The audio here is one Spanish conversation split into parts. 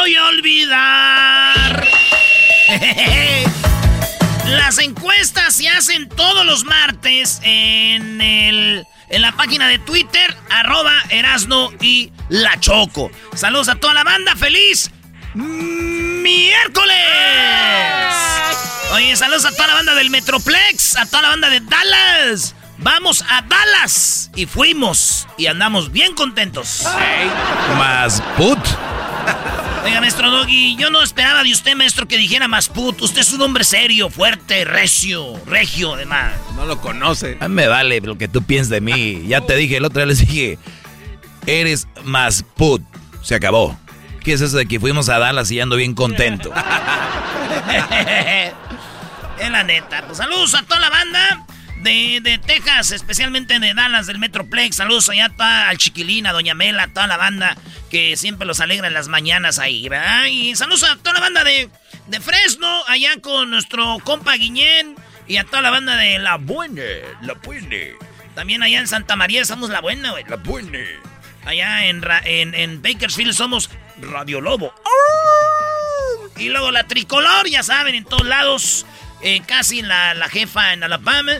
Voy a olvidar. Las encuestas se hacen todos los martes en el en la página de Twitter, arroba Erasno y La Choco. Saludos a toda la banda, feliz miércoles. Oye, saludos a toda la banda del Metroplex, a toda la banda de Dallas. Vamos a Dallas. Y fuimos. Y andamos bien contentos. Más put. Oiga, maestro Doggy, yo no esperaba de usted, maestro, que dijera más put. Usted es un hombre serio, fuerte, recio, regio, además. No lo conoce. A mí me vale lo que tú pienses de mí. Ya te dije, el otro día les dije, eres más put. Se acabó. ¿Qué es eso de que fuimos a Dallas y ando bien contento? es la neta. Pues saludos a toda la banda de, de Texas, especialmente de Dallas, del Metroplex. Saludos allá a al Chiquilín, a Doña Mela, a toda la banda que siempre los alegra en las mañanas ahí, ¿verdad? Y saludos a toda la banda de, de Fresno, allá con nuestro compa Guiñén. Y a toda la banda de La Buena, La Buena. También allá en Santa María somos La Buena, güey. La Buena. Allá en, en, en Bakersfield somos Radio Lobo. Y luego la tricolor, ya saben, en todos lados. Eh, casi la, la jefa en Alabama.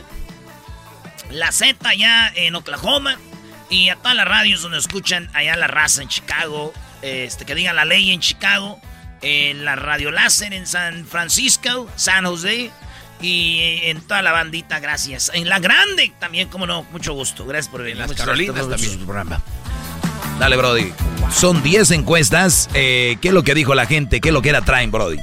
La Z allá en Oklahoma. Y a todas las radios donde escuchan allá la raza en Chicago. Este, que digan la ley en Chicago. En la Radio Láser en San Francisco, San José. Y en toda la bandita, gracias. En la grande también, como no, mucho gusto. Gracias por venir. las Muchas Carolinas gracias por también. su programa. Dale, Brody. Son 10 encuestas. Eh, ¿Qué es lo que dijo la gente? ¿Qué es lo que era traen, Brody?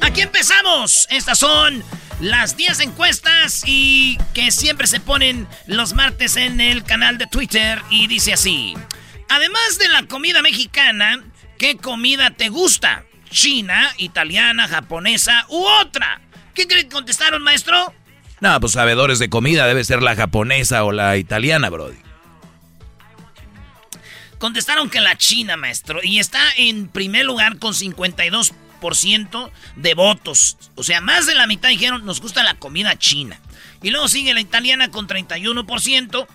Aquí empezamos. Estas son las 10 encuestas y que siempre se ponen los martes en el canal de Twitter y dice así. Además de la comida mexicana, ¿qué comida te gusta? ¿China, italiana, japonesa u otra? ¿Qué creen que contestaron, maestro? No, pues sabedores de comida debe ser la japonesa o la italiana, Brody. Contestaron que la China, maestro. Y está en primer lugar con 52% de votos. O sea, más de la mitad dijeron nos gusta la comida china. Y luego sigue la italiana con 31%.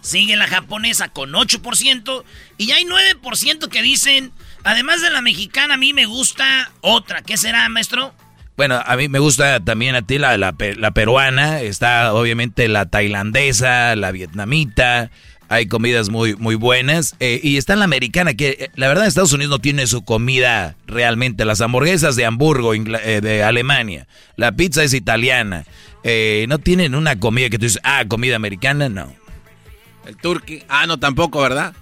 Sigue la japonesa con 8%. Y hay 9% que dicen, además de la mexicana, a mí me gusta otra. ¿Qué será, maestro? Bueno, a mí me gusta también a ti la, la peruana. Está obviamente la tailandesa, la vietnamita. Hay comidas muy, muy buenas. Eh, y está la americana, que eh, la verdad Estados Unidos no tiene su comida realmente. Las hamburguesas de Hamburgo, Ingla- eh, de Alemania. La pizza es italiana. Eh, no tienen una comida que tú dices, ah, comida americana, no. El turqui. Ah, no, tampoco, ¿verdad?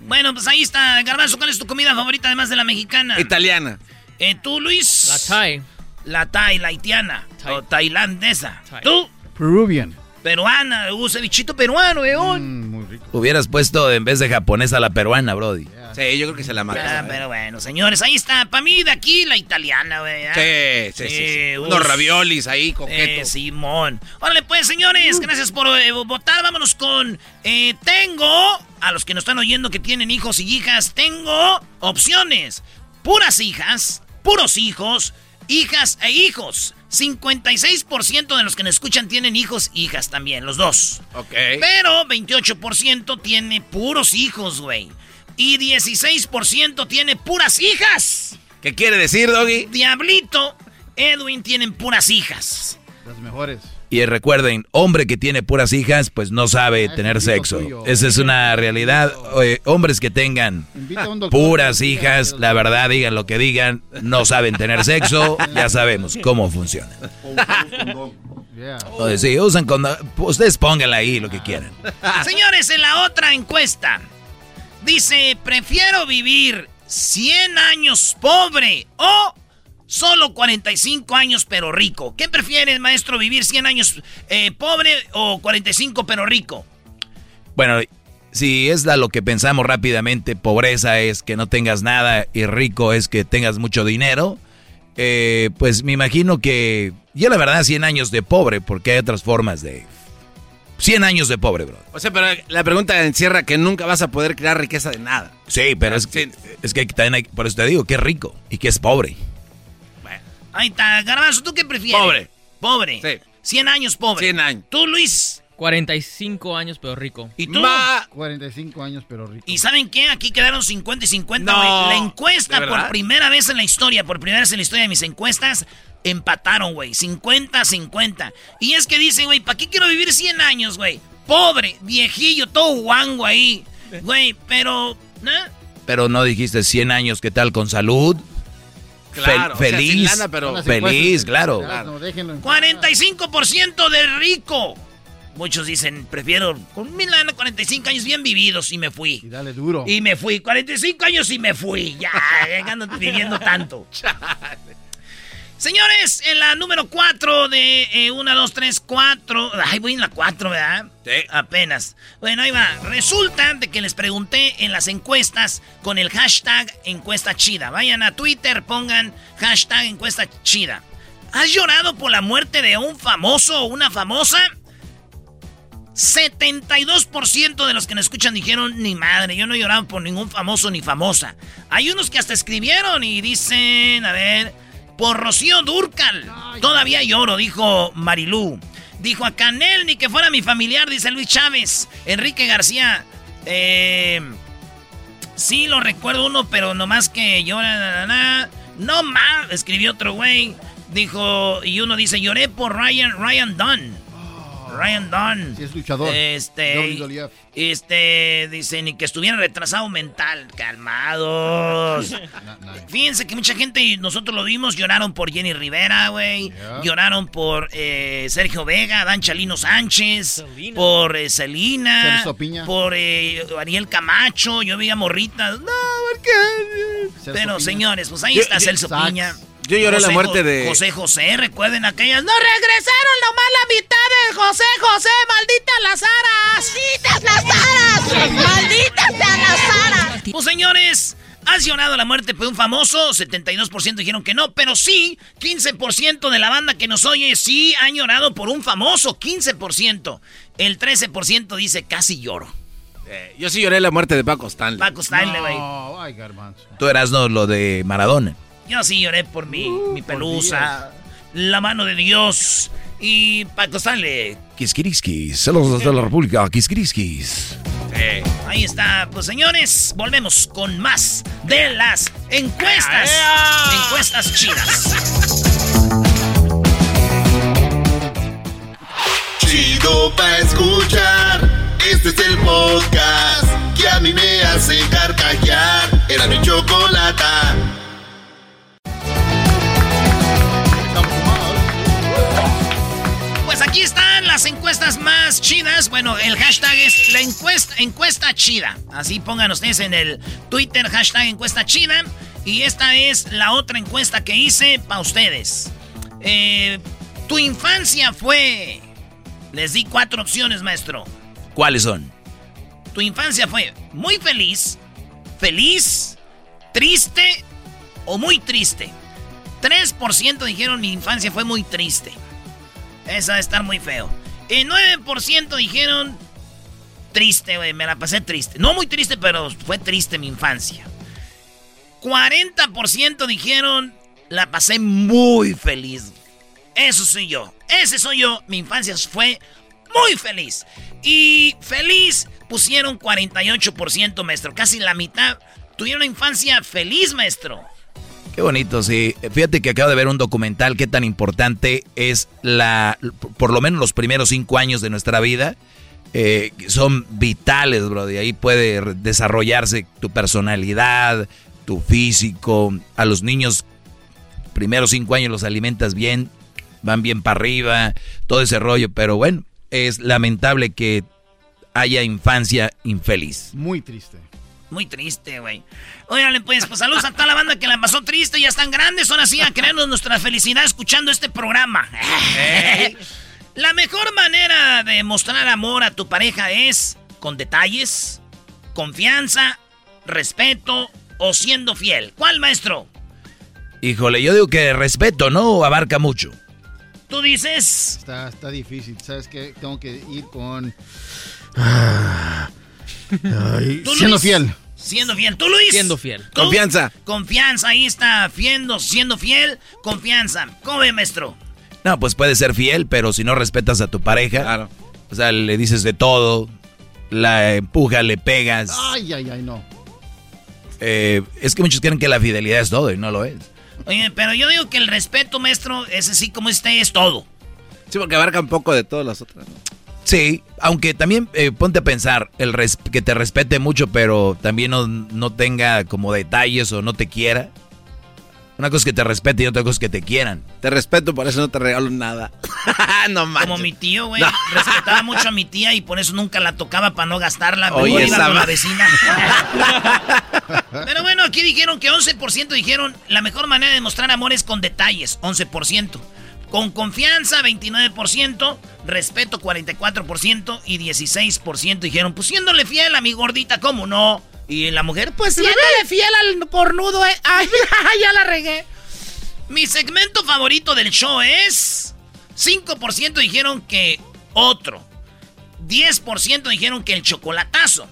Bueno, pues ahí está. Garbanzo, ¿cuál es tu comida favorita además de la mexicana? Italiana. Eh, ¿Tú, Luis? La Thai. La Thai, la haitiana. O tailandesa. Thai. ¿Tú? Peruvian. Peruana, uh, cevichito peruano, weón. Mm, muy rico. Hubieras puesto en vez de japonesa la peruana, Brody. Sí, yo creo que se la mata. Ah, pero bueno, señores, ahí está. Para mí, de aquí, la italiana, güey. Sí, sí, sí. Unos raviolis ahí, coquetos. Eh, Simón. Órale, pues, señores, gracias por eh, votar. Vámonos con eh, Tengo, a los que nos están oyendo que tienen hijos y hijas, tengo opciones. Puras hijas, puros hijos, hijas e hijos. 56% de los que nos escuchan tienen hijos e hijas también, los dos. Ok. Pero 28% tiene puros hijos, güey. Y 16% tiene puras hijas. ¿Qué quiere decir, Doggy? Diablito, Edwin tienen puras hijas. Las mejores. Y recuerden, hombre que tiene puras hijas, pues no sabe tener sexo. Esa es una realidad. hombres que tengan puras hijas, la verdad, digan lo que digan, no saben tener sexo, ya sabemos cómo funciona. sí, usan cuando Ustedes pónganla ahí lo que quieran. Señores, en la otra encuesta, dice, prefiero vivir 100 años pobre o Solo 45 años pero rico. ¿Qué prefieres, maestro, vivir 100 años eh, pobre o 45 pero rico? Bueno, si es lo que pensamos rápidamente, pobreza es que no tengas nada y rico es que tengas mucho dinero, eh, pues me imagino que yo la verdad 100 años de pobre, porque hay otras formas de... 100 años de pobre, bro. O sea, pero la pregunta encierra que nunca vas a poder crear riqueza de nada. Sí, pero es que, es que también hay, por eso te digo que es rico y que es pobre. Ahí está, Garbanzo, ¿tú qué prefieres? Pobre. Pobre. Sí. 100 años pobre. 100 años. ¿Tú, Luis? 45 años, pero rico. ¿Y tú? 45 años, pero rico. ¿Y saben qué? Aquí quedaron 50 y 50, güey. la encuesta, por primera vez en la historia, por primera vez en la historia de mis encuestas, empataron, güey. 50-50. Y es que dicen, güey, ¿para qué quiero vivir 100 años, güey? Pobre, viejillo, todo guango ahí. Güey, pero... Pero no dijiste 100 años, ¿qué tal con salud? Feliz, feliz, claro. 45% de rico. Muchos dicen, prefiero con mi lana 45 años bien vividos y me fui. Y dale duro. Y me fui. 45 años y me fui. Ya, ando viviendo tanto. Señores, en la número 4 de 1, 2, 3, 4. Ay, voy en la 4, ¿verdad? Sí. Apenas. Bueno, ahí va. Resulta de que les pregunté en las encuestas con el hashtag encuesta chida. Vayan a Twitter, pongan hashtag encuesta chida. ¿Has llorado por la muerte de un famoso o una famosa? 72% de los que nos escuchan dijeron, ni madre, yo no he llorado por ningún famoso ni famosa. Hay unos que hasta escribieron y dicen, a ver, por Rocío Durcal. Todavía lloro, dijo Marilú. Dijo a Canel, ni que fuera mi familiar, dice Luis Chávez. Enrique García. Eh, sí, lo recuerdo uno, pero nomás que llora. No más, escribió otro güey. Dijo, y uno dice, lloré por Ryan, Ryan Dunn. Ryan Dunn. Sí, es luchador. Este. Este. Dice, ni que estuviera retrasado mental. Calmados. Fíjense que mucha gente, y nosotros lo vimos, lloraron por Jenny Rivera, güey. Lloraron por eh, Sergio Vega, Dan Chalino Sánchez. Por eh, Celina. Por eh, Ariel Camacho. Yo veía morritas. No, ¿por qué? Pero señores, pues ahí está Celso Piña. Yo lloré la muerte de. José José, recuerden aquellas. ¡No regresaron la mitad de José José! ¡Malditas las aras! ¡Malditas las aras! ¡Malditas sean las aras! Pues señores, ¿has llorado la muerte por un famoso? 72% dijeron que no, pero sí, 15% de la banda que nos oye sí han llorado por un famoso. 15%. El 13% dice casi lloro. Eh, yo sí lloré la muerte de Paco Stanley. Paco Stanley, güey. No, ay, garbanzo. Tú eras no, lo de Maradona. Yo sí lloré por mí, uh, mi pelusa, la mano de Dios y Paco Stanley. Kiskiriskis, saludos de la República, Kiskiriskis. ahí está, pues señores, volvemos con más de las encuestas. Encuestas chidas. Chido pa' escuchar, este es el podcast que a mí me hace carcajear. Era mi chocolata. Aquí están las encuestas más chidas. Bueno, el hashtag es la encuesta, encuesta chida. Así pongan ustedes en el Twitter hashtag encuesta chida. Y esta es la otra encuesta que hice para ustedes. Eh, tu infancia fue Les di cuatro opciones, maestro. ¿Cuáles son? Tu infancia fue muy feliz, feliz, triste o muy triste. 3% dijeron mi infancia fue muy triste. Esa estar muy feo. Y 9% dijeron triste, güey. Me la pasé triste. No muy triste, pero fue triste mi infancia. 40% dijeron la pasé muy feliz. Eso soy yo. Ese soy yo. Mi infancia fue muy feliz. Y feliz pusieron 48%, maestro. Casi la mitad tuvieron una infancia feliz, maestro. Qué bonito, sí. Fíjate que acabo de ver un documental, qué tan importante es la, por lo menos los primeros cinco años de nuestra vida. Eh, son vitales, bro. De ahí puede desarrollarse tu personalidad, tu físico. A los niños, primeros cinco años los alimentas bien, van bien para arriba, todo ese rollo. Pero bueno, es lamentable que haya infancia infeliz. Muy triste. Muy triste, güey. Óigale, pues, pues saludos a toda la banda que la pasó triste, ya están grandes, ahora sí a creernos nuestra felicidad escuchando este programa. la mejor manera de mostrar amor a tu pareja es con detalles, confianza, respeto o siendo fiel. ¿Cuál, maestro? Híjole, yo digo que respeto, ¿no? Abarca mucho. Tú dices. Está, está difícil. ¿Sabes qué? Tengo que ir con. Ay, ¿Tú, siendo Luis? fiel. Siendo fiel. ¿Tú, Luis? Siendo fiel. ¿Tú? Confianza. Confianza, ahí está. Fiendo, siendo fiel, confianza. ¿Cómo ve, maestro? No, pues puedes ser fiel, pero si no respetas a tu pareja, Claro. o sea, le dices de todo, la empujas, le pegas. Ay, ay, ay, no. Eh, es que muchos creen que la fidelidad es todo y no lo es. Oye, pero yo digo que el respeto, maestro, ese sí como este es todo. Sí, porque abarca un poco de todas las otras. ¿no? Sí, aunque también eh, ponte a pensar, el res- que te respete mucho, pero también no, no tenga como detalles o no te quiera. Una cosa es que te respete y otra cosa es que te quieran. Te respeto, por eso no te regalo nada. no manches. Como mi tío, güey. No. Respetaba mucho a mi tía y por eso nunca la tocaba para no gastarla. Oye, Mejor iba esa con la ma- vecina. Pero bueno, aquí dijeron que 11% dijeron la mejor manera de mostrar amor es con detalles, 11%. Con confianza, 29%. Respeto, 44%. Y 16% dijeron, pues siéndole fiel a mi gordita, ¿cómo no? Y la mujer, pues siéndole fiel al pornudo. eh. Ay, ya la regué. Mi segmento favorito del show es... 5% dijeron que otro. 10% dijeron que el chocolatazo.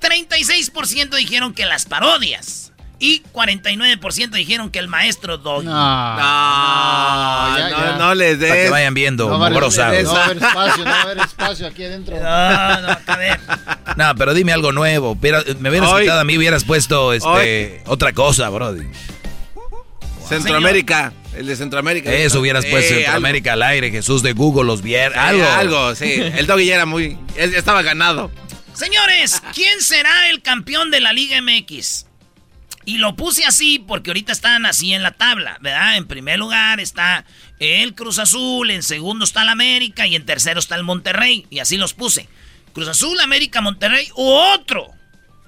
36% dijeron que las parodias. Y 49% dijeron que el maestro Doggy. No, No, ya, no, ya. no les Para que des. vayan viendo, No va, haber, no va a haber espacio, no va a haber espacio aquí adentro. No, no, a ver. No, pero dime algo nuevo. Me hubieras Hoy- quitado a mí, hubieras puesto este, otra cosa, brody. Centroamérica. El de Centroamérica. Eso hubieras Eh, puesto algo. Centroamérica al aire, Jesús de Google, los viernes. Eh, Algo. Algo, sí. El doggy ya era muy. él estaba ganado. Señores, ¿quién será el campeón de la Liga MX? Y lo puse así porque ahorita están así en la tabla, ¿verdad? En primer lugar está el Cruz Azul, en segundo está el América y en tercero está el Monterrey. Y así los puse. Cruz Azul, América, Monterrey u otro.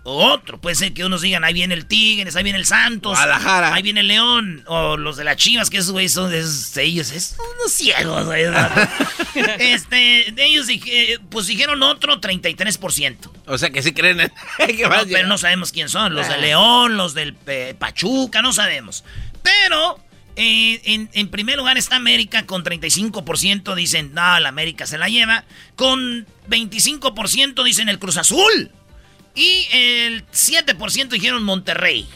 O otro. Puede ser que unos digan, ahí viene el Tigres, ahí viene el Santos. Guadalajara. Ahí viene el León. O los de las Chivas, que esos güeyes son de esos ellos. Es unos ciegos, güey. este, de ellos pues dijeron otro 33%. O sea que sí creen en- que No, pero no sabemos quién son. Los de Ah. León, los del eh, Pachuca, no sabemos. Pero eh, en, en primer lugar está América con 35%. Dicen, no, la América se la lleva. Con 25% dicen el Cruz Azul. Y el 7% dijeron Monterrey.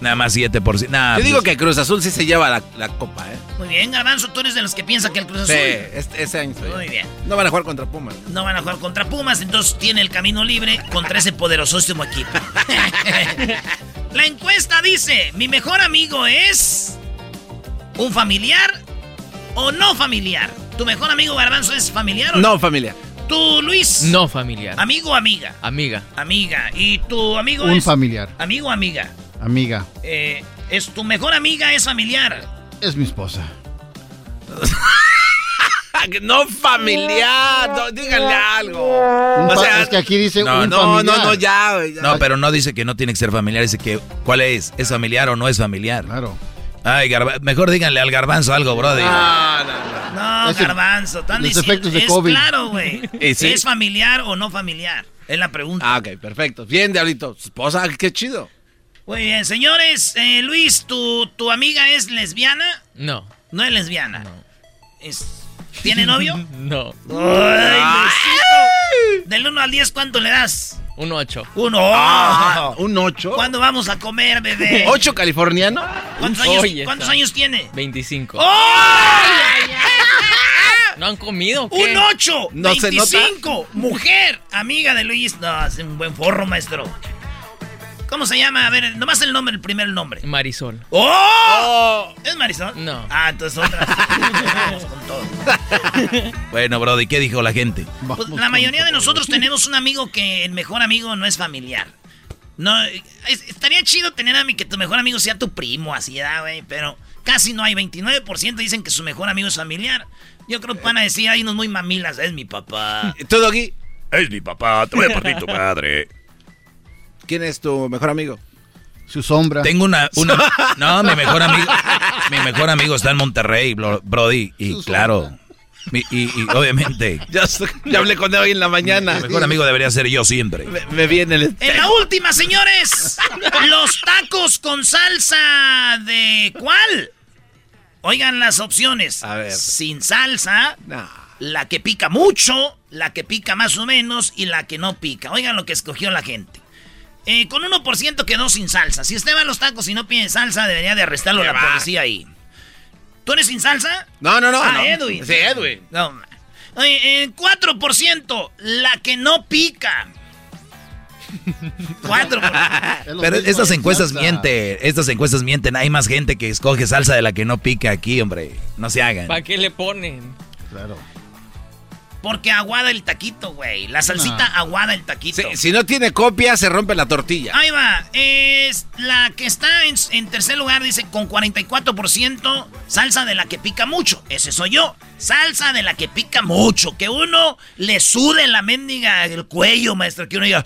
Nada más 7%. Nah, Yo digo pues, que Cruz Azul sí se lleva la, la copa, ¿eh? Muy bien, Garbanzo, tú eres de los que piensan que el Cruz Sí, Azul este, ese año. sí. Muy bien. No van a jugar contra Pumas. no van a jugar contra Pumas, entonces tiene el camino libre contra ese poderosísimo equipo. La encuesta dice, mi mejor amigo es un familiar o no familiar. ¿Tu mejor amigo Garbanzo es familiar o no? No, familia. ¿Tú, Luis? No familiar. ¿Amigo o amiga? Amiga. Amiga. ¿Y tu amigo Un es? familiar, ¿Amigo o amiga? amiga, Eh, ¿Es tu mejor amiga es familiar? es mi esposa. No familiar. no, díganle algo. Un O sea, es que aquí dice no, un No, familiar. no, no, ya. No, pero no dice que no tiene que ser familiar, dice que ¿cuál es? ¿Es familiar o no es familiar? Claro. Ay, garba- mejor díganle al garbanzo algo, brody. No, no, no. No, garbanzo. están los diciendo- efectos de es COVID. claro, güey. Sí. ¿Es familiar o no familiar? Es la pregunta. Ah, ok, perfecto. Bien, Diablito. Esposa, qué chido. Muy bien, señores. eh, Luis, ¿tu, ¿tu amiga es lesbiana? No. No es lesbiana. Es- ¿Tiene novio? No. Ay, Luisito. Del 1 al 10, ¿cuánto le das? Un 8. Uno. Ah, ¿Un 8? ¿Cuándo vamos a comer, bebé? ¿8 californiano? ¿Cuántos, años, Oye, ¿cuántos años tiene? 25. ¡Ay! ¿No han comido? o qué? ¡Un 8! ¿No se nota? 25. Mujer, amiga de Luis. No, hace un buen forro, maestro. ¿Cómo se llama? A ver, nomás el nombre, el primer nombre. Marisol. ¡Oh! ¿Es Marisol? No. Ah, entonces otra. Vamos con todo. Bueno, Brody, ¿qué dijo la gente? Pues, la mayoría de nosotros tenemos un amigo que el mejor amigo no es familiar. No, es- estaría chido tener a mí que tu mejor amigo sea tu primo, así, ¿verdad, güey? Pero casi no hay. 29% dicen que su mejor amigo es familiar. Yo creo que van a decir, hay unos muy mamilas, es mi papá. ¿Todo aquí? Es mi papá, te voy a partir tu madre. ¿Quién es tu mejor amigo? Su sombra. Tengo una, una... No, mi mejor amigo... Mi mejor amigo está en Monterrey, Bro- Brody. Y Su claro... mi- y, y obviamente... Ya, hablé con él hoy en la mañana. Mi mejor amigo debería ser yo siempre. Me, me vi en el... En la última, señores, los tacos con salsa de ¿cuál? Oigan las opciones. A ver. Sin salsa, No. la que pica mucho, la que pica más o menos y la que no pica. Oigan lo que escogió la gente. Eh, con 1% quedó sin salsa. Si usted va a los tacos y no pide salsa, debería de arrestarlo la va? policía ahí. ¿Tú eres sin salsa? No, no, no. Ah, no. Edwin. Sí, Edwin. No. ma- Oye, eh, 4%, la que no pica. 4%. Es lo Pero estas de encuestas salsa. mienten, estas encuestas mienten. Hay más gente que escoge salsa de la que no pica aquí, hombre. No se hagan. ¿Para qué le ponen? Claro. Porque aguada el taquito, güey. La salsita aguada el taquito. Si, si no tiene copia, se rompe la tortilla. Ahí va. Es la que está en, en tercer lugar, dice, con 44% salsa de la que pica mucho. Ese soy yo. Salsa de la que pica mucho. Que uno le sude la mendiga el cuello, maestro. Que uno diga.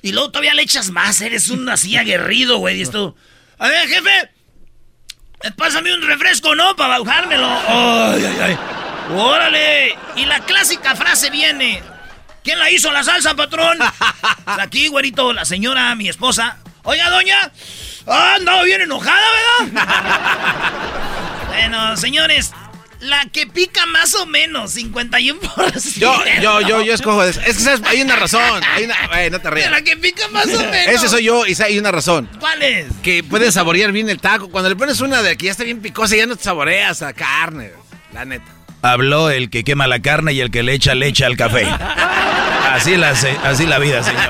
Y luego todavía le echas más. Eres un así aguerrido, güey. Y esto. A ver, jefe. Pásame un refresco, ¿no? Para bajármelo. Ay, ay, ay. ¡Órale! Y la clásica frase viene. ¿Quién la hizo la salsa, patrón? Pues Aquí, güerito, la señora, mi esposa. Oiga, doña. Ah, andaba bien enojada, ¿verdad? bueno, señores. La que pica más o menos, 51%. Yo, yo, yo, yo escojo eso. Es que ¿sabes? hay una razón. Hay una... Ay, no te rías. La que pica más o menos. Ese soy yo y hay una razón. ¿Cuál es? Que puedes saborear bien el taco. Cuando le pones una de que ya está bien picosa, ya no te saboreas a carne. La neta. Habló el que quema la carne y el que le echa leche al café. Así la, así la vida, señor.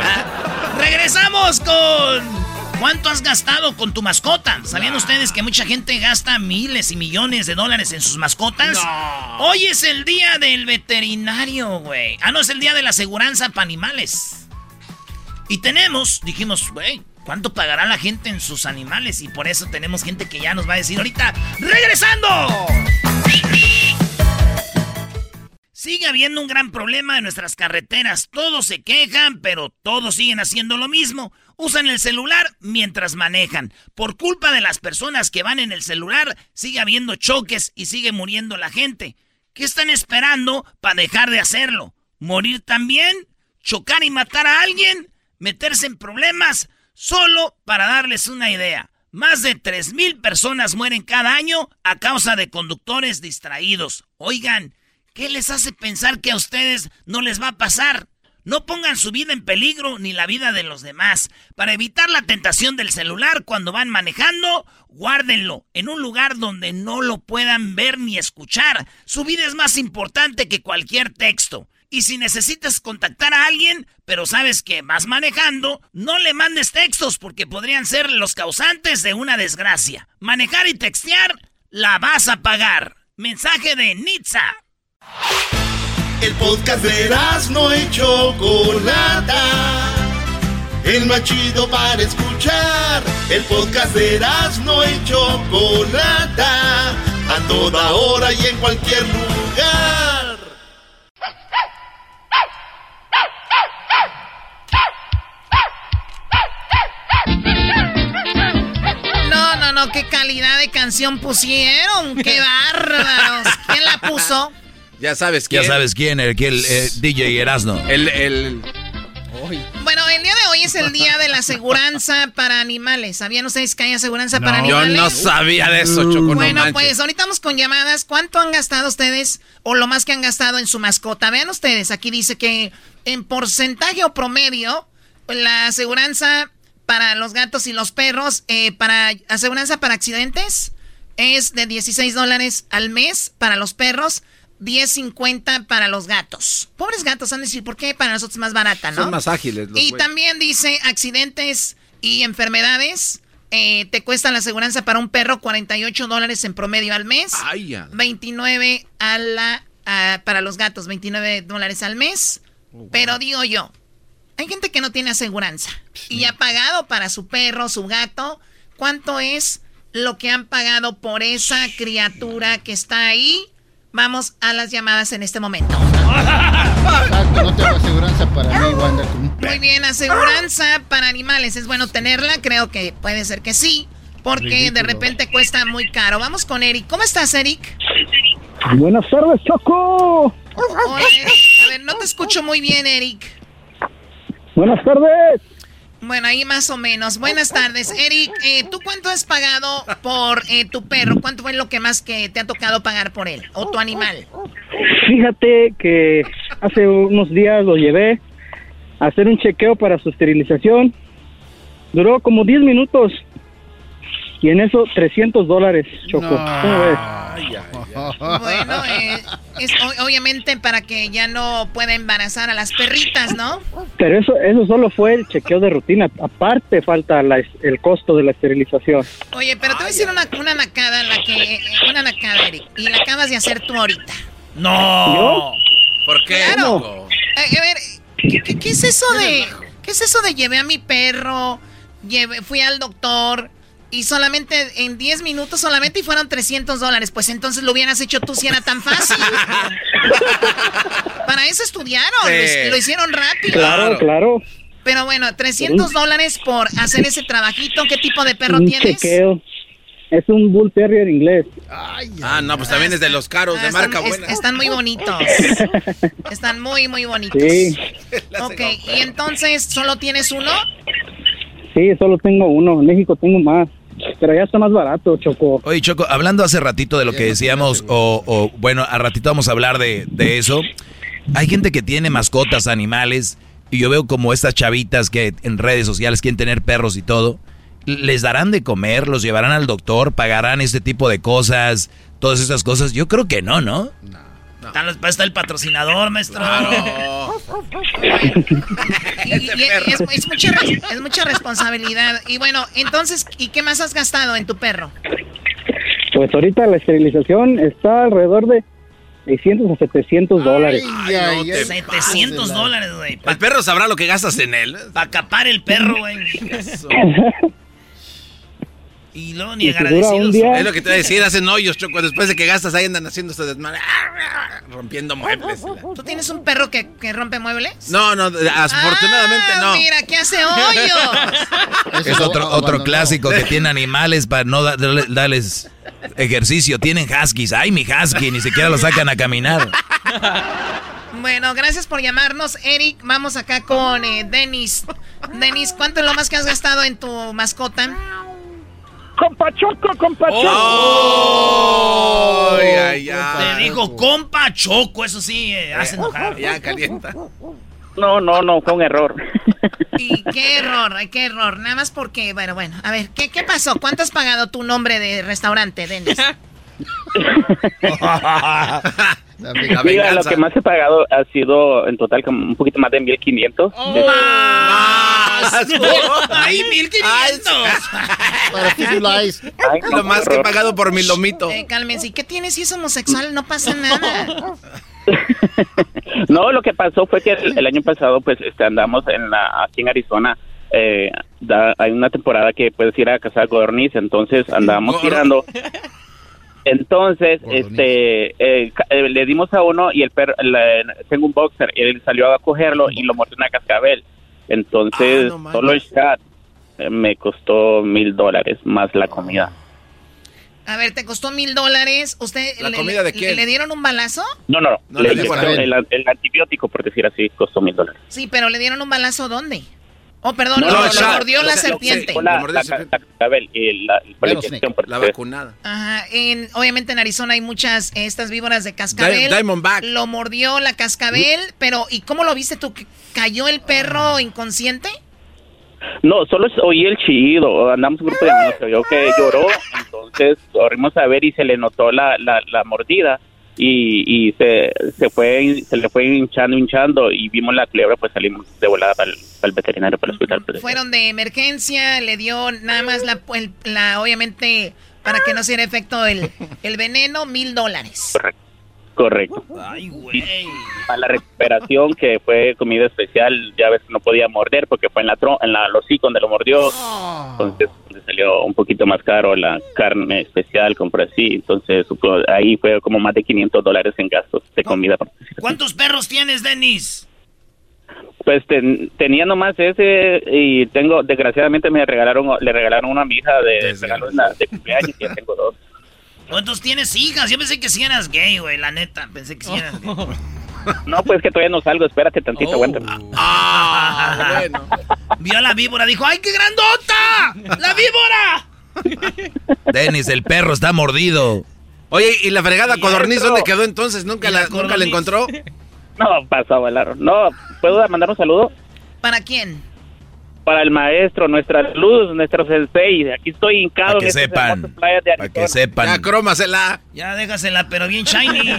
Regresamos con. ¿Cuánto has gastado con tu mascota? ¿Sabían ustedes que mucha gente gasta miles y millones de dólares en sus mascotas? Hoy es el día del veterinario, güey. Ah, no, es el día de la aseguranza para animales. Y tenemos, dijimos, güey, ¿cuánto pagará la gente en sus animales? Y por eso tenemos gente que ya nos va a decir ahorita, ¡regresando! Sigue habiendo un gran problema en nuestras carreteras. Todos se quejan, pero todos siguen haciendo lo mismo. Usan el celular mientras manejan. Por culpa de las personas que van en el celular, sigue habiendo choques y sigue muriendo la gente. ¿Qué están esperando para dejar de hacerlo? ¿Morir también? ¿Chocar y matar a alguien? ¿Meterse en problemas? Solo para darles una idea. Más de 3.000 personas mueren cada año a causa de conductores distraídos. Oigan, ¿qué les hace pensar que a ustedes no les va a pasar? No pongan su vida en peligro ni la vida de los demás. Para evitar la tentación del celular cuando van manejando, guárdenlo en un lugar donde no lo puedan ver ni escuchar. Su vida es más importante que cualquier texto. Y si necesitas contactar a alguien, pero sabes que vas manejando, no le mandes textos porque podrían ser los causantes de una desgracia. Manejar y textear, la vas a pagar. Mensaje de Nitza. El podcast de no y Chocolata. El más chido para escuchar. El podcast de no y Chocolata. A toda hora y en cualquier lugar. No, no, no, qué calidad de canción pusieron. Qué bárbaros, ¿Quién la puso? Ya sabes quién. Ya sabes quién, el, el, eh, DJ Erasno. El, el... Bueno, el día de hoy es el día de la aseguranza para animales. ¿Sabían ustedes que hay aseguranza para Yo animales? no sabía de eso, Choco, no Bueno, pues ahorita vamos con llamadas. ¿Cuánto han gastado ustedes o lo más que han gastado en su mascota? Vean ustedes, aquí dice que en porcentaje o promedio, la aseguranza para los gatos y los perros, eh, para aseguranza para accidentes, es de 16 dólares al mes para los perros. 10.50 para los gatos. Pobres gatos, han de decir, ¿por qué para nosotros es más barata, no? Son más ágiles los Y también dice accidentes y enfermedades. eh, te cuesta la aseguranza para un perro 48 dólares en promedio al mes. Ay, ya. 29 a la, a- para los gatos, 29 dólares al mes. Pero digo yo, hay gente que no tiene aseguranza y ha pagado para su perro, su gato. ¿Cuánto es lo que han pagado por esa criatura que está ahí? Vamos a las llamadas en este momento. Exacto, no tengo aseguranza para mí, Wanda. Muy bien, aseguranza para animales. ¿Es bueno tenerla? Creo que puede ser que sí. Porque de repente cuesta muy caro. Vamos con Eric. ¿Cómo estás, Eric? Buenas tardes, Choco. Hola. A ver, no te escucho muy bien, Eric. Buenas tardes. Bueno, ahí más o menos. Buenas tardes. Eric, eh, ¿tú cuánto has pagado por eh, tu perro? ¿Cuánto fue lo que más que te ha tocado pagar por él? ¿O tu animal? Fíjate que hace unos días lo llevé a hacer un chequeo para su esterilización. Duró como 10 minutos. Y en eso 300 dólares, Choco. ¿Cómo ves? Bueno, eh, es obviamente para que ya no pueda embarazar a las perritas, ¿no? Pero eso, eso solo fue el chequeo de rutina. Aparte falta la el costo de la esterilización. Oye, pero te voy a decir una, una nacada, la que, eh, una nacada, Eric, y la acabas de hacer tú ahorita. No. ¿Por qué? Claro. Eh, a ver, ¿qué, qué- qué es eso de, qué es eso de llevé a mi perro, llevé, fui al doctor y solamente en 10 minutos solamente y fueron 300 dólares? Pues entonces lo hubieras hecho tú si era tan fácil. Para eso estudiaron, Sí. lo, hic- lo hicieron rápido. Claro, claro. Pero bueno, 300 dólares por hacer ese trabajito. ¿Qué tipo de perro un tienes? chequeo. Es un Bull Terrier inglés. Ah, no, pues también es de los caros, Ah, de están, marca es- buena. están muy bonitos. Están muy, muy bonitos. Sí, Ok, y entonces, ¿solo tienes uno? Sí, solo tengo uno. En México tengo más. Pero ya está más barato, Choco. Oye, Choco, hablando hace ratito de lo que decíamos, o, o, bueno, a ratito vamos a hablar de, de eso. Hay gente que tiene mascotas, animales, y yo veo como estas chavitas que en redes sociales quieren tener perros y todo. ¿Les darán de comer? ¿Los llevarán al doctor? ¿Pagarán este tipo de cosas? Todas esas cosas. Yo creo que no, ¿no? Tal vez está el patrocinador, maestro. Y- y- y es, es mucha, es mucha responsabilidad. Y bueno, entonces, ¿y qué más has gastado en tu perro? Pues ahorita la esterilización está alrededor de 600 a 700 dólares. Ay, ay, no ay, te 700 dólares, güey. El perro sabrá lo que gastas en él. Para capar el perro, güey. Y luego ni Y día- Es lo que te voy a decir, hacen hoyos, Choco. Después de que gastas ahí andan haciendo este desmadre. Rompiendo muebles. ¿Tú tienes un perro que, que rompe muebles? No, no, afortunadamente Ah, no. Mira, que hace hoyos. Es otro, otro clásico que tiene animales para no da- darle- darles ejercicio. Tienen huskies. Ay, mi husky, ni siquiera lo sacan a caminar. Bueno, gracias por llamarnos, Eric. Vamos acá con eh, Denis. Denis, ¿cuánto es lo más que has gastado en tu mascota? ¡Compa Choco, compa Choco! Oh, ay, ay, Te dijo compa choco, eso sí, eh, hace enojar. Ya calienta. No, no, no, fue un error. Y qué error, qué error. Nada más porque, bueno, bueno, a ver, ¿qué, qué pasó? ¿Cuánto has pagado tu nombre de restaurante, Denis? Mira, lo que más he pagado ha sido en total como un poquito más de 1500. Más. ¡Ay, 1500! Para. Ay, Lo más que he pagado por mi lomito. Eh, cálmense, ¿y qué tienes si es homosexual? No pasa nada. No, lo que pasó fue que el, el año pasado, pues, este, andamos en la, aquí en Arizona. Eh, da- hay una temporada que puedes ir a cazar codorniz, entonces andábamos tirando. Entonces, este, eh, eh, le dimos a uno y el perro, la- tengo un boxer, él salió a cogerlo y lo mordió una cascabel. Entonces, Ah, no solo el chat eh, me costó mil dólares más la comida. A ver, te costó mil dólares. ¿Usted ¿La le, comida de le- quién? le dieron un balazo? No, no, no. No, Le le a el, el antibiótico, por decir así, costó mil dólares. Sí, pero le dieron un balazo ¿dónde? Oh, perdón, No, lo, no, lo shot. mordió la serpiente. La, la, vacunada. Ajá, en, obviamente en Arizona hay muchas estas víboras de cascabel. Di- Diamondback. Lo mordió la cascabel, pero ¿y cómo lo viste tú? ¿Que ¿Cayó el perro inconsciente? No, solo oí el chillido. Andamos un grupo de amigos que lloró. Entonces corrimos a ver y se le notó la, la, la mordida. Y, y se, se fue se le fue hinchando, hinchando. Y vimos la culebra, pues salimos de volada para el, para el veterinario, para el hospital. pues. Fueron de emergencia, le dio nada más la, el- la obviamente, para que no se diera efecto el, el veneno, mil dólares. Correcto. Ay, güey. A la recuperación, que fue comida especial, ya ves que no podía morder porque fue en la tro en la sí donde lo mordió. Entonces le salió un poquito más caro la carne especial, compré así. Entonces ahí fue como más de 500 dólares en gastos de comida. ¿Cuántos perros tienes, Denis? Pues ten- tenía nomás ese y tengo, desgraciadamente me regalaron, le regalaron una a mi hija de, de cumpleaños y ya tengo dos. ¿Cuántos tienes hijas? Yo pensé que si eras gay, güey, la neta. Pensé que si eras gay. No, pues que todavía no salgo, espérate tantito, aguanta. Ah, Vio a la víbora, dijo, ¡ay, qué grandota! ¡La víbora! Denis, el perro está mordido. Oye, ¿y la fregada Y codorniz dónde quedó entonces? ¿Nunca, ¿Y la, la ¿nunca la encontró? No, pasó a volar. No, ¿puedo mandar un saludo? ¿Para quién? Para el maestro, nuestra luz, nuestro sensei. Aquí estoy hincado Para que en sepan. playas de Para que sepan. Ya, crómasela. Ya déjasela, pero bien shiny.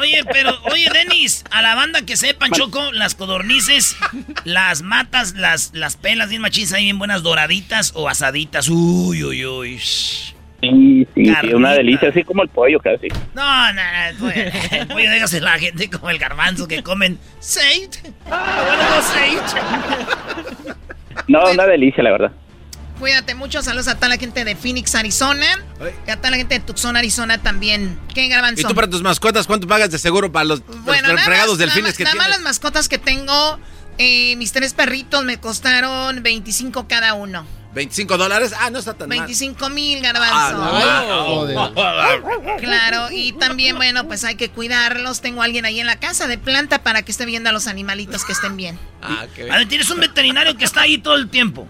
Oye, pero, oye, Denis, a la banda que sepan, Choco, las codornices, las matas, las, las pelas bien machinas, ahí bien buenas doraditas o asaditas. Uy, uy, uy. Sí, sí, sí, una delicia, así como el pollo casi. No, no, no, el pollo- a la gente como el garbanzo que comen sage. Ah, bueno, no sage. No, una delicia, la verdad. Cuídate mucho, saludos a toda la gente de Phoenix, Arizona. Y a toda la gente de Tucson, Arizona también. ¿Qué garbanzo? ¿Y tú para tus mascotas cuánto pagas de seguro para los, Bueno, los fregados delfines nada, más- que nada más tienes? las mascotas que tengo, eh, mis tres perritos me costaron 25 cada uno. ¿25 dólares? Ah, no está tan mal. 25 mil Ah, garbanzo. no. Joder. Claro, y también, bueno, pues hay que cuidarlos. Tengo a alguien ahí en la casa de planta para que esté viendo a los animalitos que estén bien. Ah, A ver, tienes un veterinario que está ahí todo el tiempo.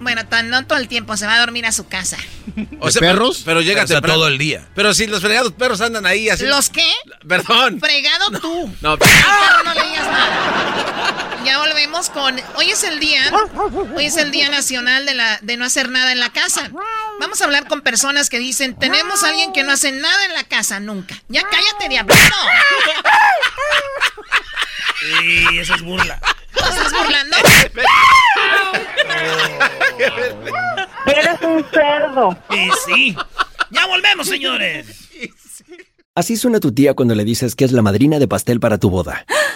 Bueno, tan, no todo el tiempo, se va a dormir a su casa. O sea, perros? Pero, llega Pero temprano. todo el día. Pero si los fregados perros andan ahí así. ¿Los qué? Perdón. Fregado tú. No, Perro, no le digas nada. Ya volvemos con. Hoy es el día. Hoy es el día nacional de, la, de no hacer nada en la casa. Vamos a hablar con personas que dicen: Tenemos a alguien que no hace nada en la casa nunca. Ya cállate, diablito. Sí, eso es burla. ¿Te estás burlando? Eres un cerdo. Y sí. Ya volvemos, señores. Así suena tu tía cuando le dices que es la madrina de pastel para tu boda.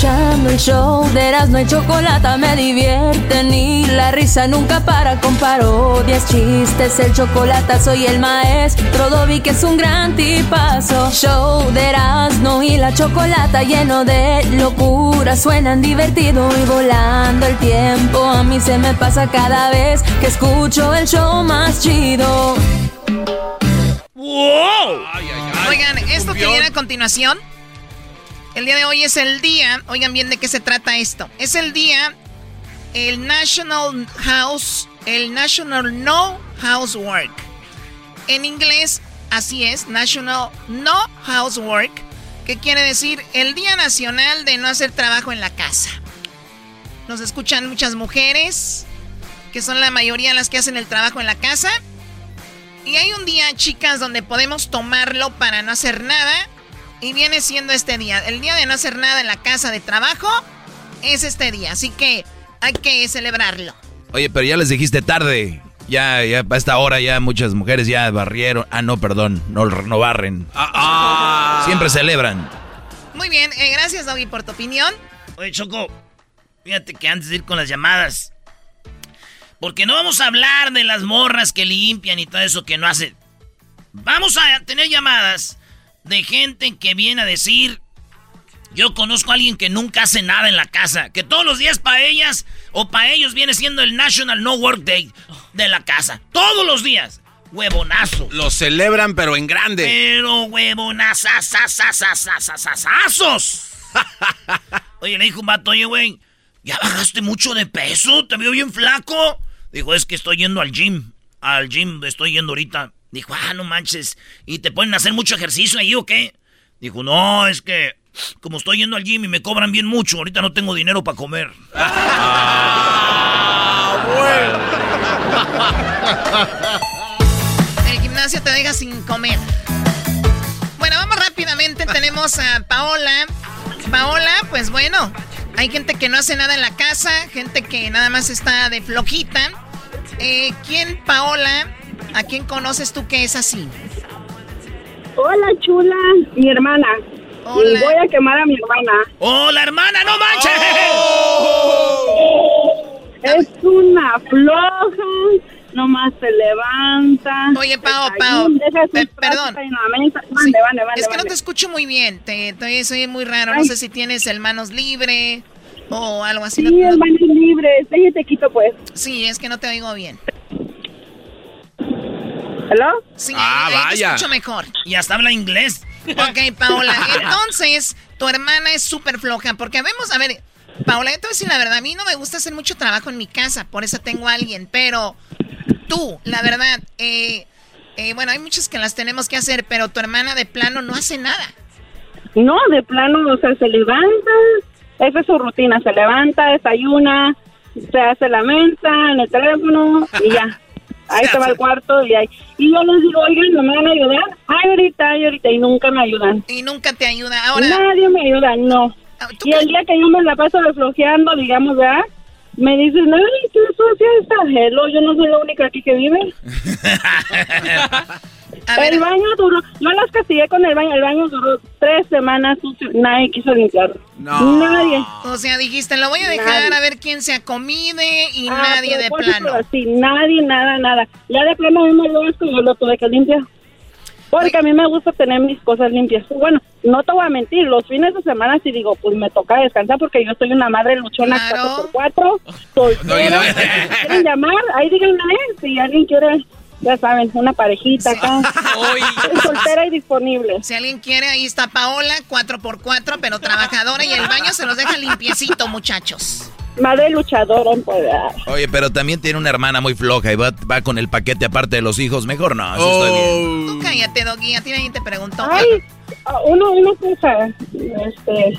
Escuchando el show de Erasmo y Chocolata me divierte ni la risa nunca para con parodias, chistes, el chocolate soy el maestro Dobby que es un gran tipazo. Show de Erasmo y la Chocolata lleno de locura, suenan divertido y volando el tiempo. A mí se me pasa cada vez que escucho el show más chido. ¡Wow! Oigan, esto que viene a continuación. El día de hoy es el día. Oigan bien de qué se trata esto. Es el día. El National House. El National No Housework. En inglés, así es. National No Housework. Que quiere decir el Día Nacional de No Hacer Trabajo en la Casa. Nos escuchan muchas mujeres. Que son la mayoría las que hacen el trabajo en la casa. Y hay un día, chicas, donde podemos tomarlo para no hacer nada. Y viene siendo este día. El día de no hacer nada en la casa de trabajo es este día. Así que hay que celebrarlo. Oye, pero ya les dijiste tarde. Ya, ya, a esta hora ya muchas mujeres ya barrieron. Ah, no, perdón, no, no barren. Siempre celebran. Muy bien, eh, gracias, Doggy, por tu opinión. Oye, Choco, fíjate que antes de ir con las llamadas, porque no vamos a hablar de las morras que limpian y todo eso que no hacen. Vamos a tener llamadas de gente que viene a decir, yo conozco a alguien que nunca hace nada en la casa, que todos los días para ellas o para ellos viene siendo el National No Work Day de la casa. Todos los días. Huevonazo. Lo celebran, pero en grande. Pero huevonazazazazazazazazazos. Oye, le dijo un vato, oye, güey, ¿ya bajaste mucho de peso? ¿Te veo bien flaco? Dijo, es que estoy yendo al gym. Al gym estoy yendo ahorita. Dijo, ah, no manches. ¿Y te ponen a hacer mucho ejercicio ahí o qué? Dijo, no, es que como estoy yendo al gym y me cobran bien mucho, ahorita no tengo dinero para comer. El gimnasio te deja sin comer. Bueno, vamos rápidamente. Tenemos a Paola. Paola, pues bueno, hay gente que no hace nada en la casa, gente que nada más está de flojita. Eh, ¿Quién, Paola, a quién conoces tú que es así? Hola, chula, mi hermana. Y voy a quemar a mi hermana. ¡Oh, la hermana, no manches! Es una floja, nomás se levanta. Oye, Pao, Pao, pe- perdón. Es que no te escucho muy bien, te, te soy muy raro. No sé si tienes el manos libre o algo así. Sí, no- no- hermanos libres. Déjate quito, pues. Sí, es que no te oigo bien. ¿Hello? Sí, Ah, ahí te vaya. escucho mejor. Y hasta habla inglés. Ok, Paola, entonces tu hermana es súper floja, porque vemos, a ver, Paola, yo te voy a decir la verdad, a mí no me gusta hacer mucho trabajo en mi casa, por eso tengo a alguien, pero tú, la verdad, eh, eh, bueno, hay muchas que las tenemos que hacer, pero tu hermana de plano no hace nada. No, de plano, o sea, se levanta. Esa es su rutina. Se levanta, desayuna, se hace la menta en el teléfono y ya. Ahí va al cuarto y ahí. Y yo les digo, oigan, ¿no me van a ayudar? Ay, ahorita, ay, ahorita. Y nunca me ayudan. Y nunca te ayuda. Ahora, Nadie me ayuda, no. Y el día que yo me la paso desflojeando, digamos, ¿verdad? Me dicen, ay, qué sucia está. Hello, yo no soy la única aquí que vive. el baño duró, yo las castigué con el baño, el baño duró tres semanas sucio, nadie quiso limpiarlo. Nadie. o sea, dijiste, lo voy a dejar Nadie. a ver quién se acomide y Ah, nadie de plano. Sí, nadie, nada, nada. Ya de plano a mí me dio asco y yo lo tuve que limpiar. Porque a mí me gusta tener mis cosas limpias. Bueno, no te voy a mentir, los fines de semana sí digo, pues me toca descansar porque yo soy una madre luchona 4x4, soltera. Si quieren llamar, ahí díganme, si alguien quiere, ya saben, una parejita acá. Soy soltera y disponible. Si alguien quiere, ahí está Paola, 4x4, pero trabajadora y el baño se los deja limpiecito, muchachos. Madre luchadora, pues. ah. Oye, pero también tiene una hermana muy floja y va, va con el paquete aparte de los hijos. Mejor no, eso está bien. Tú cállate, Doggy, a ti nadie te preguntó. Ay, una, una cosa, este,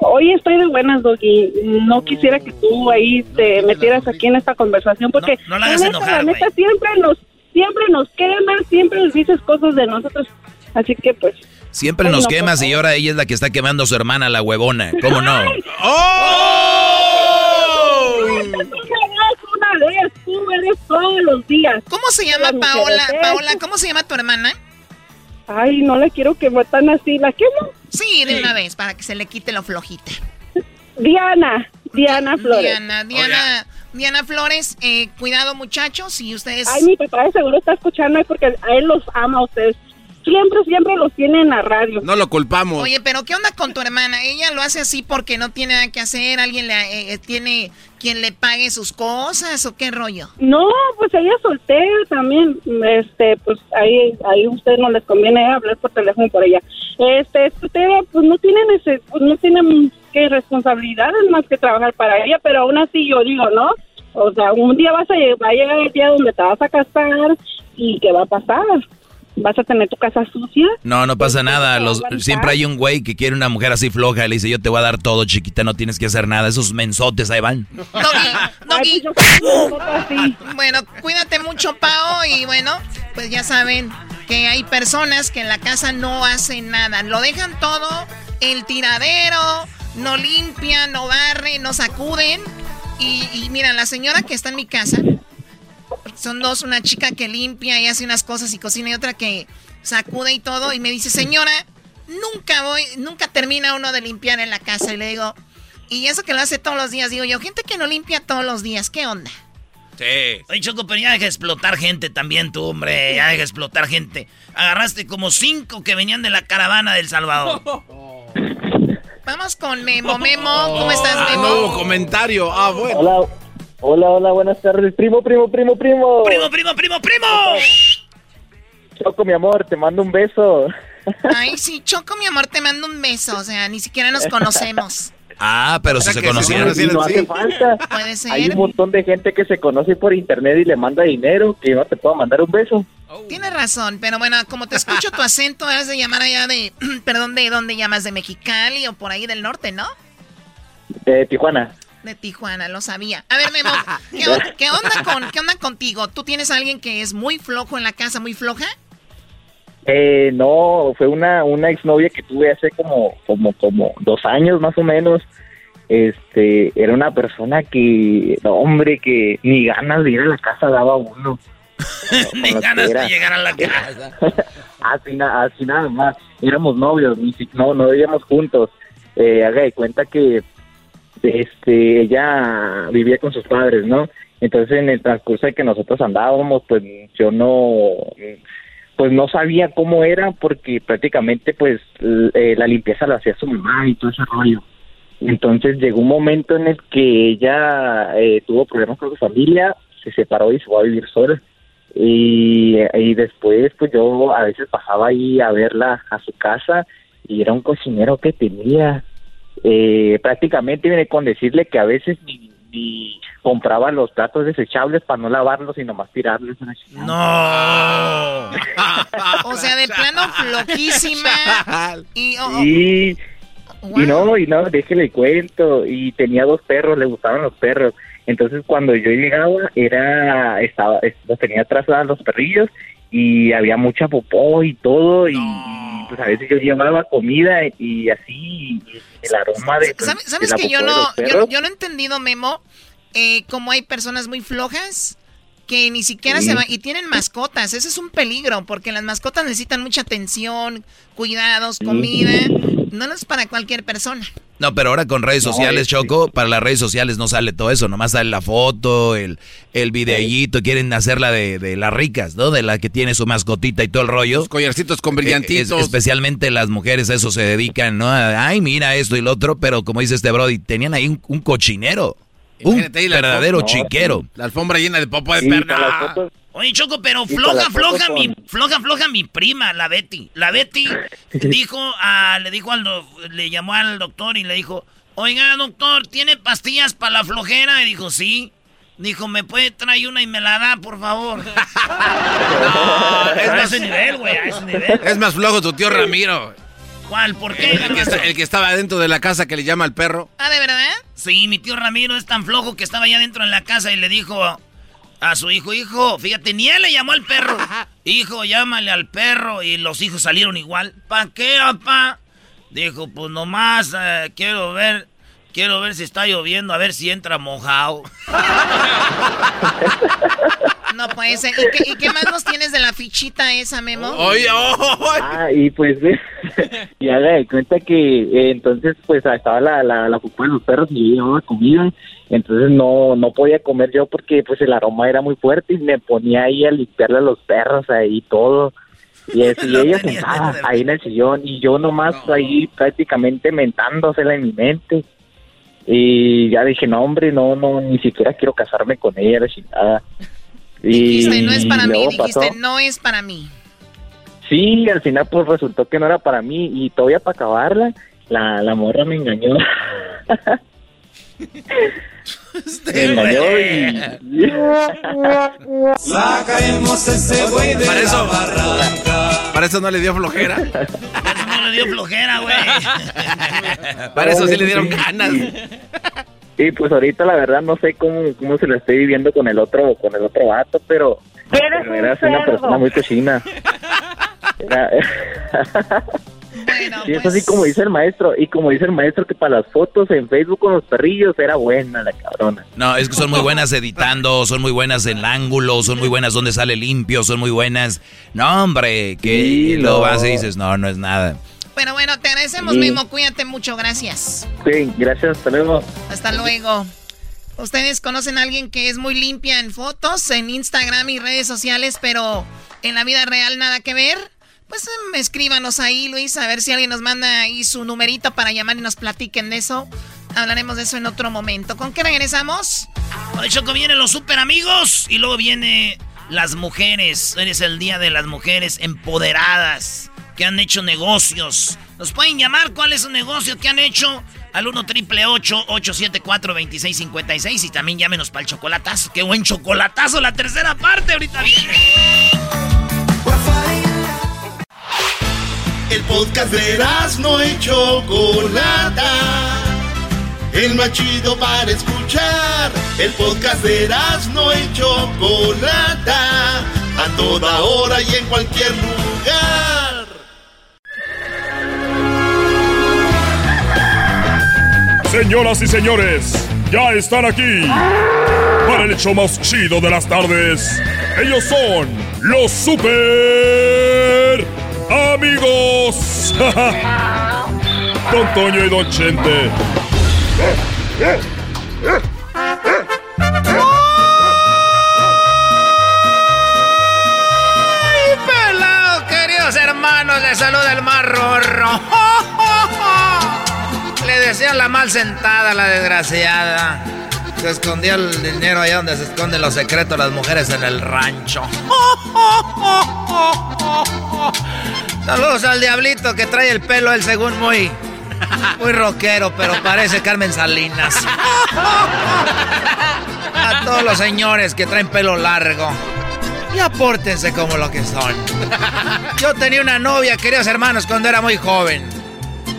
hoy estoy de buenas, Doggy. No quisiera que tú ahí te metieras aquí en esta conversación porque No- no la hagas neta, enojar, la neta siempre nos, siempre nos quemas, siempre nos dices cosas de nosotros. Así que pues. Siempre nos no, quemas y ahora ella es la que está quemando a su hermana, la huevona. ¿Cómo no? Una vez, tú eres todos los días. ¿Cómo se llama Paola? Paola, ¿cómo se llama tu hermana? Ay, no la quiero quemar tan así. ¿La quemo? Sí, de una vez, para que se le quite lo flojita. Diana, Diana Flores. Diana, Diana, Diana Flores, eh, cuidado muchachos, y ustedes... Ay, mi papá de seguro está escuchando porque a él los ama a ustedes. Siempre, siempre los tiene en la radio. No lo culpamos. Oye, pero ¿qué onda con tu hermana? Ella lo hace así porque no tiene nada que hacer, alguien le eh, eh, tiene quien le pague sus cosas o qué rollo. No, pues ella es soltera también. Este, pues ahí, ahí a usted no les conviene hablar por teléfono por ella. Este, es soltera, pues no tienen ese, pues no tienen qué responsabilidades más que trabajar para ella, pero aún así yo digo, ¿no? O sea, un día vas a, va a llegar el día donde te vas a casar y ¿qué va a pasar? ¿Vas a tener tu casa sucia? No, no pasa nada. Los, siempre hay un güey que quiere una mujer así floja y le dice, yo te voy a dar todo, chiquita, no tienes que hacer nada. Esos mensotes ahí van. Doggy, Bueno, cuídate mucho, Pao, y bueno, pues ya saben que hay personas que en la casa no hacen nada. Lo dejan todo, el tiradero, no limpian, no barren, no sacuden. Y, y mira, la señora que está en mi casa, son dos, una chica que limpia y hace unas cosas y cocina y otra que sacude y todo. Y me dice, señora, nunca voy, nunca termina uno de limpiar en la casa. Y le digo, y eso que lo hace todos los días, digo yo, gente que no limpia todos los días, ¿qué onda? Sí. Oye, Choco, pero ya deja de explotar gente también tú, hombre. Ya deja de explotar gente. Agarraste como cinco que venían de la caravana del Salvador. Vamos con Memo. Memo, ¿cómo estás, ah, Memo? nuevo comentario. Ah, bueno. Hola, hola, hola, buenas tardes. Primo, primo, primo, primo. Primo, primo, primo, primo. Choco, mi amor, te mando un beso. Ay, sí, Choco, mi amor, te mando un beso. O sea, ni siquiera nos conocemos. Ah, pero si se conocieron. no hace falta. Puede ser. Hay un montón de gente que se conoce por internet y le manda dinero, que yo no te puedo mandar un beso. Tienes razón, pero bueno, como te escucho tu acento, has de llamar allá de, perdón, ¿de dónde llamas? ¿De Mexicali o por ahí del norte, no? De Tijuana. De Tijuana, lo sabía. A ver, Memo, ¿qué, on- qué onda con, ¿qué onda contigo? ¿Tú tienes a alguien que es muy flojo en la casa, muy floja? Eh, no, fue una, una exnovia que tuve hace como, como, como dos años más o menos. Este, era una persona que, no, hombre, que ni ganas de ir a la casa daba uno. Ni ganas de llegar a la casa. así, na- así nada más. Éramos novios, no, no vivíamos juntos. Eh, haga de cuenta que este, ella vivía con sus padres, ¿no? Entonces, en el transcurso de que nosotros andábamos, pues yo no, pues no sabía cómo era porque prácticamente, pues, eh, la limpieza la hacía su mamá y todo ese rollo. Entonces llegó un momento en el que ella eh, tuvo problemas con su familia, se separó y se fue a vivir sola. Y, y después, pues yo a veces pasaba ahí a verla a su casa y era un cocinero que tenía. Eh, prácticamente viene con decirle que a veces ni, ni compraba los platos desechables para no lavarlos y nomás tirarlos. No. O sea, de plano flojísima. Y, oh, oh, Y, y no, y no, déjele cuento. Y tenía dos perros, le gustaban los perros. Entonces cuando yo llegaba, era, estaba, es- los tenía atrás a los perrillos y había mucha popó y todo. Y pues a veces yo llevaba comida y así y el aroma de, ¿Sabes, que yo no, yo, yo no he entendido, Memo, eh, cómo hay personas muy flojas que ni siquiera Sí. se van y tienen mascotas. Ese es un peligro porque las mascotas necesitan mucha atención, cuidados, comida. No es para cualquier persona. No, pero ahora con redes No, sociales, es- Choco, para las redes sociales no sale todo eso, nomás sale la foto, el, el videíto, quieren hacerla de, de las ricas, ¿no? De la que tiene su mascotita y todo el rollo. Los collarcitos con brillantitos. especialmente las mujeres a eso se dedican, ¿no? Ay, mira esto y lo otro, pero como dice este Brody, tenían ahí un, un cochinero, un Imagínate ahí la verdadero alfombra- chiquero. La alfombra llena de popó de Sí, perna. con las fotos. Oye, Choco, pero floja, floja, con- mi, floja, floja mi prima, la Betty. La Betty dijo a, le dijo al, do- le llamó al doctor y le dijo, oiga, doctor, ¿tiene pastillas para la flojera? Y dijo, sí. Dijo, ¿me puede traer una y me la da, por favor? es a más- ese nivel, güey, a ese nivel. Es más flojo tu tío Ramiro. ¿Cuál? ¿Por qué? El que, está- el que estaba dentro de la casa que le llama al perro. Ah, ¿de verdad? Sí, mi tío Ramiro es tan flojo que estaba allá dentro en la casa y le dijo a su hijo, hijo, fíjate, ni él le llamó al perro. Hijo, llámale al perro. Y los hijos salieron igual. ¿Pa' qué, papá? Dijo, pues nomás eh, quiero ver, quiero ver si está lloviendo, a ver si entra mojado. No puede ser. ¿Y qué, y qué más nos tienes de la fichita esa, Memo? Ah, y pues, y haga de cuenta que eh, entonces, pues, estaba la, la, la de los perros y yo llevaba comida, entonces no, no podía comer yo porque, pues, el aroma era muy fuerte y me ponía ahí a limpiarle a los perros ahí todo. Y, es, y ella sentada ahí en el sillón y yo nomás ahí prácticamente mentándosela en mi mente. Y ya dije, no, hombre, no, no, ni siquiera quiero casarme con ella, la chingada. Y Dijiste, no es para mí, luego dijiste, pasó- no es para mí. Sí, al final pues resultó que no era para mí y todavía para acabarla, la, la morra me engañó. me engañó y... Sacaremos ese güey de Para la eso- barranca. Para eso no le dio flojera. Le dio flojera, güey. Para eso sí le dieron ganas. Sí, pues ahorita la verdad no sé cómo, cómo se lo estoy viviendo con el otro con el otro vato, pero, pero era así una persona muy cochina. Era- sí, es así como dice el maestro, y como dice el maestro que para las fotos en Facebook con los perrillos era buena la cabrona. No, es que son muy buenas editando, son muy buenas en el ángulo, son muy buenas donde sale limpio, son muy buenas. No, hombre, que Sí, lo no. vas y dices, no, no es nada. Pero bueno, te agradecemos, Sí. Memo. Cuídate mucho, gracias. Sí, gracias, hasta luego. Hasta luego. ¿Ustedes conocen a alguien que es muy limpia en fotos, en Instagram y redes sociales, pero en la vida real nada que ver? Pues em, escríbanos ahí, Luis, a ver si alguien nos manda ahí su numerito para llamar y nos platiquen de eso. Hablaremos de eso en otro momento. ¿Con qué regresamos? De hecho, que vienen los super amigos y luego viene las mujeres. Hoy es el día de las mujeres empoderadas que han hecho negocios. Nos pueden llamar cuál es su negocio que han hecho al 1 triple 874 2656 y también llámenos para el chocolatazo. Qué buen chocolatazo, la tercera parte ahorita viene. El podcast de no y Chocolata. El más chido para escuchar. El podcast de no y Chocolata. A toda hora y en cualquier lugar. Señoras y señores, ya están aquí para el hecho más chido de las tardes. Ellos son los super amigos. Don Toño y Don Chente. ¡Ay, pelado, queridos hermanos! Les saluda el más decían la mal sentada, la desgraciada. Se escondía el dinero allá donde se esconden los secretos las mujeres en el rancho. Saludos al diablito que trae el pelo, él según muy, muy rockero, pero parece Carmen Salinas. A todos los señores que traen pelo largo. Y apórtense como lo que son. Yo tenía una novia, queridos hermanos, cuando era muy joven.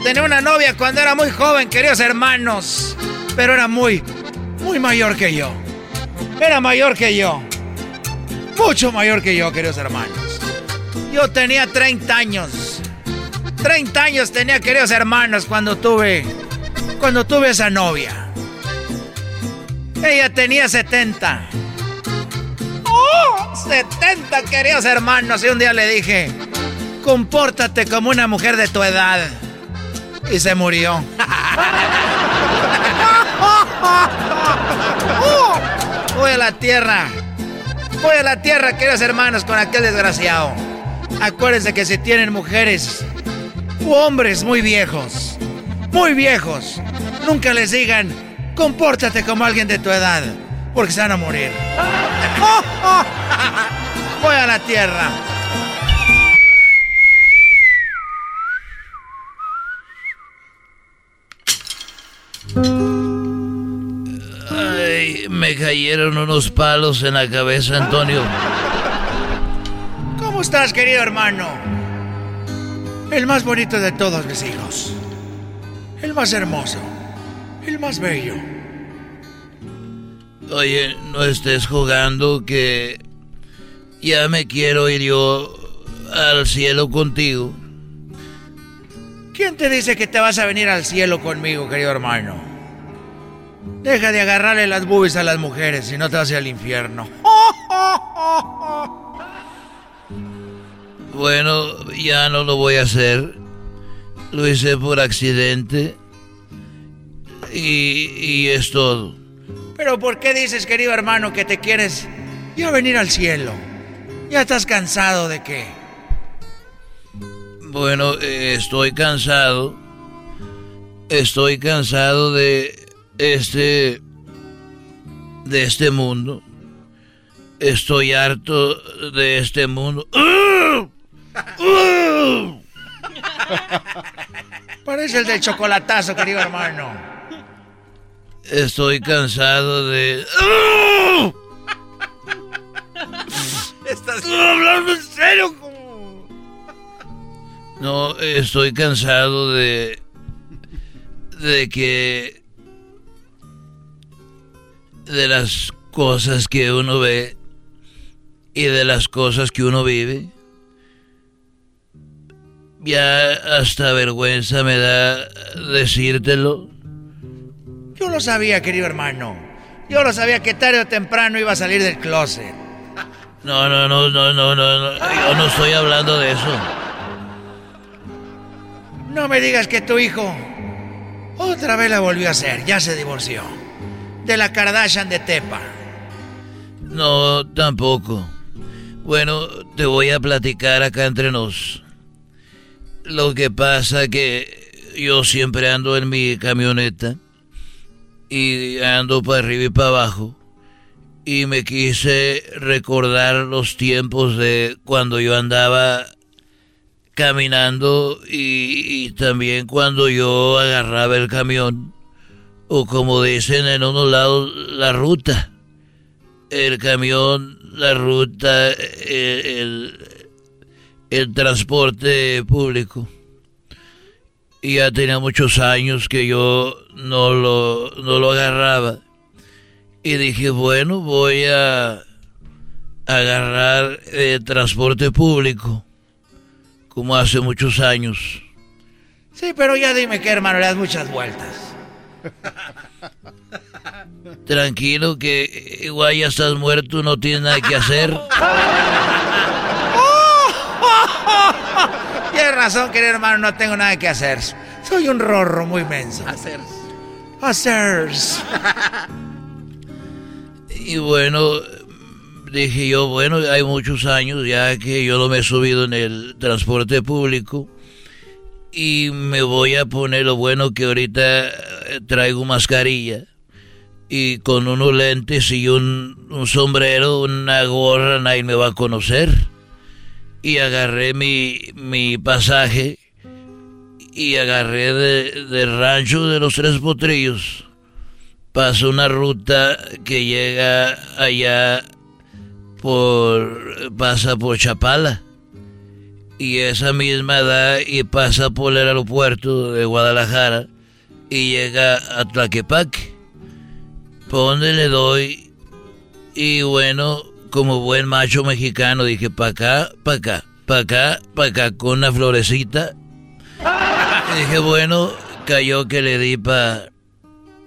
Tenía una novia cuando era muy joven, queridos hermanos. Pero era muy, muy mayor que yo. Era mayor que yo. Mucho mayor que yo, queridos hermanos. Yo tenía 30 años. 30 años tenía, queridos hermanos, cuando tuve. Cuando tuve esa novia. Ella tenía 70. ¡Oh! 70, queridos hermanos. Y un día le dije: Compórtate como una mujer de tu edad. Y se murió. Voy a la tierra. Voy a la tierra, queridos hermanos, con aquel desgraciado. Acuérdense que si tienen mujeres u hombres muy viejos, muy viejos, nunca les digan, compórtate como alguien de tu edad, porque se van a morir. Voy a la tierra. Ay, me cayeron unos palos en la cabeza, Antonio. ¿Cómo estás, querido hermano? El más bonito de todos mis hijos. El más hermoso. El más bello. Oye, no estés jugando que ya me quiero ir yo al cielo contigo. ¿Quién te dice que te vas a venir al cielo conmigo, querido hermano? Deja de agarrarle las boobies a las mujeres, si no te vas al infierno. Bueno, ya no lo voy a hacer. Lo hice por accidente. Y, y es todo. Pero ¿por qué dices, querido hermano, que te quieres ya venir al cielo? ¿Ya estás cansado de qué? Bueno, eh, estoy cansado. Estoy cansado de este de este mundo. Estoy harto de este mundo. Parece el del chocolatazo, querido hermano. Estoy cansado de. Estás hablando en serio. No, estoy cansado de. de que. de las cosas que uno ve y de las cosas que uno vive. Ya hasta vergüenza me da decírtelo. Yo lo sabía, querido hermano. Yo lo sabía que tarde o temprano iba a salir del closet. No, no, no, no, no, no, no. Yo no estoy hablando de eso. No me digas que tu hijo otra vez la volvió a hacer. Ya se divorció. De la Kardashian de Tepa. No, tampoco. Bueno, te voy a platicar acá entre nos. Lo que pasa que yo siempre ando en mi camioneta y ando para arriba y para abajo y me quise recordar los tiempos de cuando yo andaba caminando y, también cuando yo agarraba el camión o como dicen en unos lados la ruta. El camión la ruta el, el transporte público. Y ya tenía muchos años que yo no lo, no lo agarraba. Y dije, bueno, voy a agarrar el transporte público, como hace muchos años. Sí, pero ya dime que hermano, le das muchas vueltas. Tranquilo, que igual ya estás muerto, no tienes nada que hacer. Tienes razón, querido hermano, no tengo nada que hacer. Soy un rorro muy menso. Hacer. Hacer. y bueno, dije yo, bueno, hay muchos años ya que yo no me he subido en el transporte público. Y me voy a poner lo bueno que ahorita traigo mascarilla. Y con unos lentes y un, un sombrero, una gorra, nadie me va a conocer y agarré mi, mi pasaje y agarré de, de, rancho de los tres potrillos. Paso una ruta que llega allá por pasa por Chapala y esa misma da y pasa por el aeropuerto de Guadalajara y llega a Tlaquepaque. Por le doy y bueno, como buen macho mexicano, dije, pa' acá, pa' acá, pa' acá, pa' acá, con una florecita. Y dije, bueno, cayó que le di pa'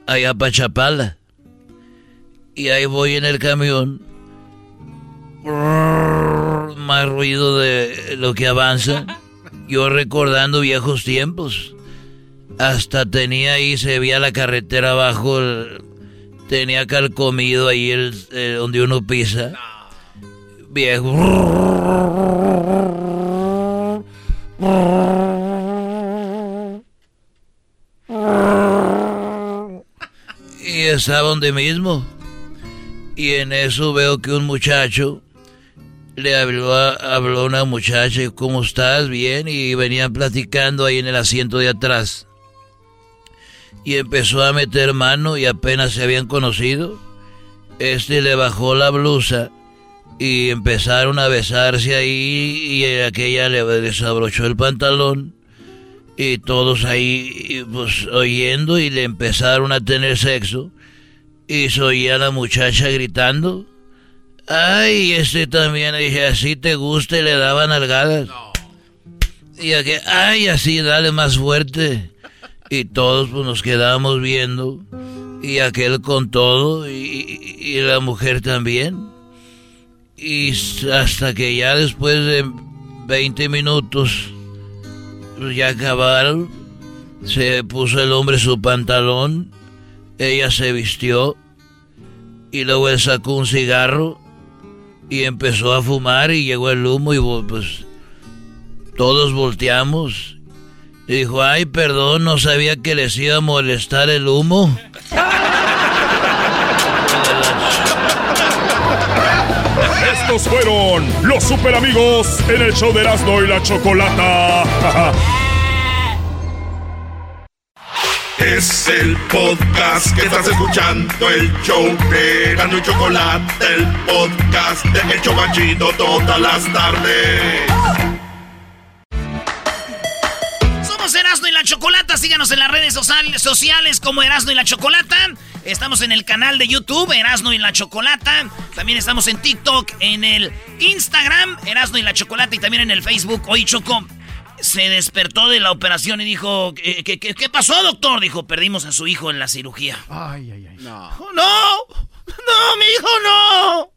allá pa' Chapala. Y ahí voy en el camión. Más ruido de lo que avanza. Yo recordando viejos tiempos. Hasta tenía ahí, se veía la carretera abajo, tenía calcomido ahí el, el, donde uno pisa viejo. Y estaba donde mismo. Y en eso veo que un muchacho le habló habló una muchacha, ¿cómo estás? Bien, y venían platicando ahí en el asiento de atrás. Y empezó a meter mano y apenas se habían conocido. Este le bajó la blusa y empezaron a besarse ahí y aquella le desabrochó el pantalón y todos ahí pues oyendo y le empezaron a tener sexo y se oía la muchacha gritando ay este también dije así te gusta y le daban algadas y aquel ay así dale más fuerte. Y todos pues nos quedábamos viendo. Y aquel con todo y, y la mujer también. Y hasta que ya después de 20 minutos pues ya acabaron, se puso el hombre su pantalón, ella se vistió y luego él sacó un cigarro y empezó a fumar y llegó el humo y pues todos volteamos. Dijo, ay, perdón, no sabía que les iba a molestar el humo. Estos fueron los super amigos en el show de Erasmo y la Chocolata. Es el podcast que estás escuchando, el show de Erasmo y Chocolata, el podcast de El Chocachito todas las tardes. Somos Erasmo y la Chocolata. Síganos en las redes social- sociales como Erasmo y la Chocolata. Estamos en el canal de YouTube Erasmo y la Chocolata. También estamos en TikTok, en el Instagram Erasmo y la Chocolata y también en el Facebook. Hoy Choco se despertó de la operación y dijo, ¿qué, qué- pasó, doctor? Dijo, perdimos a su hijo en la cirugía. Ay, ay, ay. No. ¡No! ¡No, mi hijo no!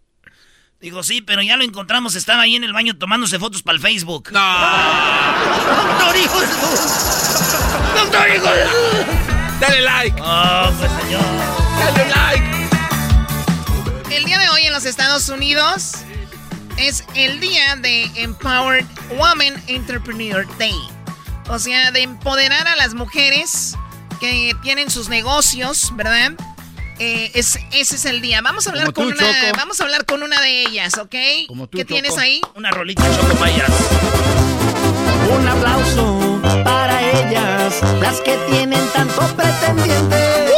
Digo, sí, pero ya lo encontramos. Estaba ahí en el baño tomándose fotos para el Facebook. ¡No! ¡Doctor, hijo ¡Doctor, hijo Dale like. ¡Oh, pues señor! Dale like. El día de hoy en los Estados Unidos es el día de Empowered Woman Entrepreneur Day. O sea, de empoderar a las mujeres que tienen sus negocios, ¿verdad? Eh, es, ese es el día. Vamos a hablar Como con tú, una, Choco. vamos a hablar con una de ellas, ¿ok? Como tú, ¿Qué Choco. tienes ahí? Una rolita Choco Mayas. Un aplauso para ellas, las que tienen tanto pretendiente.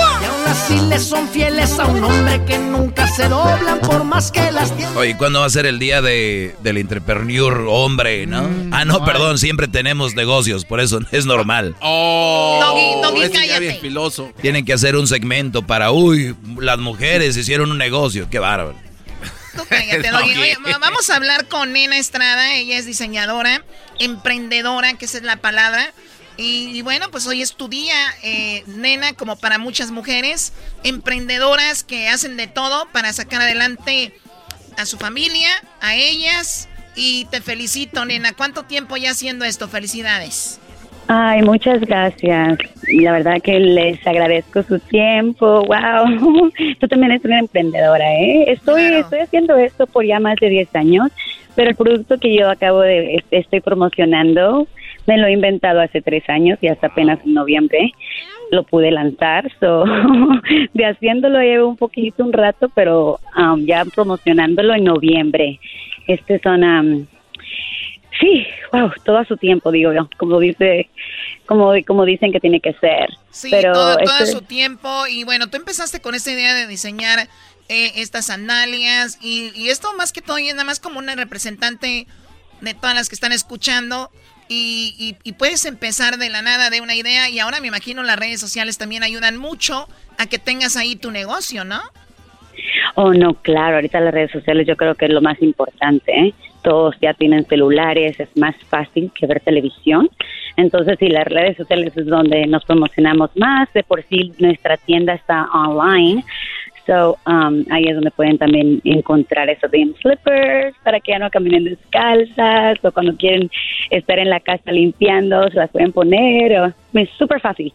Así le son fieles a un hombre que nunca se doblan por más que las tienen. Oye, ¿cuándo va a ser el día de, del entrepreneur hombre, no? ah, no, perdón, siempre tenemos negocios, por eso es normal. Oh, Doggy, Doggy, ese cállate. filoso. Tienen que hacer un segmento para, uy, las mujeres hicieron un negocio, qué bárbaro. Tú cállate, Doggy. Oye, va- vamos a hablar con Nena Estrada. Ella es diseñadora, emprendedora, que esa es la palabra. Y, y bueno, pues hoy es tu día, eh, Nena, como para muchas mujeres, emprendedoras que hacen de todo para sacar adelante a su familia, a ellas. Y te felicito, Nena. ¿Cuánto tiempo ya haciendo esto? Felicidades. Ay, muchas gracias. La verdad que les agradezco su tiempo. Wow. Tú también eres una emprendedora, ¿eh? Estoy, estoy haciendo esto por ya más de 10 años, pero el producto que yo acabo de est- estoy promocionando me lo he inventado hace tres años y hasta apenas en noviembre lo pude lanzar. So, de haciéndolo llevo un poquito, un rato, pero um, ya promocionándolo en noviembre. Este son um, Sí, wow, todo a su tiempo, digo yo, como dice, como, como dicen que tiene que ser. Sí, Pero todo, todo este- su tiempo. Y bueno, tú empezaste con esta idea de diseñar eh, estas sandalias. Y, y esto más que todo y es nada más como una representante de todas las que están escuchando. Y, y- y puedes empezar de la nada de una idea. Y ahora me imagino las redes sociales también ayudan mucho a que tengas ahí tu negocio, ¿no? Oh, no, claro, ahorita las redes sociales yo creo que es lo más importante. ¿eh? Todos ya tienen celulares, es más fácil que ver televisión. Entonces, sí, las redes sociales es donde nos promocionamos más. De por sí, nuestra tienda está online. So, um, ahí es donde pueden también encontrar eso de slippers para que ya no caminen descalzas o cuando quieren estar en la casa limpiando, se las pueden poner. O, es súper fácil.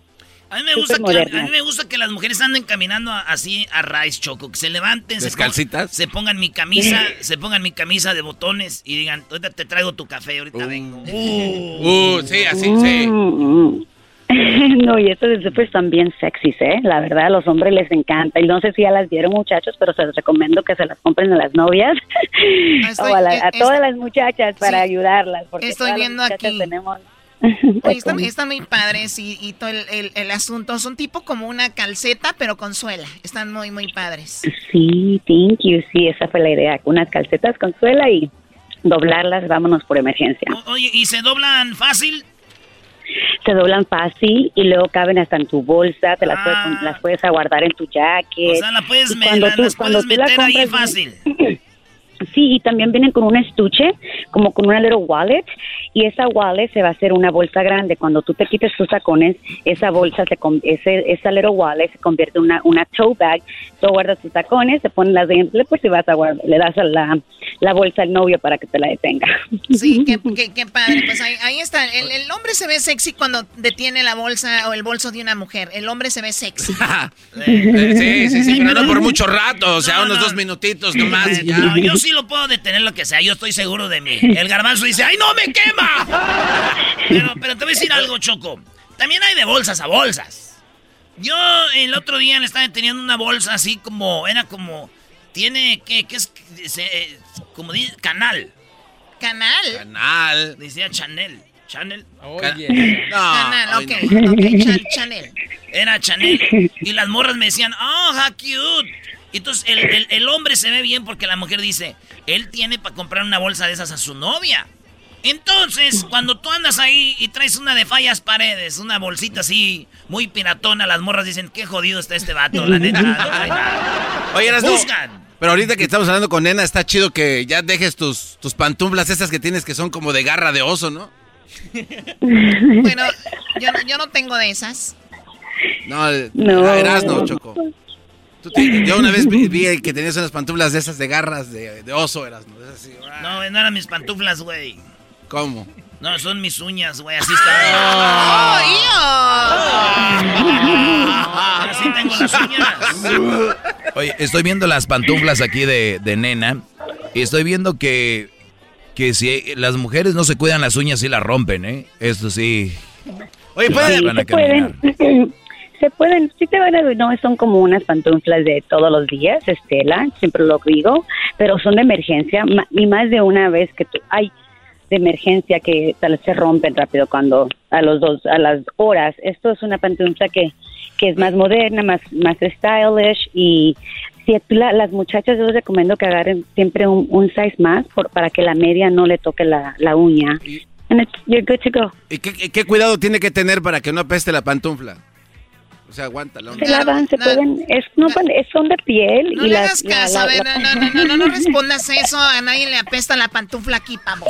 A mí, me gusta que, a mí me gusta que las mujeres anden caminando así a raíz choco, que se levanten, se, ¿Descalcitas? pongan- se pongan mi camisa, se pongan mi camisa de botones y digan, ahorita te traigo tu café, ahorita vengo. Uh, sí, así, sí. No, y estos slippers están bien sexys, ¿eh? La verdad, a los hombres les encanta. Y no sé si ya las vieron, muchachos, pero se los recomiendo que se las compren a las novias estoy- o a, la- a es- todas las muchachas para Sí. ayudarlas. Porque Estoy todas viendo aquí. Tenemos... Oye, están, están muy padres y, y todo el, el- el asunto. Son tipo como una calceta, pero con suela. Están muy, muy padres. Sí, thank you. Sí, esa fue la idea. Unas calcetas con suela y doblarlas, vámonos por emergencia. Oye, ¿y se doblan fácil? Se doblan fácil y luego caben hasta en tu bolsa, te las, puedes, las puedes guardar en tu jacket. O sea, la puedes, Y me- cuando la- tú- las cuando puedes tú la meter ahí fácil. Sí, y también vienen con un estuche, como con una little wallet, y esa wallet se va a hacer una bolsa grande. Cuando tú te quites tus tacones, esa bolsa, se ese, esa little wallet se convierte en una, una tote bag. Tú guardas tus tacones, te pones las de pues y vas a guardar, le das a la, la bolsa al novio para que te la detenga. Sí, qué, qué, qué padre. Pues ahí, ahí está. El, el, hombre se ve sexy cuando detiene la bolsa o el bolso de una mujer. El hombre se ve sexy. sí, sí, sí, pero no por mucho rato, o sea, unos dos minutitos nomás. ya. No, yo sí lo puedo detener lo que sea, yo estoy seguro de mí. El garbanzo dice, ¡ay, no me quema! Pero, pero te voy a decir algo, Choco. También hay de bolsas a bolsas. Yo el otro día le estaba teniendo una bolsa así como, era como, tiene, ¿qué, qué es? Se- como dice, canal. ¿Canal? Canal. Decía Chanel. Chanel. Oye. No, Canal, hoy ok. no. ok, Chan- Chanel. Era Chanel. Y las morras me decían, oh, how cute. Entonces el, el- el hombre se ve bien porque la mujer dice, él tiene para comprar una bolsa de esas a su novia. Entonces, cuando tú andas ahí y traes una de fallas paredes, una bolsita así, muy piratona, las morras dicen, qué jodido está este vato, la neta. no trae nada". Oye, Erasno, Buscan. Pero ahorita que estamos hablando con Nena, está chido que ya dejes tus, tus pantuflas esas que tienes que son como de garra de oso, ¿no? Bueno, yo, no- yo no tengo de esas. No, No. era Erasno, Choco. Tú te- yo una vez vi, vi que tenías unas pantuflas de esas de garras de, de oso, Erasno. Es así, No, no eran mis pantuflas, güey. ¿Cómo? No, son mis uñas, güey, así está. Así tengo las uñas. Oye, estoy viendo las pantuflas aquí de, de nena y estoy viendo que, que si las mujeres no se cuidan las uñas, sí las rompen, ¿eh? Esto sí. Oye, Sí, van a se pueden, sí te van a, no son como unas pantuflas de todos los días, Estela, siempre lo digo, pero son de emergencia y más de una vez que tú, hay de emergencia que tal vez se rompen rápido cuando a los dos, a las horas. Esto es una pantufla que, que es más moderna, más, más stylish y si la- las muchachas yo les recomiendo que agarren siempre un, un size más por, para que la media no le toque la, la uña. And it's, you're good to go. ¿Y qué, qué cuidado tiene que tener para que no apeste la pantufla? O sea, aguántala. Se lavan, se pueden, es, no, son de piel No y le las, hagas la- caso, la- a ver, la- no, no, no, no, no respondas eso, a nadie le apesta la pantufla aquí, vamos.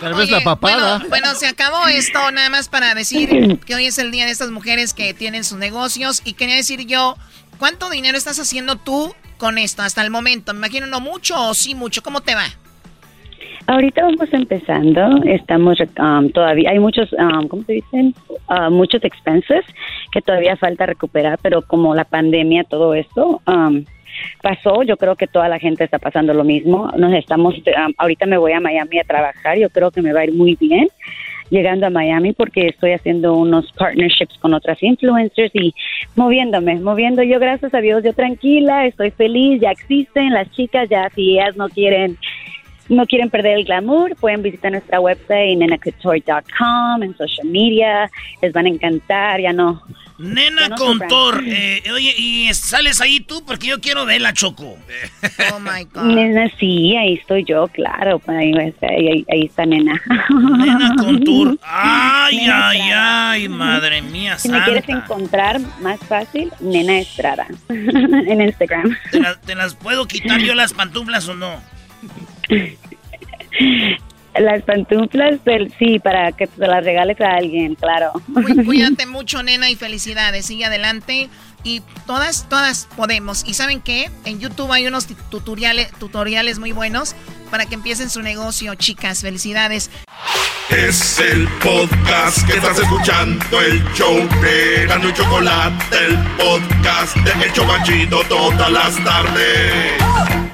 Tal vez la papada. Bueno, bueno, se acabó esto, nada más para decir que hoy es el día de estas mujeres que tienen sus negocios y quería decir yo, ¿cuánto dinero estás haciendo tú con esto hasta el momento? Me imagino no mucho o sí mucho, ¿cómo te va? Ahorita vamos empezando, estamos um, todavía, hay muchos, um, ¿cómo se dicen? Uh, muchos expenses que todavía falta recuperar, pero como la pandemia, todo esto um, pasó, yo creo que toda la gente está pasando lo mismo. Nos estamos, um, ahorita me voy a Miami a trabajar, yo creo que me va a ir muy bien llegando a Miami porque estoy haciendo unos partnerships con otras influencers y moviéndome, moviendo yo gracias a Dios, yo tranquila, estoy feliz, ya existen las chicas, ya si ellas no quieren no quieren perder el glamour, pueden visitar nuestra website nenacouture.com, en social media, les van a encantar, ya no. Nena ya no Contor, eh, oye, ¿y sales ahí tú? Porque yo quiero verla, Choco. Oh my Nena, sí, ahí estoy yo, claro, pues, ahí, ahí, ahí- ahí está Nena. Nena Contour. Ay, Nena ay, Estrada. ay, madre mía Si me quieres encontrar más fácil, Nena Estrada, en Instagram. ¿Te, la- te las puedo quitar yo las pantuflas o no? Las pantuflas, del- sí, para que te las regales a alguien, claro. Cu- Cuídate mucho, nena, y felicidades. Sigue adelante. Y todas, todas podemos. ¿Y saben qué? En YouTube hay unos tutoriales, tutoriales muy buenos para que empiecen su negocio, chicas. Felicidades. Es el podcast que estás escuchando, el show de Gano y Chocolate, el podcast de El Chocachito todas las tardes.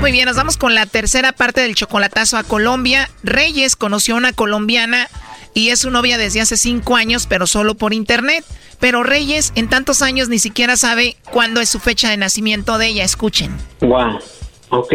Muy bien, nos vamos con la tercera parte del chocolatazo a Colombia. Reyes conoció a una colombiana y es su novia desde hace cinco años, pero solo por internet. Pero Reyes en tantos años ni siquiera sabe cuándo es su fecha de nacimiento de ella. Escuchen. Wow. Ok,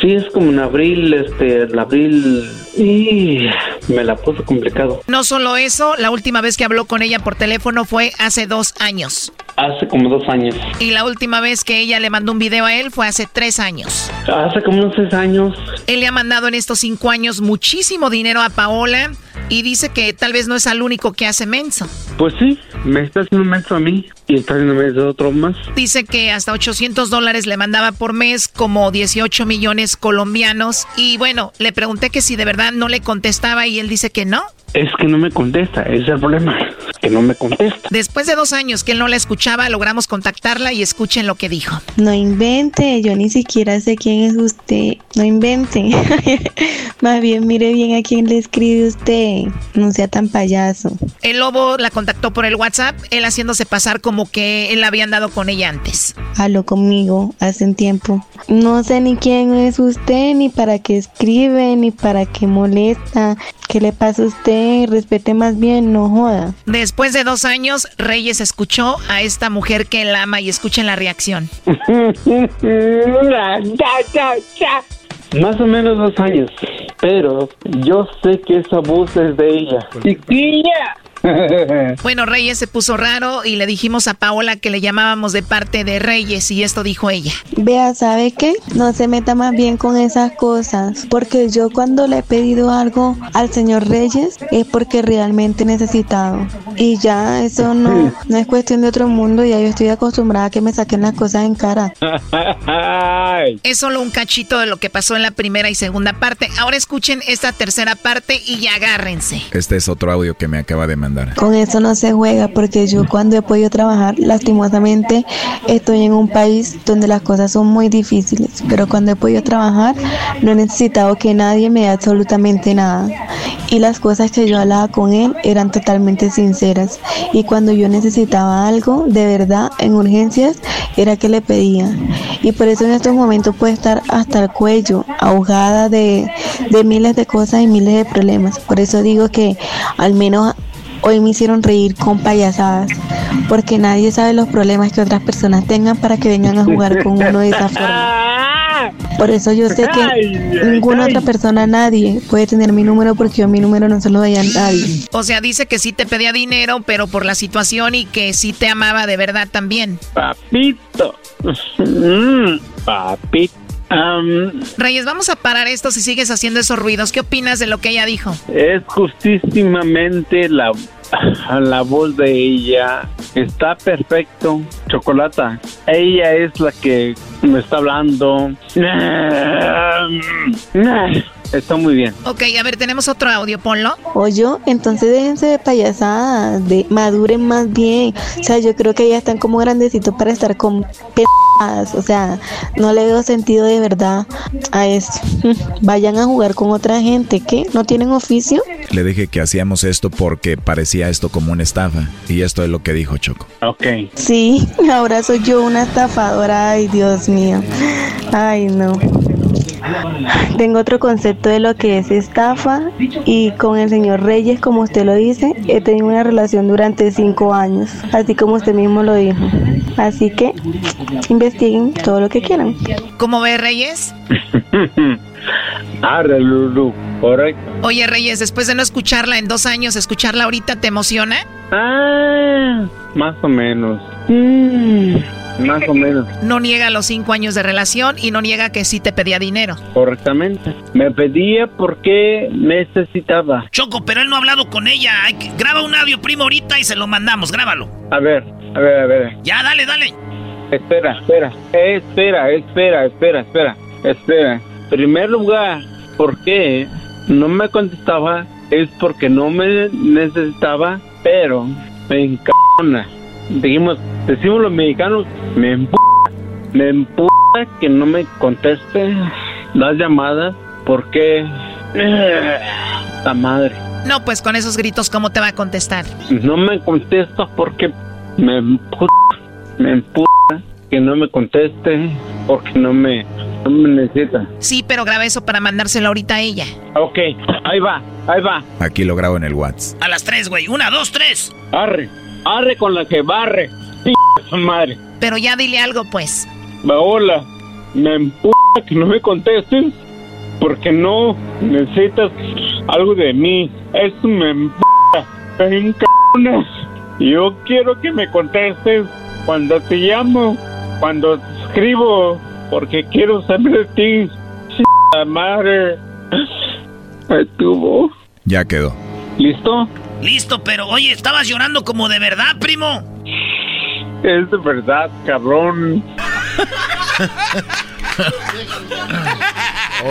sí es como en abril, este, el abril y me la puso complicado. No solo eso, la última vez que habló con ella por teléfono fue hace dos años. Hace como dos años. Y la última vez que ella le mandó un video a él fue hace tres años. Hace como unos seis años. Él le ha mandado en estos cinco años muchísimo dinero a Paola y dice que tal vez no es el único que hace menso. Pues sí, me está haciendo menso a mí y está haciendo menso a otro más. Dice que hasta 800 dólares le mandaba por mes, como 18 millones colombianos. Y bueno, le pregunté que si de verdad no le contestaba y él dice que no. Es que no me contesta, ese es el problema, que no me contesta. Después de dos años que él no la escuchaba, logramos contactarla y escuchen lo que dijo. No invente, yo ni siquiera sé quién es usted. No invente. Más bien mire bien a quién le escribe usted. No sea tan payaso. El lobo la contactó por el WhatsApp, él haciéndose pasar como que él había andado con ella antes. Habló conmigo hace un tiempo. No sé ni quién es usted, ni para qué escribe, ni para qué molesta. ¿Qué le pasa a usted? Respete más bien, no joda. Después de dos años, Reyes escuchó a esta mujer que él ama y escuchen la reacción. Más o menos dos años, pero yo sé que esa voz es de ella. ¡Chiquilla! Bueno, Reyes se puso raro y le dijimos a Paola que le llamábamos de parte de Reyes y esto dijo ella. Vea, ¿sabe qué? No se meta más bien con esas cosas, porque yo cuando le he pedido algo al señor Reyes es porque realmente he necesitado. Y ya eso no, no es cuestión de otro mundo, ya yo estoy acostumbrada a que me saquen las cosas en cara. Es solo un cachito de lo que pasó en la primera y segunda parte. Ahora escuchen esta tercera parte y agárrense. Este es otro audio que me acaba de mandar. Con eso no se juega porque yo cuando he podido trabajar, lastimosamente estoy en un país donde las cosas son muy difíciles, pero cuando he podido trabajar no he necesitado que nadie me dé absolutamente nada. Y las cosas que yo hablaba con él eran totalmente sinceras. Y cuando yo necesitaba algo de verdad en urgencias, era que le pedía. Y por eso en estos momentos puedo estar hasta el cuello, ahogada de, de miles de cosas y miles de problemas. Por eso digo que al menos hoy me hicieron reír con payasadas, porque nadie sabe los problemas que otras personas tengan para que vengan a jugar con uno de esa forma. Por eso yo sé que ninguna otra persona, nadie, puede tener mi número porque yo mi número no se lo doy a nadie. O sea, dice que sí te pedía dinero, pero por la situación y que sí te amaba de verdad también. Papito. Mm, papito. Am, Reyes, vamos a parar esto si sigues haciendo esos ruidos. ¿Qué opinas de lo que ella dijo? es justísimamente la, la voz de ella. Está perfecto. Chocolata. Ella es la que me está hablando. Está muy bien. Ok, a ver, tenemos otro audio, ponlo. O yo, entonces déjense de payasadas, de maduren más bien. O sea, yo creo que ya están como grandecitos para estar con. O sea, no le veo sentido de verdad a eso. Vayan a jugar con otra gente, ¿qué? ¿No tienen oficio? Le dije que hacíamos esto porque parecía esto como una estafa. Y esto es lo que dijo Choco. Ok. Sí, ahora soy yo una estafadora. Ay, Dios mío. Ay, no. Tengo otro concepto de lo que es estafa y con el señor Reyes, como usted lo dice, he tenido una relación durante cinco años, así como usted mismo lo dijo. Así que investiguen todo lo que quieran. ¿Cómo ve Reyes? Arre, Lulu. Correcto. Oye Reyes, después de no escucharla en dos años, escucharla ahorita te emociona. Ah, más o menos. Mm, más o menos. No niega los cinco años de relación y no niega que sí te pedía dinero. Correctamente. Me pedía porque necesitaba. Choco, pero él no ha hablado con ella. Hay que- graba un audio primo ahorita y se lo mandamos. Grábalo. A ver, a ver, a ver. Ya, dale, dale. Espera, espera, espera, espera, espera, espera, espera. Primer lugar, ¿por qué no me contestaba? Es porque no me necesitaba, pero me encanta. Dijimos, decimos los mexicanos, me empuja, me empuja que no me conteste las llamadas porque la madre No, pues con esos gritos, ¿cómo te va a contestar? no me contesta porque me empuja, me empuja que no me conteste porque no me, no me necesita. Sí, pero graba eso para mandárselo ahorita a ella. Ok, ahí va, ahí va. Aquí lo grabo en el WhatsApp. A las tres, güey. Una, dos, tres. Arre, arre con la que barre. P su madre. Pero ya dile algo, pues. Hola, me empuja que no me contestes porque no necesitas algo de mí. Eso me empuja. Cabrones. Yo quiero que me contestes cuando te llamo, cuando te escribo, porque quiero saber de ti. Madre. Estuvo. Ya quedó. ¿Listo? Listo, pero oye, estabas llorando como de verdad, primo. Es de verdad, cabrón.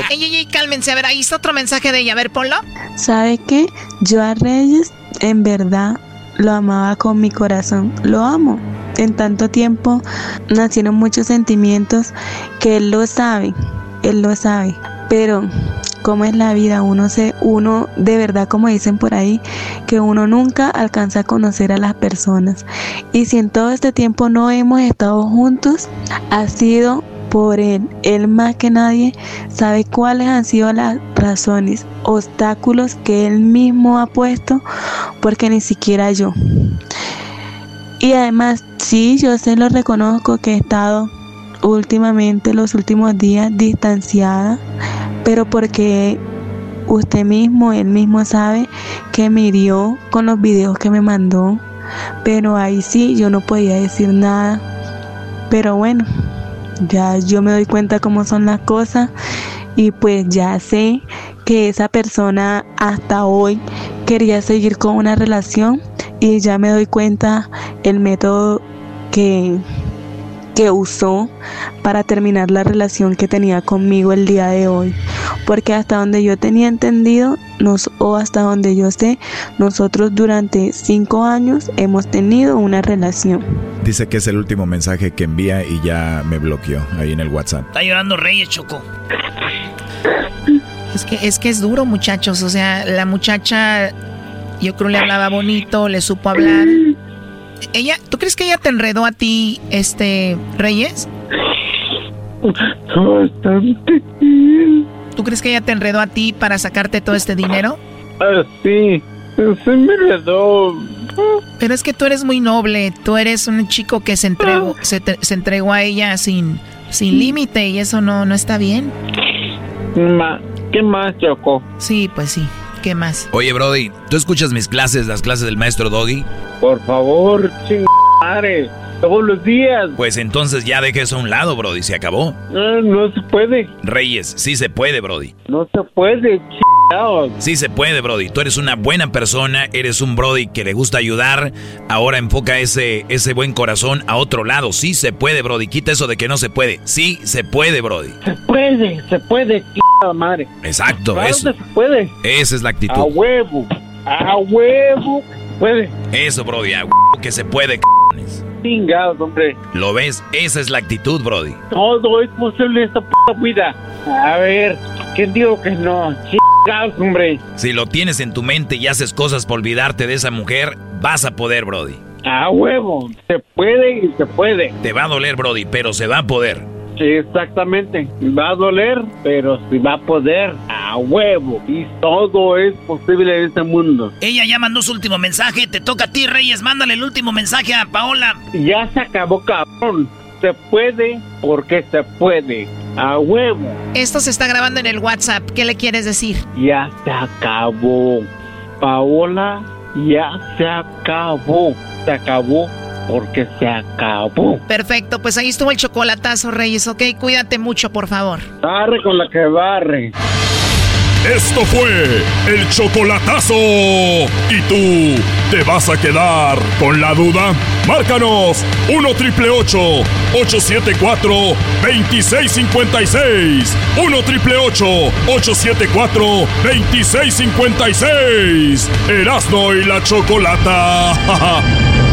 Ey, ey, ey, cálmense. A ver, ahí está otro mensaje de ella. A ver, ponlo. ¿Sabe qué? Yo a Reyes en verdad lo amaba con mi corazón. Lo amo. En tanto tiempo nacieron muchos sentimientos que él lo sabe. Él lo sabe. Pero cómo es la vida, uno se uno de verdad como dicen por ahí que uno nunca alcanza a conocer a las personas. Y si en todo este tiempo no hemos estado juntos, ha sido por él. Él más que nadie sabe cuáles han sido las razones, obstáculos que él mismo ha puesto, porque ni siquiera yo. Y además, sí, yo se lo reconozco que he estado últimamente, los últimos días, distanciada, pero porque usted mismo, él mismo sabe que me hirió con los videos que me mandó, pero ahí sí yo no podía decir nada. Pero bueno, ya yo me doy cuenta cómo son las cosas y pues ya sé que esa persona hasta hoy quería seguir con una relación y ya me doy cuenta el método que, que usó para terminar la relación que tenía conmigo el día de hoy. Porque hasta donde yo tenía entendido, nos, o hasta donde yo sé, nosotros durante cinco años hemos tenido una relación. Dice que es el último mensaje que envía y ya me bloqueó ahí en el WhatsApp. Está llorando Reyes, Choco. Es que, es que es duro, muchachos. O sea, la muchacha, yo creo le hablaba bonito, le supo hablar. Ella, ¿tú crees que ella te enredó a ti, este, Reyes? Bastante. ¿Tú crees que ella te enredó a ti para sacarte todo este dinero? Ah, sí. Se me enredó. Pero es que tú eres muy noble. Tú eres un chico que se entregó, se, te- se entregó a ella sin, sin límite y eso no, no está bien. Ma, ¿Qué más, Choco? Sí, pues sí. ¿Qué más? Oye, Brody, ¿tú escuchas mis clases, las clases del maestro Doggy? Por favor, ching madre. Todos los días. Pues entonces ya deje eso a un lado, Brody, se acabó. No, no se puede. Reyes, sí se puede, Brody. No se puede, chingados. Sí se puede, Brody. Tú eres una buena persona, eres un Brody que le gusta ayudar. Ahora enfoca ese, ese buen corazón a otro lado. Sí se puede, Brody. Quita eso de que no se puede. Sí se puede, Brody. Se puede, se puede, madre. Exacto, Claro eso. que se puede. Esa es la A actitud. huevo. A huevo. Puede. Eso, Brody, a huevo que se puede, c***ones. Chingados, hombre. ¿Lo ves? Esa es la actitud, Brody. Todo es posible en esta puta vida. A ver, ¿quién digo que no? Chingados, hombre. Si lo tienes en tu mente y haces cosas por olvidarte de esa mujer, vas a poder, Brody. A huevo. Se puede y se puede. Te va a doler, Brody, pero se va a poder. Sí, exactamente. Va a doler, pero sí va a poder. A huevo. Y todo es posible en este mundo. Ella ya mandó su último mensaje. Te toca a ti, Reyes. Mándale el último mensaje a Paola. Ya se acabó, cabrón. Se puede porque se puede. A huevo. Esto se está grabando en el WhatsApp. ¿Qué le quieres decir? Ya se acabó. Paola, ya se acabó. Se acabó porque se acabó. Perfecto, pues ahí estuvo el chocolatazo, Reyes, ¿ok? Cuídate mucho, por favor. Barre con la que barre. Esto fue el chocolatazo. ¿Y tú te vas a quedar con la duda? Márcanos 1 triple 874 2656. 1 triple 874 2656. Erasno y la chocolata.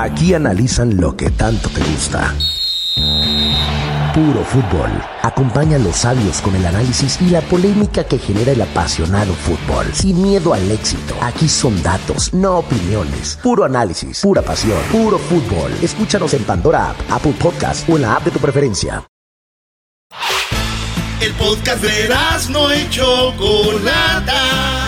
Aquí analizan lo que tanto te gusta. puro fútbol. Acompaña a los sabios con el análisis y la polémica que genera el apasionado fútbol. Sin miedo al éxito. Aquí son datos, no opiniones. Puro análisis, pura pasión, puro fútbol. Escúchanos en Pandora App, Apple Podcast o en la app de tu preferencia. El podcast de no hecho Chocolata.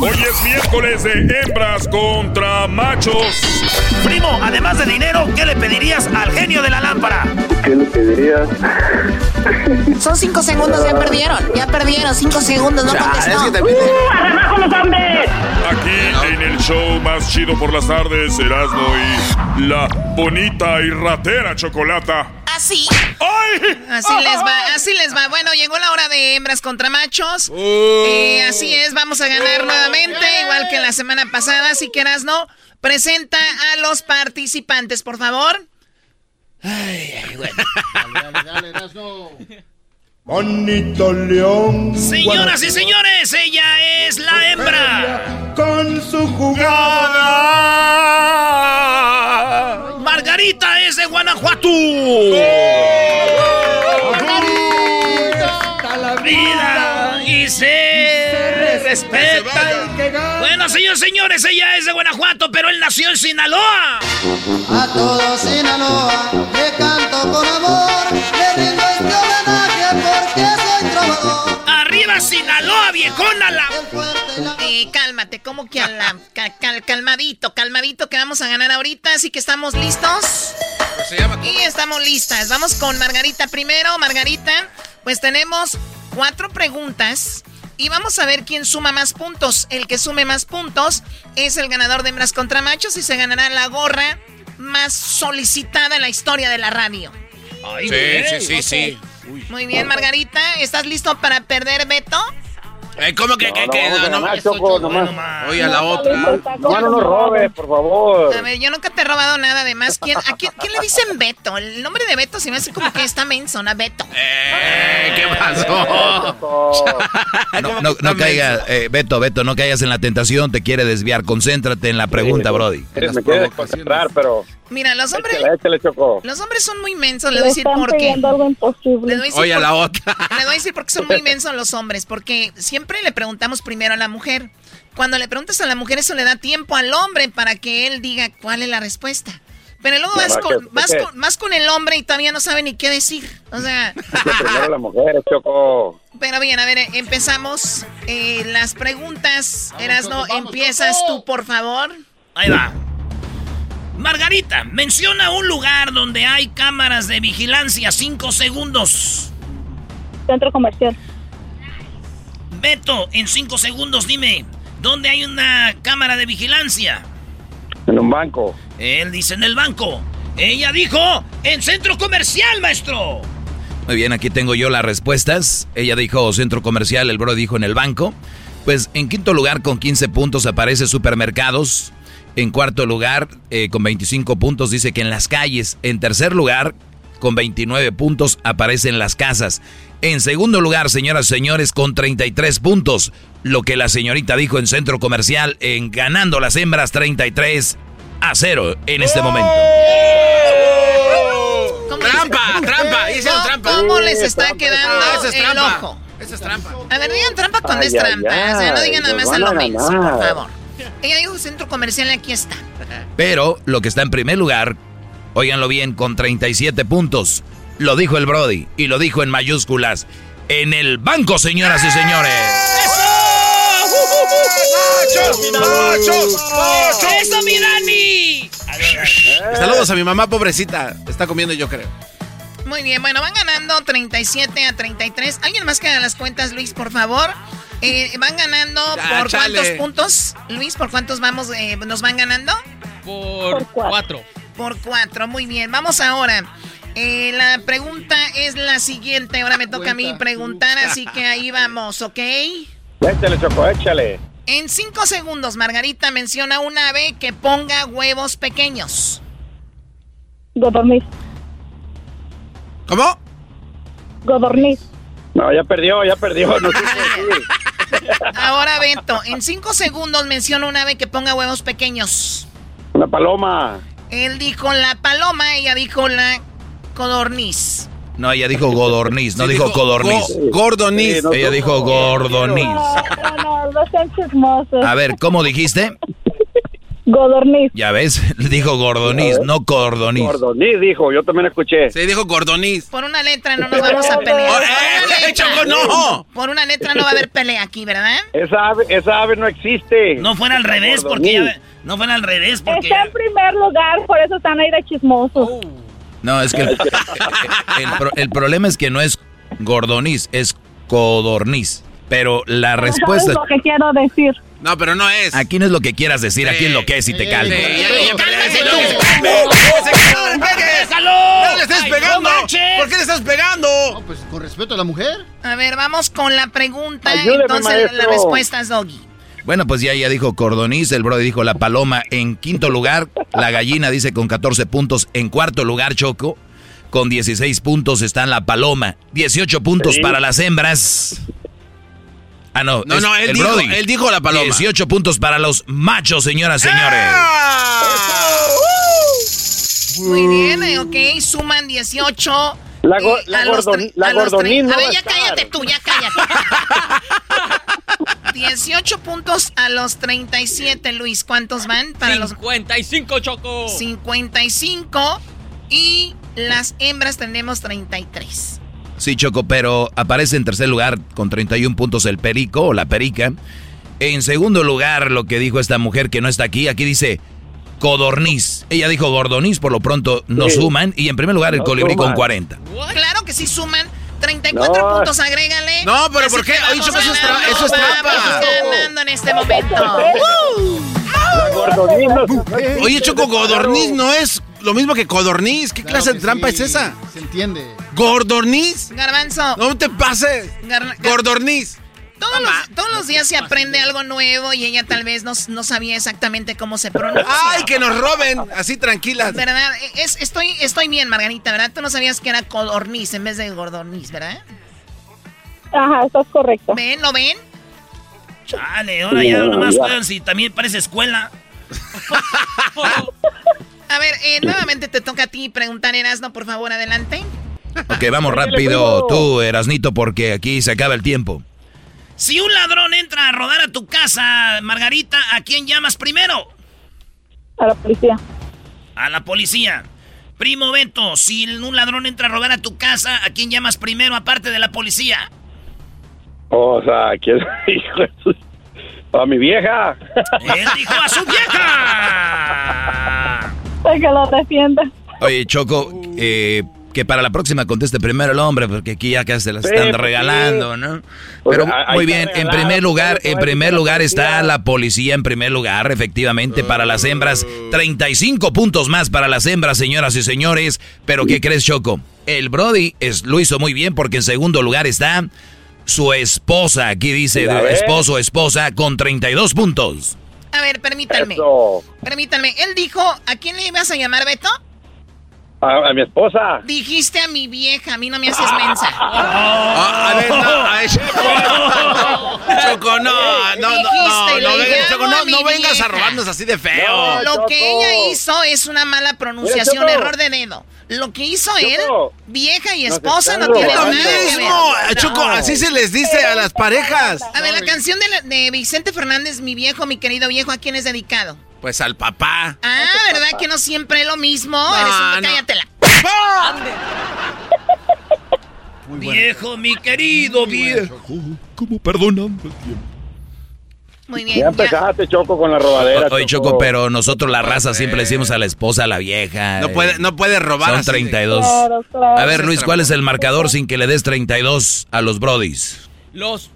Hoy es miércoles de hembras contra machos. Primo, además de dinero, ¿qué le pedirías al genio de la lámpara? ¿Qué le pedirías? Son cinco segundos, ya perdieron. Ya perdieron, cinco segundos, no contestó. ¡Abajo los hombres! Aquí en el show más chido por las tardes, Erasmo y la bonita y ratera chocolata. Así. Así les va, así les va. Bueno, llegó la hora de hembras contra machos. Eh, así es, vamos a ganar nuevamente, igual que la semana pasada. Así que no presenta a los participantes, por favor. Ay, ay, bueno. Dale, dale, dale, Bonito león. Señoras y señores, ella es la hembra. Con su jugada. Margarita es de Guanajuato. Margarita, la vida Señores, ella es de Guanajuato, pero él nació en Sinaloa. A todo Sinaloa le canto con amor, le rindo este homenaje porque soy trovador. ¡Arriba Sinaloa, viejona! La... Eh, cálmate, como que a la, cal- cal- calmadito, calmadito que vamos a ganar ahorita, así que estamos listos. Y estamos listas. Vamos con Margarita primero. Margarita, pues tenemos cuatro preguntas. Y vamos a ver quién suma más puntos. El que sume más puntos es el ganador de hembras contra machos y se ganará la gorra más solicitada en la historia de la radio. Sí, sí, sí, sí. Muy bien, Margarita. ¿Estás listo para perder, Beto? Eh, ¿Cómo que, que, No, que? no, No, no, nomás, Choco, nomás. Oye, a la otra. No, no nos robes, por favor. A ver, yo nunca te he robado nada. Además, ¿quién, ¿a quién, quién le dicen Beto? El nombre de Beto se me hace como que está menso, ¿no? Beto. Eh, ¿Qué pasó? No, no, no caigas, eh, Beto, Beto, no caigas en la tentación, te quiere desviar. Concéntrate en la pregunta, Brody. Me quiere concentrar, pero... Mira, los hombres, Échale, échale, Choco. los hombres son muy mensos. Le voy a decir por qué. algo imposible. Les voy a decir Oye, a por- la otra. Les voy a decir porque son muy mensos los hombres, porque siempre le preguntamos primero a la mujer. Cuando le preguntas a la mujer, eso le da tiempo al hombre para que él diga cuál es la respuesta. Pero luego vas No, con, que- vas, que- con, vas con el hombre y todavía no sabe ni qué decir. O sea, Primero la mujer, Choco. pero bien, a ver, eh, empezamos eh, las preguntas. Erasno, empiezas tú, por favor. Ahí va. Margarita, menciona un lugar donde hay cámaras de vigilancia. Cinco segundos. Centro comercial. Beto, en cinco segundos dime, ¿dónde hay una cámara de vigilancia? En un banco. Él dice en el banco. Ella dijo en centro comercial, maestro. Muy bien, aquí tengo yo las respuestas. Ella dijo centro comercial, el bro dijo en el banco. Pues en quinto lugar con 15 puntos aparece supermercados. En cuarto lugar eh, con 25 puntos dice que en las calles. En tercer lugar con 29 puntos aparecen las casas. En segundo lugar, señoras y señores, con 33 puntos. Lo que la señorita dijo en centro comercial en ganando las hembras 33 a 0 en este momento. ¿Cómo Trampa, trampa, hicieron ¿Cómo- trampa. ¿Cómo les está quedando Ah, es el trampa. ojo? Esa es trampa. A ver, digan trampa cuando es Ay, ay, trampa. o sea, no digan nada más a lo menso, por favor. Ella dijo centro comercial y aquí está. Pero lo que está en primer lugar, óiganlo bien, con 37 puntos. Lo dijo el Brody y lo dijo en mayúsculas. En el banco, señoras y señores. ¡Eso, mi Dani! Saludos a mi mamá, pobrecita. Está comiendo, yo creo. Muy bien, bueno, van ganando 37 a 33. ¿Alguien más que haga las cuentas, Luis, por favor? Eh, van ganando Ya, por chale. cuántos puntos? Luis, ¿por cuántos vamos, eh, nos van ganando? Por, cuatro. Por cuatro, muy bien. Vamos ahora. Eh, la pregunta es la siguiente. Ahora me toca a mí preguntar, así que ahí vamos, ¿ok? Échale, Choco, échale. En cinco segundos, Margarita menciona un ave que ponga huevos pequeños. Godorniz. ¿Cómo? Godorniz. No, ya perdió, ya perdió. No sé Ahora, Beto, en cinco segundos menciona un ave que ponga huevos pequeños. Una paloma. Él dijo la paloma, ella dijo la codorniz. No, ella dijo godorniz, no dijo codorniz. go- gordoniz. Ella dijo gordoniz. No, no, no sean chismosos. A ver, ¿cómo dijiste? Godorniz. Ya ves, dijo gordoniz, no cordoniz. Gordoniz dijo, yo también escuché. Se dijo gordoniz. Por una letra no nos vamos a pelear. Oh, Por eh, eh, letra. Choco, no. Por una letra no va a haber pelea aquí, ¿verdad? Esa ave, esa ave no existe. No fuera al revés, porque ya, no fuera al revés, porque Está en primer lugar, por eso están ahí de chismosos. No, es que el, el pro- el problema es que no es gordoniz, es codorniz. Pero la respuesta... ¿Sabes lo que quiero decir? No, pero no es. Aquí no es lo que quieras decir, aquí es lo que es y te calmo. ¡No le estés pegando! no! ¿Por qué le estás pegando? pues con respeto a la mujer. A ver, vamos con la pregunta. Ayúdeme, Entonces, maestro. la respuesta es Doggy. Bueno, pues ya, ya dijo cordoniz, el brody dijo la paloma. En quinto lugar, la gallina dice con 14 puntos. En cuarto lugar, Choco, con 16 puntos está la paloma. 18 puntos Sí. para las hembras. Ah, no. No, es no, él el dijo- Brody. él dijo la paloma. 18 puntos para los machos, señoras, señores. Muy bien, eh, ok, suman 18. La go- eh, la a los gordon- la los tre- no A ver, ya estar. cállate tú, ya cállate. 18 puntos a los 37, Luis. ¿Cuántos van? Para los 55, Choco. 55 y las hembras tenemos 33. Sí, Choco, pero aparece en tercer lugar con 31 puntos el perico o la perica. En segundo lugar, lo que dijo esta mujer que no está aquí, aquí dice codorniz. Ella dijo gordoniz, por lo pronto no Sí. suman. Y en primer lugar, el No colibrí con suman. 40. Claro que sí suman 34 No. puntos, agrégale. No, pero Así ¿por qué? Oye, Choco, eso eso es trampa. Ganando en este momento. Oye, Choco, godorniz no es lo mismo que codorniz. ¿Qué clase de trampa es esa? Se entiende. ¿Gordorniz? Garbanzo. No te pases. Gar- Gordorniz. Todos los, todos los días se aprende algo nuevo y ella tal vez no, no sabía exactamente cómo se pronuncia. ¡Ay, que nos roben! Así tranquilas. ¿Verdad? Es, estoy, estoy bien, Margarita, ¿verdad? Tú no sabías que era codorniz en vez de gordorniz, ¿verdad? Ajá, estás correcto. ¿Ven? ¿Lo ven? Chale, ahora ya nomás juegan si también parece escuela. A ver, eh, nuevamente te toca a ti preguntar, Erasno, por favor, adelante. Ok, vamos rápido tú, Erasnito, porque aquí se acaba el tiempo. Si un ladrón entra a rodar a tu casa, Margarita, ¿a quién llamas primero? A la policía. A la policía. Primo Beto, si un ladrón entra a robar a tu casa, ¿a quién llamas primero aparte de la policía? O sea, ¿quién su- A mi vieja. Él dijo a su vieja. Para que lo defienda. Oye, Choco, eh, que para la próxima conteste primero el hombre, porque aquí ya casi se las Sí, están pues, regalando. ¿no? Pues, Pero muy bien, en primer lugar, todo en primer lugar la está la policía en primer lugar, efectivamente, para las hembras, 35 puntos más para las hembras, señoras y señores. Pero ¿qué crees, Choco? El Brody es, lo hizo muy bien porque en segundo lugar está su esposa, aquí dice esposo, esposa, con 32 puntos. A ver, permítanme. Eso. Permítanme. Él dijo, ¿a quién le ibas a llamar, Beto? A, a mi esposa. Dijiste a mi vieja, a mí no me haces mensa. Ah, a ver, no, Choco, no, no, no, no, Choco, no, no vengas a robarnos así de feo. Lo que Choco. ella hizo es una mala pronunciación, error de dedo. Lo que hizo él, Choco. vieja y esposa, no tiene nada que ver. mismo, Choco, así se les dice a las parejas. A ver, la canción de, la- de Vicente Fernández, mi viejo, mi querido viejo, ¿a quién es dedicado? Pues al papá. Ah, ¿verdad que no siempre es lo mismo? Eres no. un cállatela. Viejo, mi querido viejo. ¿Cómo perdonando el tiempo? Muy Ya bien. ya. empezaste, Choco, con la robadera. Oye, Choco, pero nosotros la raza siempre le decimos a la esposa, a la vieja. No eh, puede, no puede robar Son así de- 32. Claro, claro. A ver, Luis, ¿cuál es el marcador sin que le des 32 a los Brodis? Los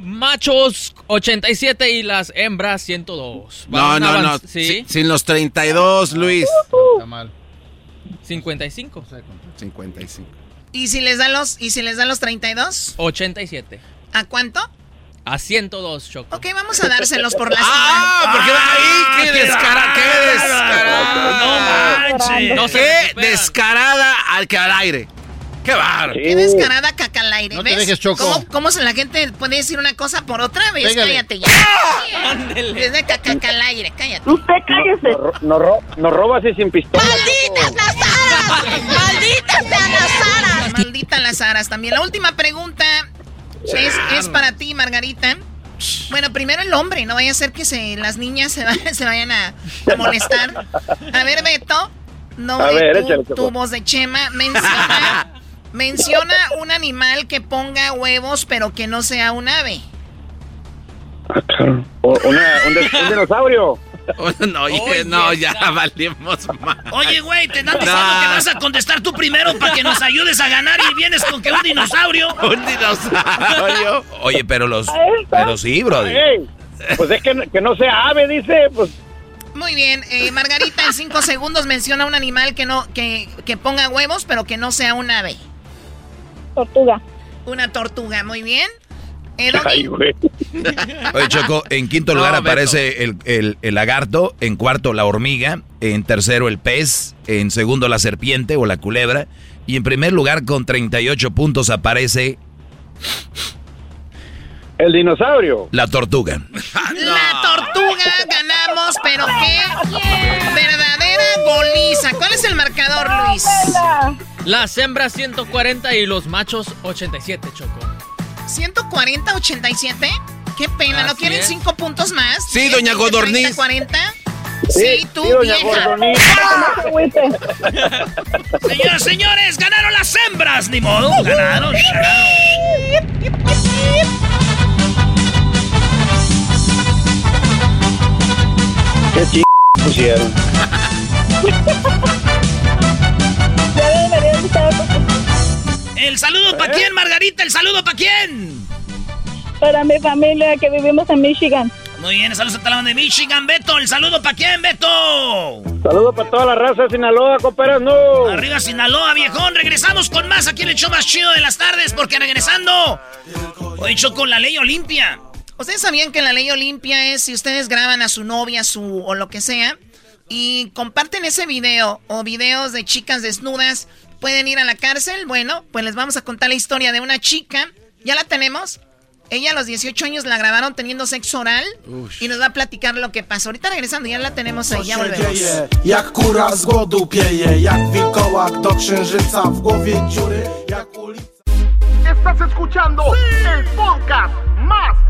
machos 87 y las hembras 102. No, Van no, no. Sí, Sin, los 32, Luis. Está mal. 55. 55. ¿Y si les dan los, y si les dan los 32? 87. ¿A cuánto? A 102, Choco. Ok, vamos a dárselos por la ¡Ah! ¿Por qué va ahí? ¡Qué descarada! ¡Qué descarada! No manches. No ¡Qué descarada al que al aire! ¡Qué bar! Qué descarada caca al aire. No te ¿ves? dejes, Choco. ¿Cómo, cómo se la gente puede decir una cosa por otra vez? Pégale. Cállate ya. Es de caca al aire, cállate. Usted cállese. Nos, ro- nos robas y sin pistola. ¡Malditas las aras! ¡Malditas sean las aras! Malditas las aras también. La última pregunta es, es para ti, Margarita. Bueno, primero el hombre, no vaya a ser que se, las niñas se, va- se vayan a, a molestar. A ver, Beto, no A ver, échale, tu Choco. voz de Chema, menciona, menciona un animal que ponga huevos pero que no sea un ave. O- una- un, de- un dinosaurio. no, oye, no, ya valimos más. Oye, güey, te están diciendo No. que vas a contestar tú primero para que nos ayudes a ganar y vienes con que un dinosaurio. Un dinosaurio. Oye, pero los. Pero sí, brody. Ey, pues es que, que no sea ave, dice. Pues Muy bien, eh, Margarita, en cinco segundos menciona un animal que no que, que ponga huevos pero que no sea un ave. Tortuga. Una tortuga, muy bien. Doggy, Ay, güey. Oye, Choco, en quinto lugar No, aparece el, el- el lagarto, en cuarto la hormiga, en tercero el pez, en segundo la serpiente o la culebra, y en primer lugar con 38 puntos aparece El dinosaurio. la tortuga. La tortuga ganamos, pero qué verdadera goliza. ¿Cuál es el marcador, Luis? Las hembras 140 y los machos 87, Choco. 140-87. Qué pena, ¿no Así quieren es. cinco puntos más? Sí, doña Godorniz. 40? Sí, Sí, tú, sí, doña vieja. Señoras, señores, ganaron las hembras, ni modo. Ganaron, ganaron. Qué ch... pusieron. ¿El saludo para quién, Margarita? ¿El saludo para quién? Para mi familia que vivimos en Michigan. Muy bien, saludos a Talán de Michigan, Beto. ¿El saludo para quién, Beto? Saludos para toda la raza de Sinaloa, compadres, no. Arriba Sinaloa, viejón. Regresamos con más aquí en el show más chido de las tardes, porque regresando, hoy hecho con la ley Olimpia. ¿Ustedes sabían que la ley Olimpia es si ustedes graban a su novia, su o lo que sea, y comparten ese video o videos de chicas desnudas, pueden ir a la cárcel? Bueno, pues les vamos a contar la historia de una chica. ¿Ya la tenemos? Ella a los 18 años la grabaron teniendo sexo oral y nos va a platicar lo que pasó. Ahorita regresando, ya la tenemos ahí, ya volvemos. Estás escuchando el podcast más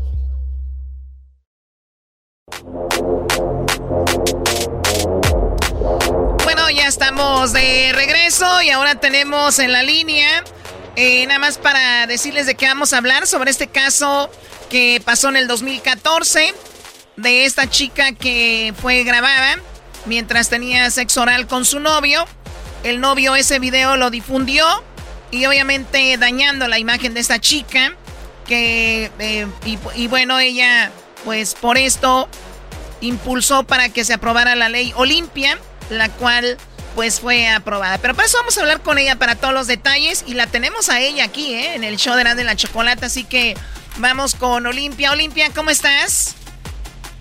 Bueno, ya estamos de regreso y ahora tenemos en la línea, eh, nada más para decirles de qué vamos a hablar sobre este caso que pasó en el 2014 de esta chica que fue grabada mientras tenía sexo oral con su novio. El novio ese video lo difundió y obviamente dañando la imagen de esta chica que eh, y, y bueno ella pues por esto impulsó para que se aprobara la ley Olimpia, la cual pues fue aprobada. Pero para eso vamos a hablar con ella para todos los detalles y la tenemos a ella aquí, ¿eh? En el show de la de la chocolate, así que vamos con Olimpia. Olimpia, ¿cómo estás?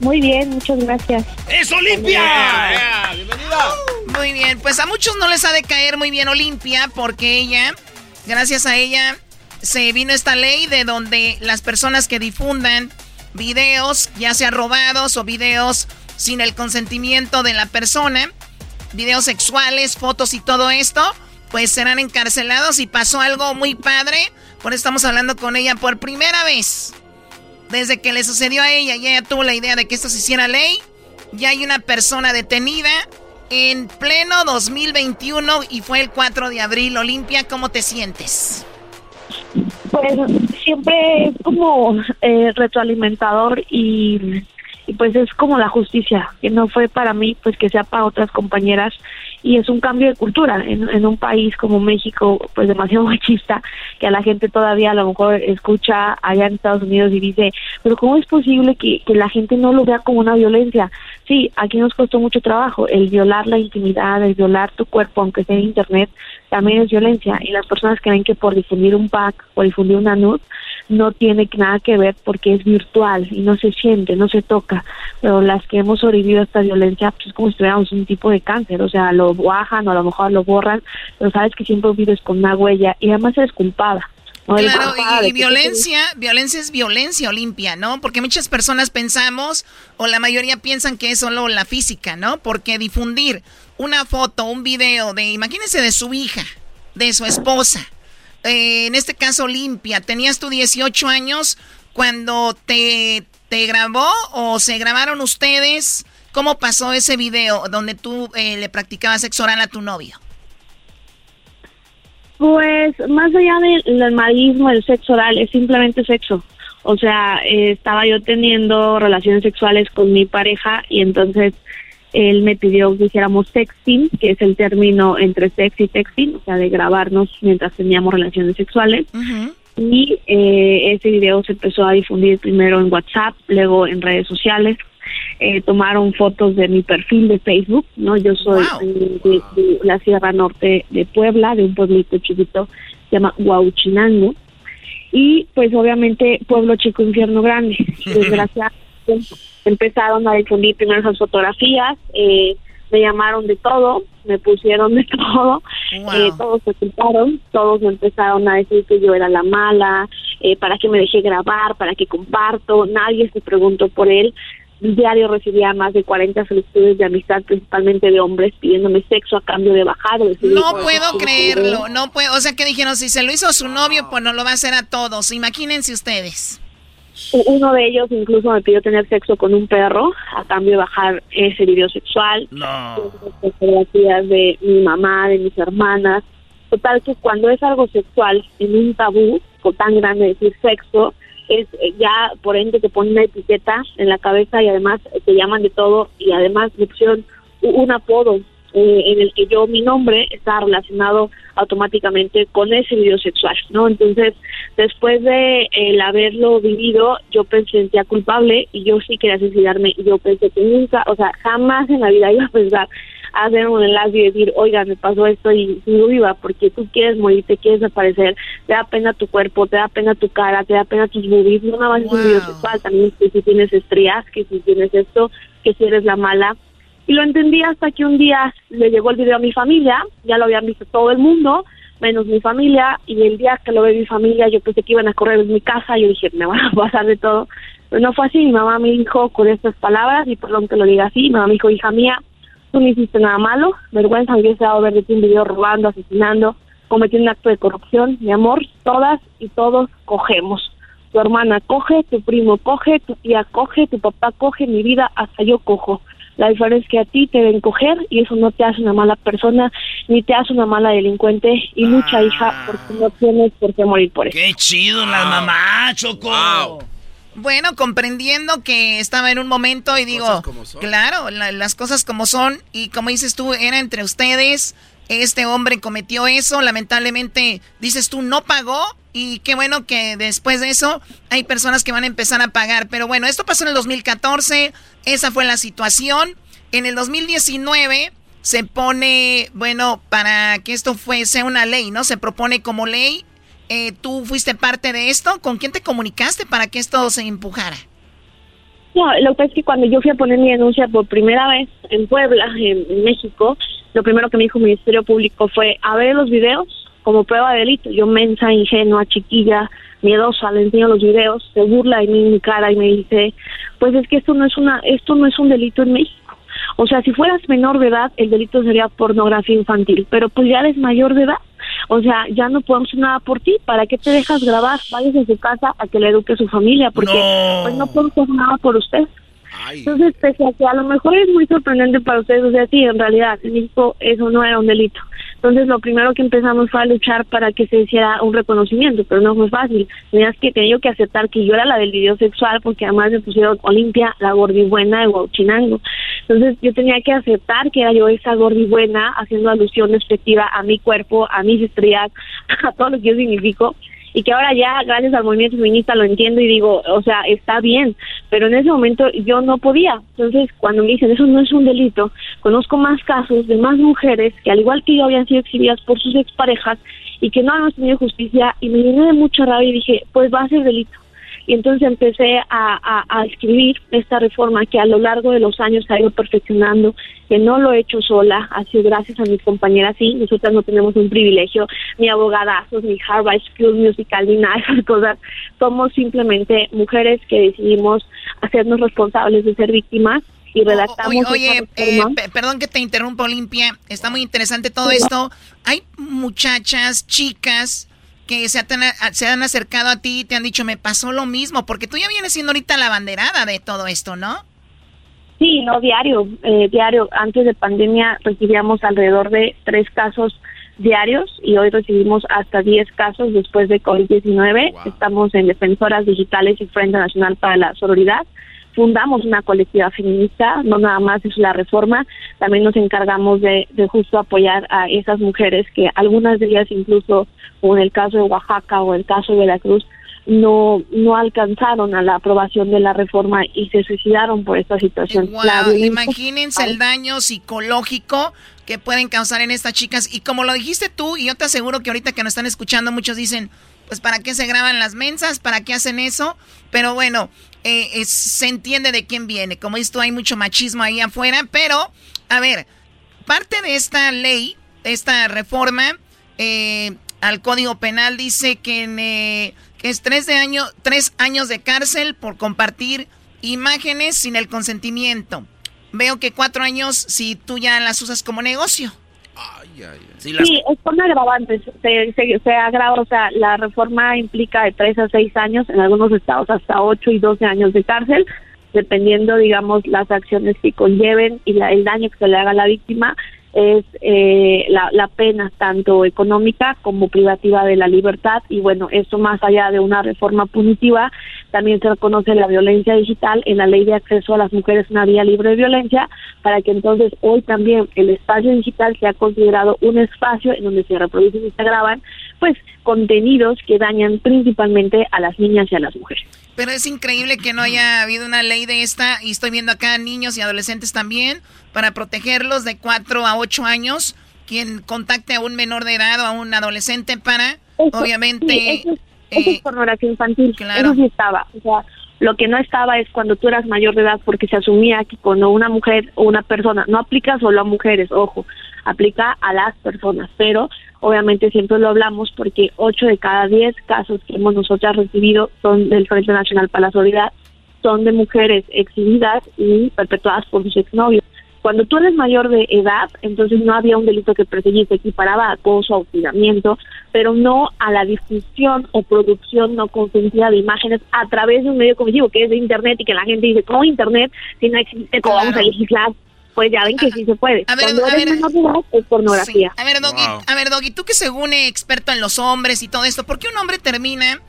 Muy bien, muchas gracias. ¡Es Olimpia! Muy bien, pues a muchos no les ha de caer muy bien Olimpia porque ella, gracias a ella, se vino esta ley de donde las personas que difundan videos, ya sea robados o videos sin el consentimiento de la persona, videos sexuales, fotos y todo esto, pues serán encarcelados y pasó algo muy padre. Por eso estamos hablando con ella por primera vez. Desde que le sucedió a ella y ella tuvo la idea de que esto se hiciera ley, ya hay una persona detenida en pleno 2021 y fue el 4 de abril. Olimpia, ¿cómo te sientes? Pues siempre es como eh, retroalimentador y, pues es como la justicia, que no fue para mí, pues que sea para otras compañeras y es un cambio de cultura en, en un país como México, pues demasiado machista, que a la gente todavía a lo mejor escucha allá en Estados Unidos y dice, pero ¿cómo es posible que, que la gente no lo vea como una violencia? Sí, aquí nos costó mucho trabajo, el violar la intimidad, el violar tu cuerpo, aunque sea en internet, también es violencia y las personas creen que por difundir un pack, por difundir una nud, no tiene nada que ver porque es virtual y no se siente, no se toca, pero las que hemos sobrevivido a esta violencia, pues es como si tuviéramos un tipo de cáncer, o sea, lo bajan o a lo mejor lo borran, pero sabes que siempre vives con una huella y además eres culpada. Claro, y, violencia, violencia es violencia Olimpia, ¿no? Porque muchas personas pensamos, o la mayoría piensan que es solo la física, ¿no? Porque difundir una foto, un video de, imagínense, de su hija, de su esposa, eh, en este caso Olimpia, tenías tú 18 años cuando te, te grabó o se grabaron ustedes, ¿cómo pasó ese video donde tú eh, le practicabas sexo oral a tu novio? Pues más allá del normalismo, del sexo oral, es simplemente sexo. O sea, eh, estaba yo teniendo relaciones sexuales con mi pareja y entonces él me pidió que hiciéramos sexting, que es el término entre sex y texting, o sea, de grabarnos mientras teníamos relaciones sexuales. Y eh, ese video se empezó a difundir primero en WhatsApp, luego en redes sociales. Eh, tomaron fotos de mi perfil de Facebook, ¿no? Yo soy de, de la Sierra Norte de Puebla, de un pueblito chiquito, se llama Huauchinango. Y pues obviamente pueblo chico, infierno grande. Desgraciadamente empezaron a difundir primero esas fotografías, eh, me llamaron de todo, me pusieron de todo, eh, todos se culparon, todos me empezaron a decir que yo era la mala, eh, para que me dejé grabar, para que comparto, nadie se preguntó por él. Diario recibía más de 40 solicitudes de amistad, principalmente de hombres, pidiéndome sexo a cambio de bajar No puedo creerlo, no puedo, o sea que dijeron, si se lo hizo a su novio, pues no lo va a hacer a todos, imagínense ustedes. Uno de ellos incluso me pidió tener sexo con un perro a cambio de bajar ese video sexual. No. Fotografías de mi mamá, de mis hermanas. Total que cuando es algo sexual en un tabú o tan grande decir sexo, es eh, ya por ende te ponen una etiqueta en la cabeza y además te llaman de todo y además me pusieron un apodo eh, en el que yo mi nombre está relacionado automáticamente con ese video sexual, ¿no? Entonces, después de el haberlo vivido, yo pensé sentía culpable y yo sí quería suicidarme y yo pensé que nunca, o sea, jamás en la vida iba a pensar hacer un enlace y decir, oiga, me pasó esto y sigo viva porque tú quieres morir, te quieres desaparecer, te da pena tu cuerpo, te da pena tu cara, te da pena tus boobies, no nada más es un video sexual, también que si tienes estrías, que si tienes esto, que si eres la mala. Y lo entendí hasta que un día le llegó el video a mi familia, ya lo habían visto todo el mundo, menos mi familia, y el día que lo ve mi familia yo pensé que iban a correr en mi casa, yo dije, me van a pasar de todo. Pero no fue así, mi mamá me dijo con estas palabras, y perdón que lo diga así, mi mamá me dijo, hija mía, tú no hiciste nada malo, vergüenza me hubiese dado ver de un video robando, asesinando, cometiendo un acto de corrupción, mi amor, todas y todos cogemos. Tu hermana coge, tu primo coge, tu tía coge, tu papá coge, mi vida hasta yo cojo. La diferencia es que a ti te ven coger y eso no te hace una mala persona ni te hace una mala delincuente. Y lucha, hija, porque no tienes por qué morir por eso. Qué chido la mamá, Choco. Bueno, comprendiendo que estaba en un momento y digo, claro, la- las cosas como son y como dices tú, era entre ustedes, este hombre cometió eso, lamentablemente dices tú no pagó y qué bueno que después de eso hay personas que van a empezar a pagar, pero bueno, esto pasó en el 2014, esa fue la situación, en el 2019 se pone, bueno, para que esto fue, sea una ley, ¿no? Se propone como ley eh, ¿Tú fuiste parte de esto? ¿Con quién te comunicaste para que esto se empujara? No, lo que es que cuando yo fui a poner mi denuncia por primera vez en Puebla, en México, lo primero que me dijo el Ministerio Público fue a ver los videos como prueba de delito. Yo mensa, ingenua, chiquilla, miedosa, le enseño los videos, se burla de mí en mi cara y me dice, pues es que esto no es una, esto no es un delito en México. O sea, si fueras menor de edad, el delito sería pornografía infantil, pero pues ya eres mayor de edad. O sea, ya no podemos hacer nada por ti. ¿Para qué te dejas grabar? Vayas a su casa a que le eduque a su familia, porque No. pues no podemos hacer nada por usted. Entonces, pese a que a lo mejor es muy sorprendente para ustedes, o sea, sí, en realidad, en México eso no era un delito. Entonces lo primero que empezamos fue a luchar para que se hiciera un reconocimiento, pero no fue fácil. Tenías que tenía que aceptar que yo era la del video sexual porque además me pusieron Olimpia, la gordibuena de Huachinango. Entonces yo tenía que aceptar que era yo esa gordibuena haciendo alusión respectiva a mi cuerpo, a mis estrellas, a todo lo que yo significo y que ahora ya gracias al movimiento feminista lo entiendo y digo, o sea, está bien, pero en ese momento yo no podía. Entonces, cuando me dicen, eso no es un delito, conozco más casos de más mujeres que al igual que yo habían sido exhibidas por sus exparejas y que no han tenido justicia y me llené de mucha rabia y dije, pues va a ser delito y entonces empecé a, a, escribir esta reforma que a lo largo de los años ha ido perfeccionando, que no lo he hecho sola, ha sido gracias a mis compañeras, sí, nosotras no tenemos un privilegio, ni abogadazos, ni Harvard School Musical, ni nada de esas cosas, somos simplemente mujeres que decidimos hacernos responsables de ser víctimas y redactamos. Oye, eh, perdón que te interrumpa, Olimpia. Está muy interesante todo esto. Hay muchachas, chicas que se, se han acercado a ti y te han dicho, me pasó lo mismo, porque tú ya vienes siendo ahorita la banderada de todo esto, ¿no? Sí, no, diario, eh, diario. Antes de pandemia recibíamos alrededor de tres casos diarios y hoy recibimos hasta diez casos después de COVID-19. Estamos en Defensoras Digitales y Frente Nacional para la Sororidad fundamos una colectiva feminista, no nada más es la reforma, también nos encargamos de, de justo apoyar a esas mujeres que algunas de ellas incluso, como en el caso de Oaxaca o el caso de Veracruz, no no alcanzaron a la aprobación de la reforma y se suicidaron por esta situación. imagínense el daño psicológico que pueden causar en estas chicas. Y como lo dijiste tú y yo te aseguro que ahorita que nos están escuchando muchos dicen, pues para qué se graban las mensas, para qué hacen eso, pero bueno, eh, se entiende de quién viene. Como tú, hay mucho machismo ahí afuera, pero, a ver, parte de esta ley, esta reforma eh, al Código Penal dice que, eh, que es tres, de año, tres años de cárcel por compartir imágenes sin el consentimiento. Veo que cuatro años si tú ya las usas como negocio. Sí, es con agravantes. Se, se, agrava, o sea, la reforma implica de 3 a 6 años, en algunos estados hasta 8 y 12 años de cárcel, dependiendo, digamos, las acciones que conlleven y la, el daño que se le haga a la víctima es eh, la, la, pena tanto económica como privativa de la libertad. Y bueno, eso más allá de una reforma punitiva, también se reconoce la violencia digital en la ley de acceso a las mujeres una vía libre de violencia para que entonces hoy también el espacio digital sea considerado un espacio en donde se reproducen y se graban pues contenidos que dañan principalmente a las niñas y a las mujeres. Pero es increíble que no haya habido una ley de esta y estoy viendo acá niños y adolescentes también para protegerlos de 4 a 8 años. Quien contacte a un menor de edad o a un adolescente para, obviamente... eso, es, eh, pornografía infantil. Claro. Eso sí estaba. O sea, lo que no estaba es cuando tú eras mayor de edad porque se asumía que cuando una mujer o una persona, no aplica solo a mujeres, ojo, aplica a las personas, pero obviamente siempre lo hablamos porque 8 de cada 10 casos que hemos nosotras recibido son del Frente Nacional para la Solidaridad, son de mujeres exhibidas y perpetuadas por sus exnovios. Cuando tú eres mayor de edad, entonces no había un delito que perseguir, se equiparaba a acoso, a hostigamiento, pero no a la difusión o producción no consentida de imágenes a través de un medio cognitivo que es de Internet y que la gente dice, ¿cómo Internet si no existe? ¿Cómo vamos a legislar? Pues ya ven que sí se puede. A ver, Cuando a ver, menor de edad es pornografía. A ver, Doggy, a ver, Doggy, tú que según experto en los hombres y todo esto, ¿por qué un hombre termina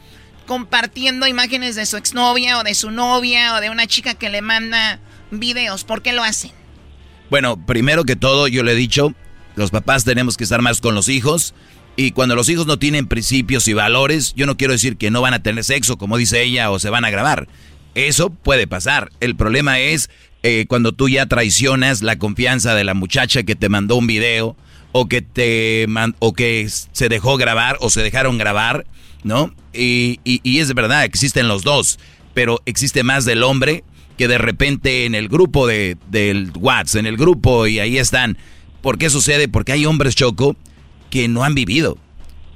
compartiendo imágenes de su exnovia o de su novia o de una chica que le manda videos? ¿Por qué lo hacen? Bueno, primero que todo, yo le he dicho, los papás tenemos que estar más con los hijos. Y cuando los hijos no tienen principios y valores, yo no quiero decir que no van a tener sexo, como dice ella, o se van a grabar. Eso puede pasar. El problema es eh, cuando tú ya traicionas la confianza de la muchacha que te mandó un video, o que te o que se dejó grabar, o se dejaron grabar, ¿no? Y, y, y es verdad, existen los dos, pero existe más del hombre que de repente en el grupo de, del WhatsApp, en el grupo y ahí están. ¿Por qué sucede? Porque hay hombres choco que no han vivido.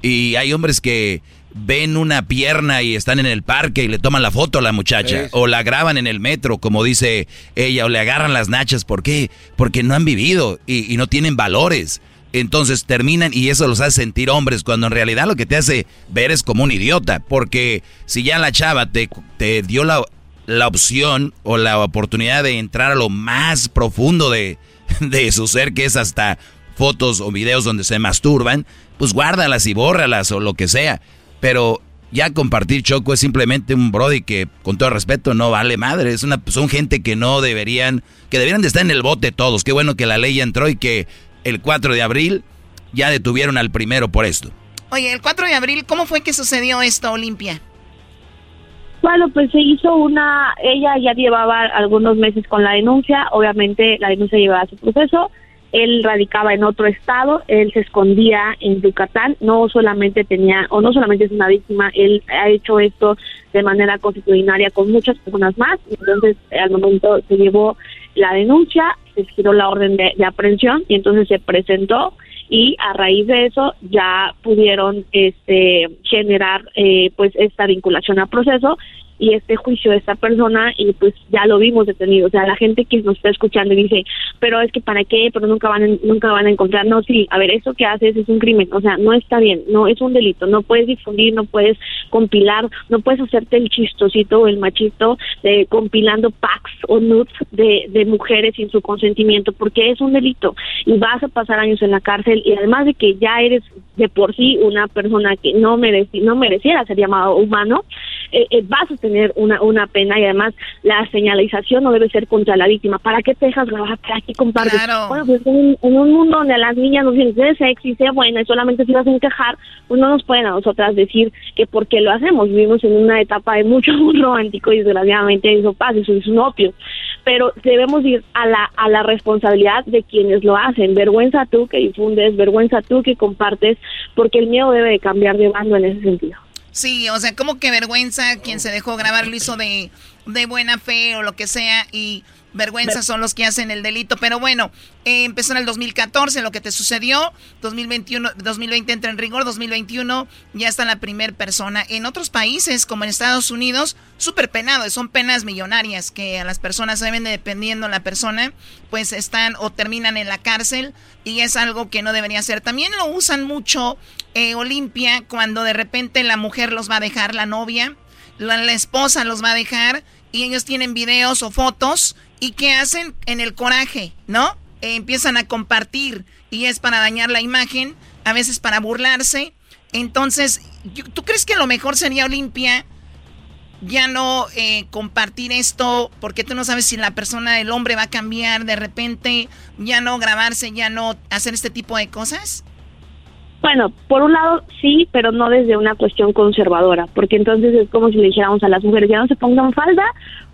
Y hay hombres que ven una pierna y están en el parque y le toman la foto a la muchacha. O la graban en el metro, como dice ella, o le agarran las nachas. ¿Por qué? Porque no han vivido y, y no tienen valores. Entonces terminan y eso los hace sentir hombres, cuando en realidad lo que te hace ver es como un idiota. Porque si ya la chava te, te dio la, la opción o la oportunidad de entrar a lo más profundo de, su ser, que es hasta fotos o videos donde se masturban, pues guárdalas y bórralas o lo que sea. Pero ya compartir Choco es simplemente un brody que, con todo respeto, no vale madre. Es una, son gente que no deberían, que deberían de estar en el bote todos. Qué bueno que la ley entró y que el 4 de abril ya detuvieron al primero por esto. Oye, el 4 de abril, ¿cómo fue que sucedió esto, Olimpia? Bueno, pues se hizo una, ella ya llevaba algunos meses con la denuncia, obviamente la denuncia llevaba su proceso, él radicaba en otro estado, él se escondía en Yucatán, no solamente tenía, o no solamente es una víctima, él ha hecho esto de manera constitucionaria con muchas personas más, entonces al momento se llevó la denuncia, se giró la orden de, de aprehensión y entonces se presentó y a raíz de eso ya pudieron este generar eh, pues esta vinculación al proceso y este juicio de esta persona y pues ya lo vimos detenido. O sea, la gente que nos está escuchando dice, pero es que para qué, pero nunca van a, nunca van a encontrar. No, sí, a ver, eso que haces es un crimen, o sea, no está bien, no es un delito, no puedes difundir, no puedes compilar, no puedes hacerte el chistosito o el machito de compilando packs o nudes de, de mujeres sin su consentimiento, porque es un delito y vas a pasar años en la cárcel y además de que ya eres de por sí una persona que no mereci, no mereciera ser llamado humano, eh, eh, vas a tener una, una pena y además la señalización no debe ser contra la víctima. ¿Para qué te dejas grabar? ¿Para qué compartes? Bueno, pues en, un mundo donde a las niñas nos dicen es sexy, sea buena y solamente si vas a encajar, pues no nos pueden a nosotras decir que por qué lo hacemos. Vivimos en una etapa de mucho muy romántico y desgraciadamente eso pasa, eso es un opio. Pero debemos ir a la, a la responsabilidad de quienes lo hacen. Vergüenza tú que difundes, vergüenza tú que compartes, porque el miedo debe de cambiar de bando en ese sentido. Sí, o sea, como que vergüenza quien se dejó grabar lo hizo de, de buena fe o lo que sea y vergüenza son los que hacen el delito. Pero bueno, eh, empezó en el 2014 lo que te sucedió, 2021, 2020 entra en rigor, 2021 ya está la primera persona. En otros países, como en Estados Unidos, súper penado, son penas millonarias que a las personas de, dependiendo la persona, pues están o terminan en la cárcel y es algo que no debería ser. También lo usan mucho eh, Olimpia cuando de repente la mujer los va a dejar, la novia, la esposa los va a dejar y ellos tienen videos o fotos ¿Y qué hacen en el coraje? ¿No? Eh, empiezan a compartir y es para dañar la imagen, a veces para burlarse. Entonces, ¿tú crees que lo mejor sería Olimpia ya no eh, compartir esto porque tú no sabes si la persona, el hombre va a cambiar de repente, ya no grabarse, ya no hacer este tipo de cosas? Bueno, por un lado sí, pero no desde una cuestión conservadora, porque entonces es como si le dijéramos a las mujeres ya no se pongan falda,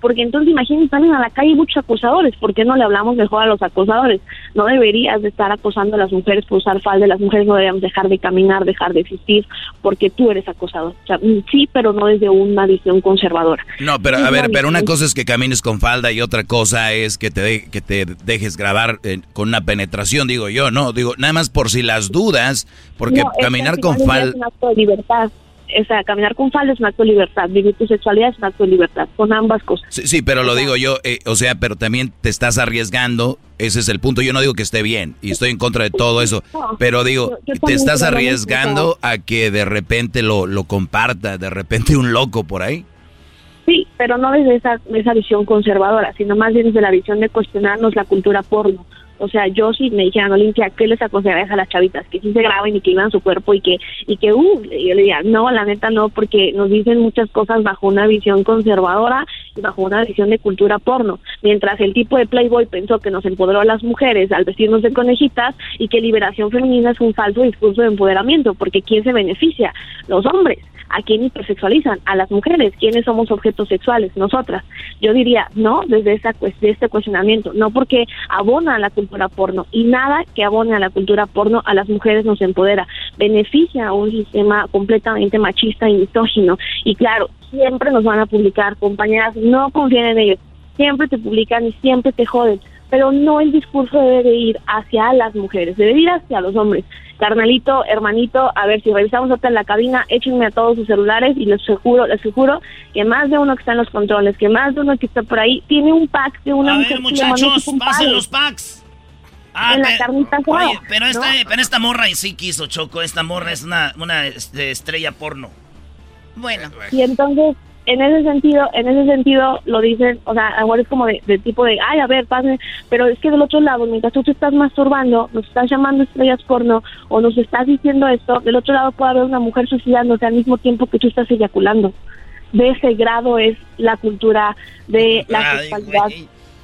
porque entonces imagínense, salen a la calle muchos acosadores, ¿por qué no le hablamos mejor a los acosadores? No deberías de estar acosando a las mujeres por usar falda, las mujeres no deberíamos dejar de caminar, dejar de existir, porque tú eres acosador. O sea, mm, sí, pero no desde una visión conservadora. No, pero a ver, pero una cosa es que camines con falda y otra cosa es que te, que te dejes grabar eh, con una penetración, digo yo, no, digo, nada más por si las dudas porque caminar con falda... Es un acto de libertad. O sea, caminar con falda es un acto de libertad. Vivir tu sexualidad es un acto de libertad. Con ambas cosas. Sí, sí pero lo digo yo, eh, o sea, pero también te estás arriesgando. Ese es el punto. Yo no digo que esté bien y estoy en contra de todo eso. pero digo, te estás arriesgando a que de repente lo, lo comparta, de repente un loco por ahí. Sí, pero no desde esa, esa visión conservadora, sino más bien desde la visión de cuestionarnos la cultura porno. O sea, yo si me dijeran, Olimpia, ¿qué les aconsejarías a las chavitas? Que sí se graben y que iban su cuerpo y que, y que, uh, yo le diría, no, la neta no, porque nos dicen muchas cosas bajo una visión conservadora y bajo una visión de cultura porno. Mientras el tipo de Playboy pensó que nos empoderó a las mujeres al vestirnos de conejitas y que liberación femenina es un falso discurso de empoderamiento, porque ¿quién se beneficia? Los hombres. ¿A quién hipersexualizan? A las mujeres. ¿Quiénes somos objetos sexuales? Nosotras. Yo diría, no, desde, esa, desde este cuestionamiento, no porque abona a la cultura porno y nada que abone a la cultura porno a las mujeres nos empodera, beneficia a un sistema completamente machista y misógino. Y claro, siempre nos van a publicar, compañeras, no confíen en ellos, siempre te publican y siempre te joden, pero no el discurso debe de ir hacia las mujeres, debe ir hacia los hombres. Carnalito, hermanito, a ver si revisamos otra en la cabina, échenme a todos sus celulares y les juro, les juro que más de uno que está en los controles, que más de uno que está por ahí, tiene un pack de una a mujer ver, muchachos, pasen los packs. Ah, en la carnita oye, pero esta, pero esta morra y sí quiso, Choco. Esta morra es una, una este, estrella porno. Bueno. Y entonces, en ese sentido, en ese sentido lo dicen, o sea, ahora es como de, de tipo de, ay, a ver, pase, pero es que del otro lado, mientras tú te estás masturbando, nos estás llamando estrellas porno o nos estás diciendo esto, del otro lado puede haber una mujer suicidándose al mismo tiempo que tú estás eyaculando. De ese grado es la cultura de la Ay, sexualidad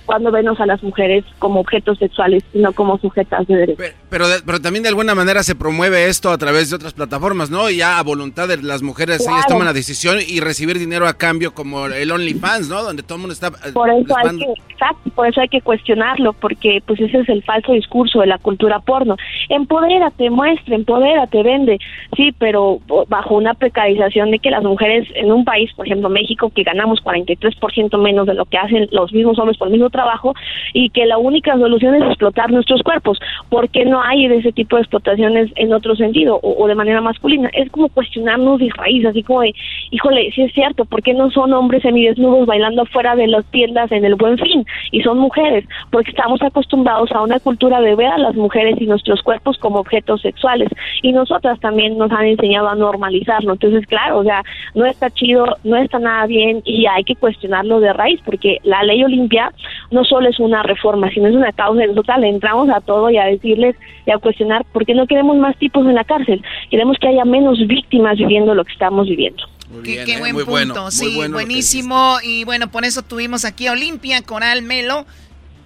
cuando vemos a las mujeres como objetos sexuales y no como sujetas de derecho. Pero, de- pero también de alguna manera se promueve esto a través de otras plataformas, ¿no? Ya a voluntad de las mujeres ellas toman la decisión y recibir dinero a cambio como el OnlyFans, ¿no? Donde todo el mundo está... eh, Por eso hay que, exacto, por eso hay que cuestionarlo, porque pues ese es el falso discurso de la cultura porno. Empodérate, muestra, empodérate, vende, sí, pero bajo una precarización de que las mujeres en un país, por ejemplo México, que ganamos 43% menos de lo que hacen los mismos hombres por el mismo trabajo y que la única solución es explotar nuestros cuerpos. ¿Por qué no hay ese tipo de explotaciones en otro sentido o, o de manera masculina? Es como cuestionarnos de raíz, así como de, híjole, sí es cierto, ¿por qué no son hombres semidesnudos bailando fuera de las tiendas en el buen fin y son mujeres? Porque estamos acostumbrados a una cultura de ver a las mujeres y nuestros cuerpos como objetos sexuales y nosotras también nos han enseñado a normalizarlo. Entonces, claro, o sea, no está chido, no está nada bien y hay que cuestionarlo de raíz porque la ley Olimpia no solo es una reforma, sino es una causa. y Nosotras le entramos a todo y a decirles y a cuestionar porque no queremos más tipos en la cárcel. Queremos que haya menos víctimas viviendo lo que estamos viviendo. Qué, qué ¿eh? buen Muy punto, bueno, muy sí, bueno buenísimo. Y bueno, por eso tuvimos aquí a Olimpia, Coral Melo.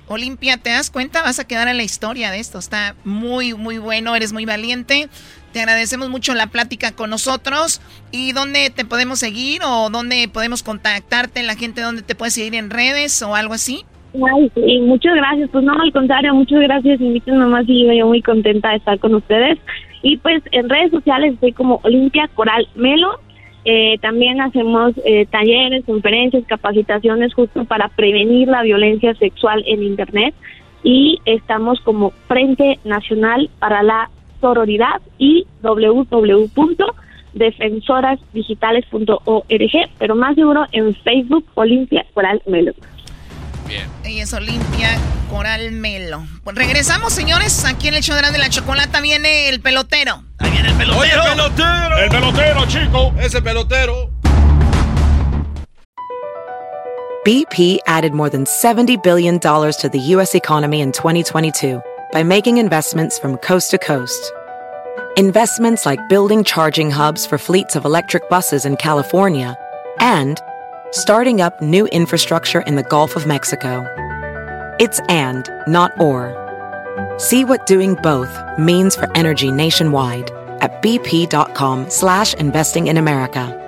Olimpia, ¿te das cuenta? Vas a quedar en la historia de esto. Está muy, muy bueno, eres muy valiente. Te agradecemos mucho la plática con nosotros. ¿Y dónde te podemos seguir o dónde podemos contactarte? La gente, ¿dónde te puede seguir en redes o algo así? Ay, muchas gracias. Pues no, al contrario, muchas gracias. Invítenme más y yo muy contenta de estar con ustedes. Y pues en redes sociales estoy como Olimpia Coral Melo. Eh, también hacemos eh, talleres, conferencias, capacitaciones justo para prevenir la violencia sexual en Internet. Y estamos como Frente Nacional para la Sororidad y www.defensorasdigitales.org, pero más seguro en Facebook Olimpia Coral Melo. Ella es Olimpia Coral Melo. Pues regresamos, señores. Aquí en el show de la chocolata viene el pelotero. Ahí viene el pelotero. Oye, el pelotero. El pelotero, chico. Ese pelotero. BP added more than $70 billion to the U.S. economy in 2022 by making investments from coast to coast. Investments like building charging hubs for fleets of electric buses in California and starting up new infrastructure in the Gulf of Mexico. It's and, not or. See what doing both means for energy nationwide at bp.com slash investing in America.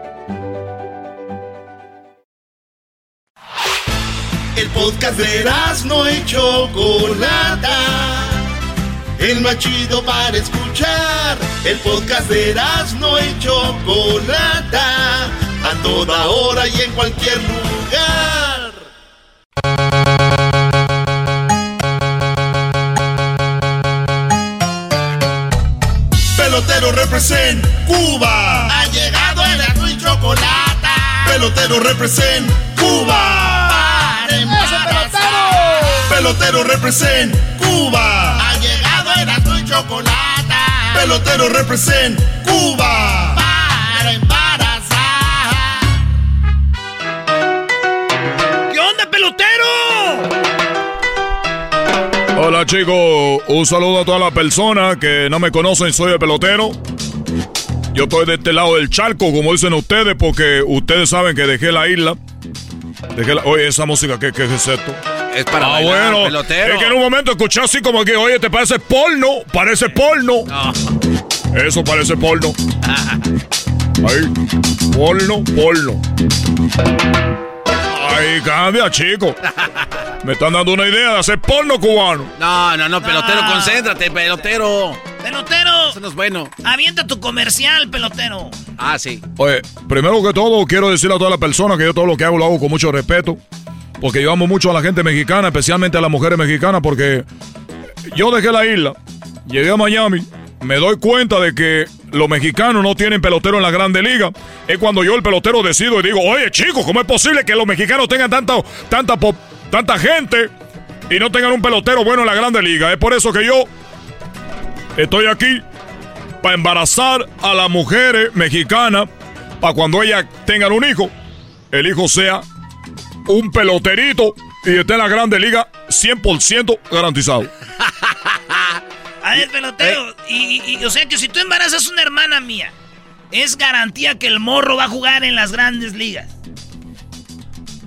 El podcast de no Chocolata. El más chido para escuchar. El podcast de no Chocolata. A toda hora y en cualquier lugar. Pelotero represent Cuba. Ha llegado el y Chocolata. Pelotero represent Cuba. Para embarazar. Pelotero represent Cuba. Ha llegado el y Chocolata. Pelotero represent Cuba. Para Hola chicos, un saludo a todas las personas que no me conocen, soy el pelotero. Yo estoy de este lado del charco, como dicen ustedes, porque ustedes saben que dejé la isla. Dejé la... Oye, esa música, ¿qué, qué es esto? Es para ah, bailar, bueno, pelotero. es que en un momento escuché así como que, oye, ¿te parece porno? Parece porno. Eso parece porno. Ahí, porno, porno. Ay, cambia, chico. Me están dando una idea de hacer porno cubano. No, no, no, pelotero, concéntrate, pelotero. Pelotero. Eso no es bueno. Avienta tu comercial, pelotero. Ah, sí. Oye, primero que todo, quiero decirle a todas las personas que yo todo lo que hago lo hago con mucho respeto. Porque yo amo mucho a la gente mexicana, especialmente a las mujeres mexicanas, porque yo dejé la isla, llegué a Miami, me doy cuenta de que los mexicanos no tienen pelotero en la Grande Liga. Es cuando yo el pelotero decido y digo, oye chicos, ¿cómo es posible que los mexicanos tengan tanta, tanta, pop- tanta gente y no tengan un pelotero bueno en la Grande Liga? Es por eso que yo estoy aquí para embarazar a las mujeres mexicanas para cuando ellas tengan un hijo. el hijo sea un peloterito y esté en la grande liga 100% garantizado. A ver, pelotero, Eh. y, y- o sea que si tú embarazas a una hermana mía, es garantía que el morro va a jugar en las grandes ligas.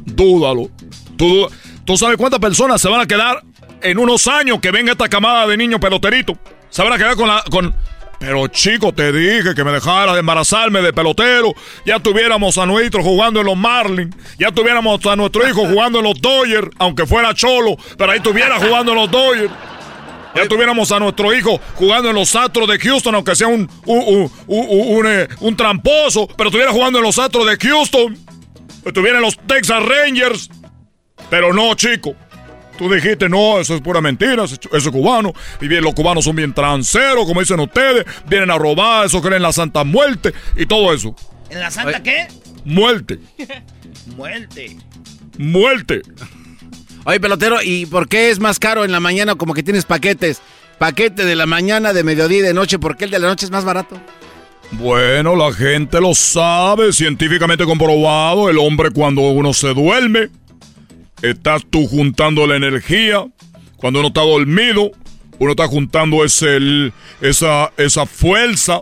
Dúdalo. Tú, ¿Tú sabes cuántas personas se van a quedar en unos años que venga esta camada de niños peloteritos? Se van a quedar con la... Con... Pero chico, te dije que me dejara de embarazarme de pelotero. Ya tuviéramos a nuestro jugando en los Marlins. Ya tuviéramos a nuestro hijo jugando en los Dodgers, aunque fuera cholo, pero ahí estuviera jugando en los Dodgers. Ya tuviéramos a nuestro hijo jugando en los Astros de Houston, aunque sea un, un, un- un- un, eh, un tramposo, pero estuviera jugando en los Astros de Houston. Estuviera en los Texas Rangers. Pero no, chico. Tú dijiste, no, eso es pura mentira, eso, es cubano. Y bien, los cubanos son bien tranceros, como dicen ustedes. Vienen a robar, eso creen en la Santa Muerte y todo eso. ¿En la santa qué? Muerte, Muerte. muerte. Oye, pelotero, ¿y por qué es más caro en la mañana como que tienes paquetes? Paquete de la mañana, de mediodía y de noche, ¿por qué el de la noche es más barato? Bueno, la gente lo sabe, científicamente comprobado. El hombre cuando uno se duerme, estás tú juntando la energía. Cuando uno está dormido, uno está juntando ese, el- esa, esa fuerza.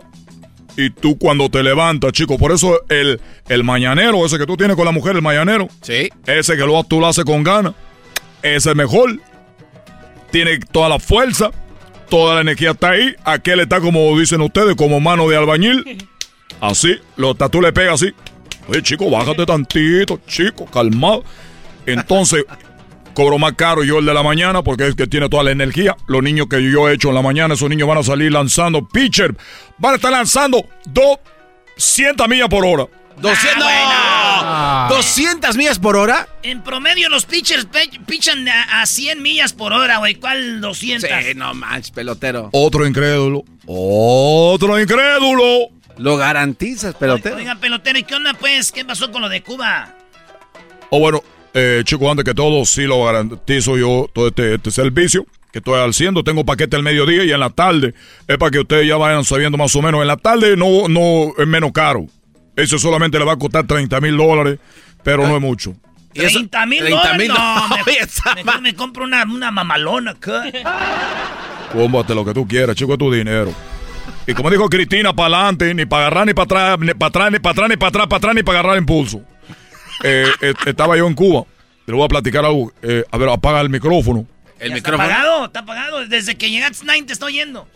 Y tú cuando te levantas, chico, por eso el, el mañanero, ese que tú tienes con la mujer, el mañanero. Sí. Ese que lo, tú lo haces con ganas. Ese es mejor. Tiene toda la fuerza. Toda la energía está ahí. Aquel está como dicen ustedes, como mano de albañil. Así. Lo, tú le pegas así. Oye, chico, bájate tantito, chico, calmado. Entonces, cobro más caro yo el de la mañana porque es que tiene toda la energía. Los niños que yo he hecho en la mañana, esos niños van a salir lanzando pitcher. Van a estar lanzando 200 millas por hora. 200, Ah, ¡No! 200 millas por hora. En promedio los pitchers pichan a, a 100 millas por hora, güey. ¿Cuál 200? Sí, no manches, pelotero. Otro incrédulo. Otro incrédulo. Lo garantizas, pelotero. Oiga, pelotero, ¿y qué onda, pues? ¿Qué pasó con lo de Cuba? O bueno, eh, chico, antes que todo, sí lo garantizo yo todo este, este servicio que estoy haciendo. Tengo paquete al mediodía y en la tarde. Es para que ustedes ya vayan sabiendo más o menos. En la tarde no, no es menos caro. Eso solamente le va a costar 30 mil dólares, pero no es mucho. ¿30 mil 30 dólares? No, mejor, mejor me compro una, una mamalona acá. Cómprate lo que tú quieras, chico, es tu dinero. Y como dijo Cristina, para adelante, ni para agarrar, ni para atrás, ni para atrás, ni para atrás, ni para atrás, para atrás, ni para agarrar impulso. Eh, eh, estaba yo en Cuba. Te lo voy a platicar algo. Eh, a ver, apaga el micrófono. El ¿Está apagado? ¿Está apagado? Desde que llegaste, Nine, te estoy oyendo.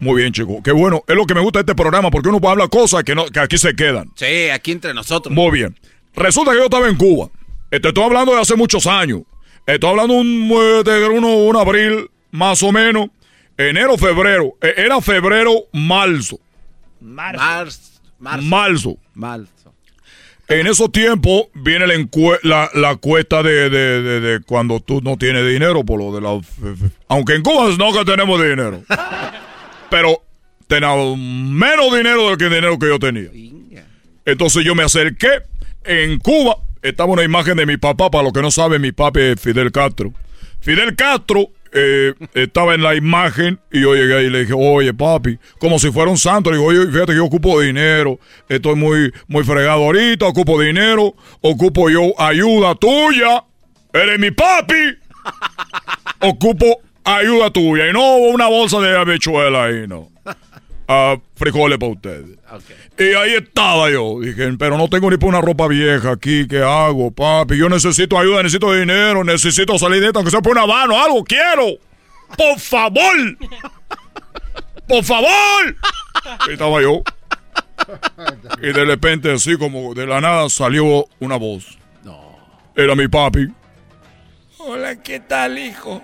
Muy bien, chico. Qué bueno. Es lo que me gusta de este programa, porque uno puede hablar cosas que, no, que aquí se quedan. Sí, aquí entre nosotros. Muy bien. Resulta que yo estaba en Cuba. Te estoy hablando de hace muchos años. Estoy hablando un, eh, de uno, un abril, más o menos. Enero, febrero. Eh, Era febrero, marzo. Marzo. Marzo. Marzo. En esos tiempos viene la, la, la cuesta de, de- de- de cuando tú no tienes dinero por lo de la... Aunque en Cuba no que tenemos dinero. Pero tenemos menos dinero del que el dinero que yo tenía. Entonces yo me acerqué. En Cuba estaba una imagen de mi papá. Para los que no saben, mi papá es Fidel Castro. Fidel Castro eh, estaba en la imagen y yo llegué y le dije, oye papi, como si fuera un santo. Le digo, oye, fíjate que yo ocupo dinero. Estoy muy, muy fregado ahorita, ocupo dinero. Ocupo yo ayuda tuya. Eres mi papi. Ocupo ayuda tuya. Y no una bolsa de habichuela ahí, no. Ah, frijoles para ustedes. Y ahí estaba yo. Dije, pero no tengo ni para una ropa vieja aquí. ¿Qué hago, papi? Yo necesito ayuda, necesito dinero, necesito salir de esto, aunque sea por una mano, algo quiero. Por favor. Por favor. Ahí estaba yo. Y de repente, así como de la nada, salió una voz. Era mi papi. Hola, ¿qué tal, hijo?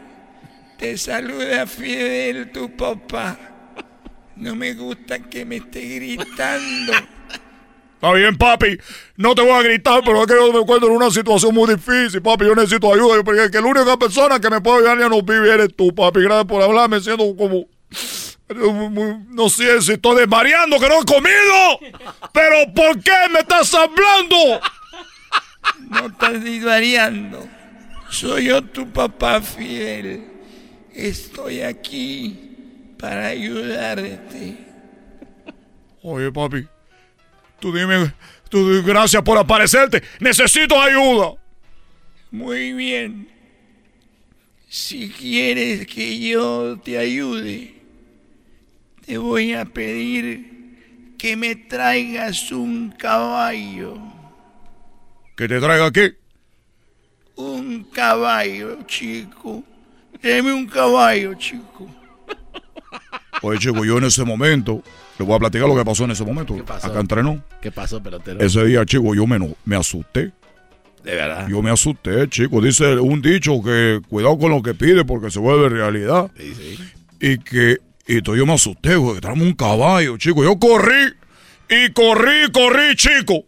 Te saluda Fidel, tu papá. No me gusta que me esté gritando. Está bien, papi. No te voy a gritar, pero es que yo me encuentro en una situación muy difícil, papi. Yo necesito ayuda. Porque que la única persona que me puede ayudar ya no vive eres tú, papi. Gracias por hablarme, siendo como. No sé si estoy desvariando, que no he comido. Pero ¿por qué me estás hablando? No estás desvariando. Soy yo tu papá fiel. Estoy aquí para ayudarte. Oye, papi. Tú dime tú, gracias por aparecerte. Necesito ayuda. Muy bien. Si quieres que yo te ayude, te voy a pedir que me traigas un caballo. ¿Que te traiga qué? Un caballo, chico. Deme un caballo, chico. Oye, chico, yo en ese momento, le voy a platicar lo que pasó en ese momento. Acá entrenó. ¿Qué pasó, pelotero? Ese día, chico, yo me, asusté. De verdad. Yo me asusté, chico. Dice un dicho que cuidado con lo que pide porque se vuelve realidad. Y que, y entonces yo me asusté, güey, que un caballo, chico. Yo corrí, y corrí, corrí, chico.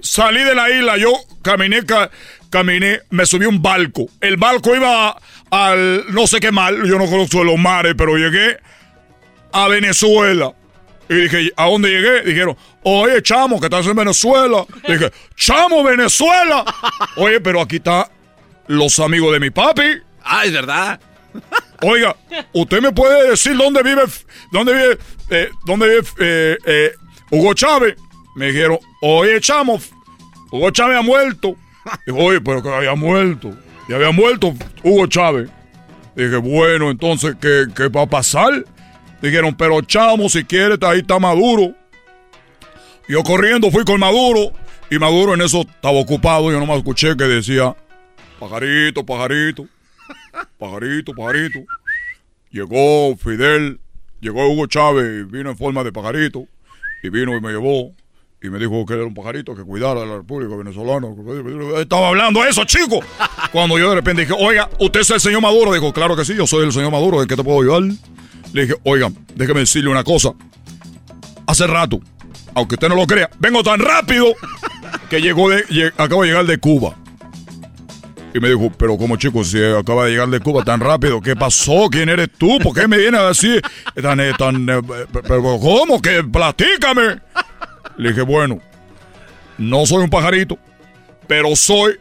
Salí de la isla, yo caminé, ca- caminé, me subí a un barco. El barco iba al no sé qué mal, yo no conozco los mares, pero llegué a Venezuela. Y dije, ¿a dónde llegué? Dijeron, oye, chamo, que estás en Venezuela. Dije, chamo, Venezuela. Oye, pero aquí está los amigos de mi papi. Ah, es verdad. Oiga, ¿usted me puede decir dónde vive, dónde vive, eh, dónde vive eh, eh, Hugo Chávez? Me dijeron, oye, chamo, Hugo Chávez ha muerto. Dijo, oye, pero que había muerto. Y había muerto Hugo Chávez. Dije, bueno, entonces, ¿qué, qué va a pasar? Dijeron, pero chamo, si quieres, ahí está Maduro. Yo corriendo fui con Maduro. Y Maduro en eso estaba ocupado. Yo nomás escuché que decía, pajarito, pajarito, pajarito, pajarito. Llegó Fidel, llegó Hugo Chávez, vino en forma de pajarito. Y vino y me llevó. Y me dijo que era un pajarito que cuidara de la República Venezolana. Estaba hablando eso, chico. Cuando yo de repente dije, oiga, ¿usted es el señor Maduro? Dijo, claro que sí, yo soy el señor Maduro. ¿De qué te puedo ayudar? Le dije, oiga, déjeme decirle una cosa. Hace rato, aunque usted no lo crea, vengo tan rápido que llegó de, acabo de llegar de Cuba. Y me dijo, pero como chico, si acaba de llegar de Cuba tan rápido, ¿qué pasó? ¿Quién eres tú? ¿Por qué me vienes así? Tan, eh, tan, eh, pero ¿cómo? que Platícame. Le dije, bueno, no soy un pajarito, pero soy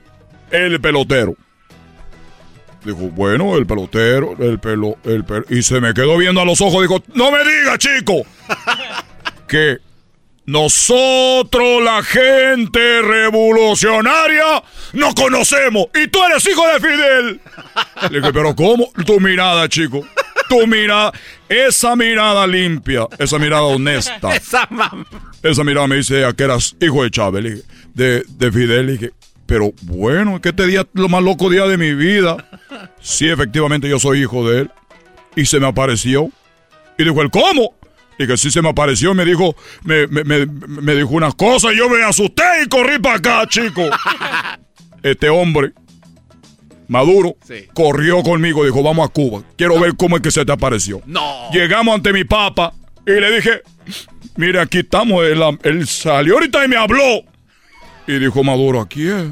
el pelotero. Dijo, bueno, el pelotero, el pelo, el pel- y se me quedó viendo a los ojos, dijo, no me diga, chico, que nosotros, la gente revolucionaria, nos conocemos, y tú eres hijo de Fidel. Le dije, pero ¿cómo? Tu mirada, chico, tu mirada, esa mirada limpia, esa mirada honesta. Esa mamá. Esa mirada me dice a que eras hijo de Chávez, de, de Fidel. Le dije, pero bueno, es que este día es lo más loco día de mi vida. Sí, efectivamente yo soy hijo de él. Y se me apareció. Y dijo, ¿el cómo? Le dije, sí se me apareció. Me dijo, me, me, me, me dijo unas cosas y yo me asusté y corrí para acá, chico. Este hombre, Maduro, corrió conmigo. Dijo, vamos a Cuba. Quiero ver cómo es que se te apareció. No. Llegamos ante mi papa y le dije, mire, aquí estamos. Él, él salió ahorita y me habló. Y dijo Maduro, aquí es.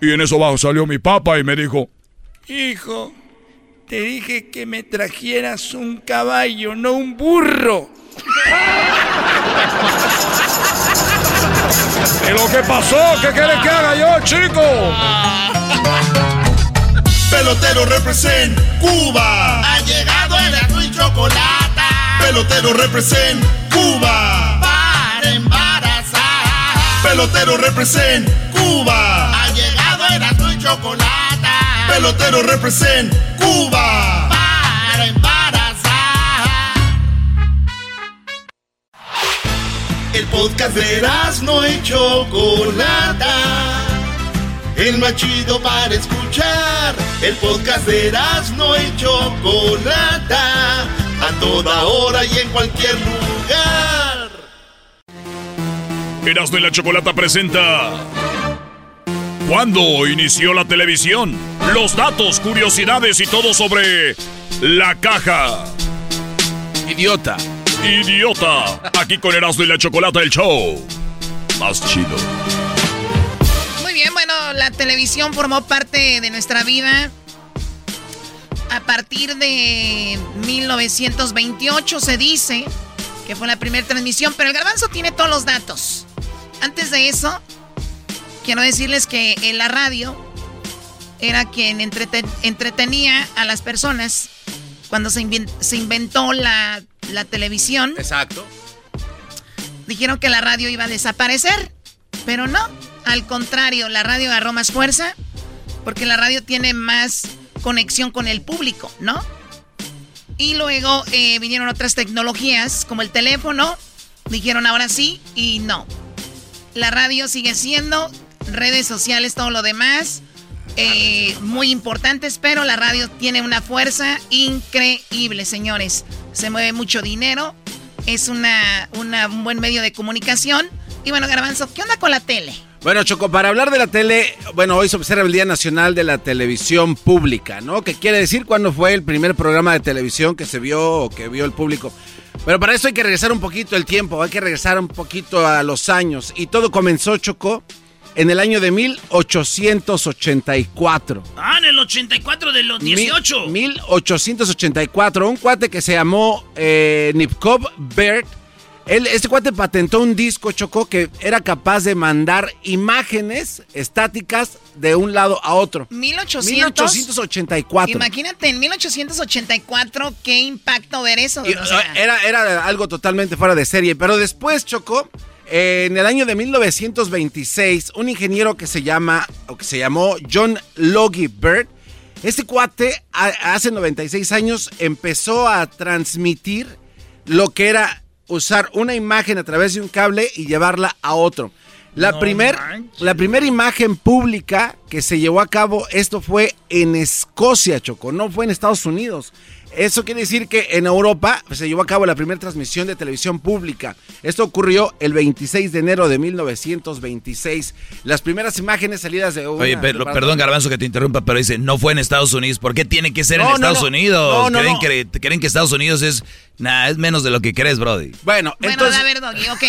Y en eso bajo salió mi papa y me dijo, Hijo, te dije que me trajeras un caballo, no un burro. ¿qué es lo que pasó? ¿Qué quieres que haga yo, chico? Pelotero represent Cuba. Ha llegado el azul y chocolate. Pelotero represent Cuba. Para embarazar. Pelotero represent Cuba. Ha llegado el azul y chocolate. Pelotero represent Cuba. Para embarazar. El podcast de no y Chocolata. El más chido para escuchar. El podcast de no y Chocolata. A toda hora y en cualquier lugar. Erasmo y la Chocolata presenta. ¿Cuándo inició la televisión? Los datos, curiosidades y todo sobre la caja. Idiota. Idiota. Aquí con Erasmo y la Chocolata, el show. Más chido. La televisión formó parte de nuestra vida. A partir de 1928 se dice que fue la primera transmisión, pero el garbanzo tiene todos los datos. Antes de eso, quiero decirles que en la radio era quien entreten- entretenía a las personas cuando se, inventó la, la televisión. Exacto. Dijeron que la radio iba a desaparecer. Pero no, al contrario, la radio agarró más fuerza porque la radio tiene más conexión con el público, ¿no? Y luego eh, vinieron otras tecnologías como el teléfono, dijeron ahora sí y no. La radio sigue siendo, redes sociales, todo lo demás, eh, muy importantes, pero la radio tiene una fuerza increíble, señores. Se mueve mucho dinero, es una, un buen medio de comunicación. Y bueno, Garbanzo, ¿qué onda con la tele? Bueno, Choco, para hablar de la tele, bueno, hoy se observa el Día Nacional de la Televisión Pública, ¿no? ¿Qué quiere decir cuándo fue el primer programa de televisión que se vio o que vio el público? Pero para eso hay que regresar un poquito el tiempo, hay que regresar un poquito a los años. Y todo comenzó, Choco, en el año de 1884. Ah, en el 84 de los 18. 1884, un cuate que se llamó eh, Nipkov Bert este cuate patentó un disco, Chocó, que era capaz de mandar imágenes estáticas de un lado a otro. 1884. Imagínate, en 1884, qué impacto ver eso. era, era algo totalmente fuera de serie. Pero después, Chocó, en el año de 1926, un ingeniero que se llama, o que se llamó John Logie Bird, este cuate hace 96 años empezó a transmitir lo que era usar una imagen a través de un cable y llevarla a otro. La primera la primera imagen pública que se llevó a cabo, esto fue en Escocia, Choco, no fue en Estados Unidos. Eso quiere decir que en Europa se llevó a cabo la primera transmisión de televisión pública. Esto ocurrió el 26 de enero de 1926. Las primeras imágenes salidas de Oye, perdón Garbanzo que te interrumpa, pero dice, no fue en Estados Unidos. ¿Por qué tiene que ser en Estados Unidos? ¿Creen que, ¿Creen que Estados Unidos es Nah, es menos de lo que crees, Brody. Bueno, entonces... Bueno, a ver, Doggy, ok.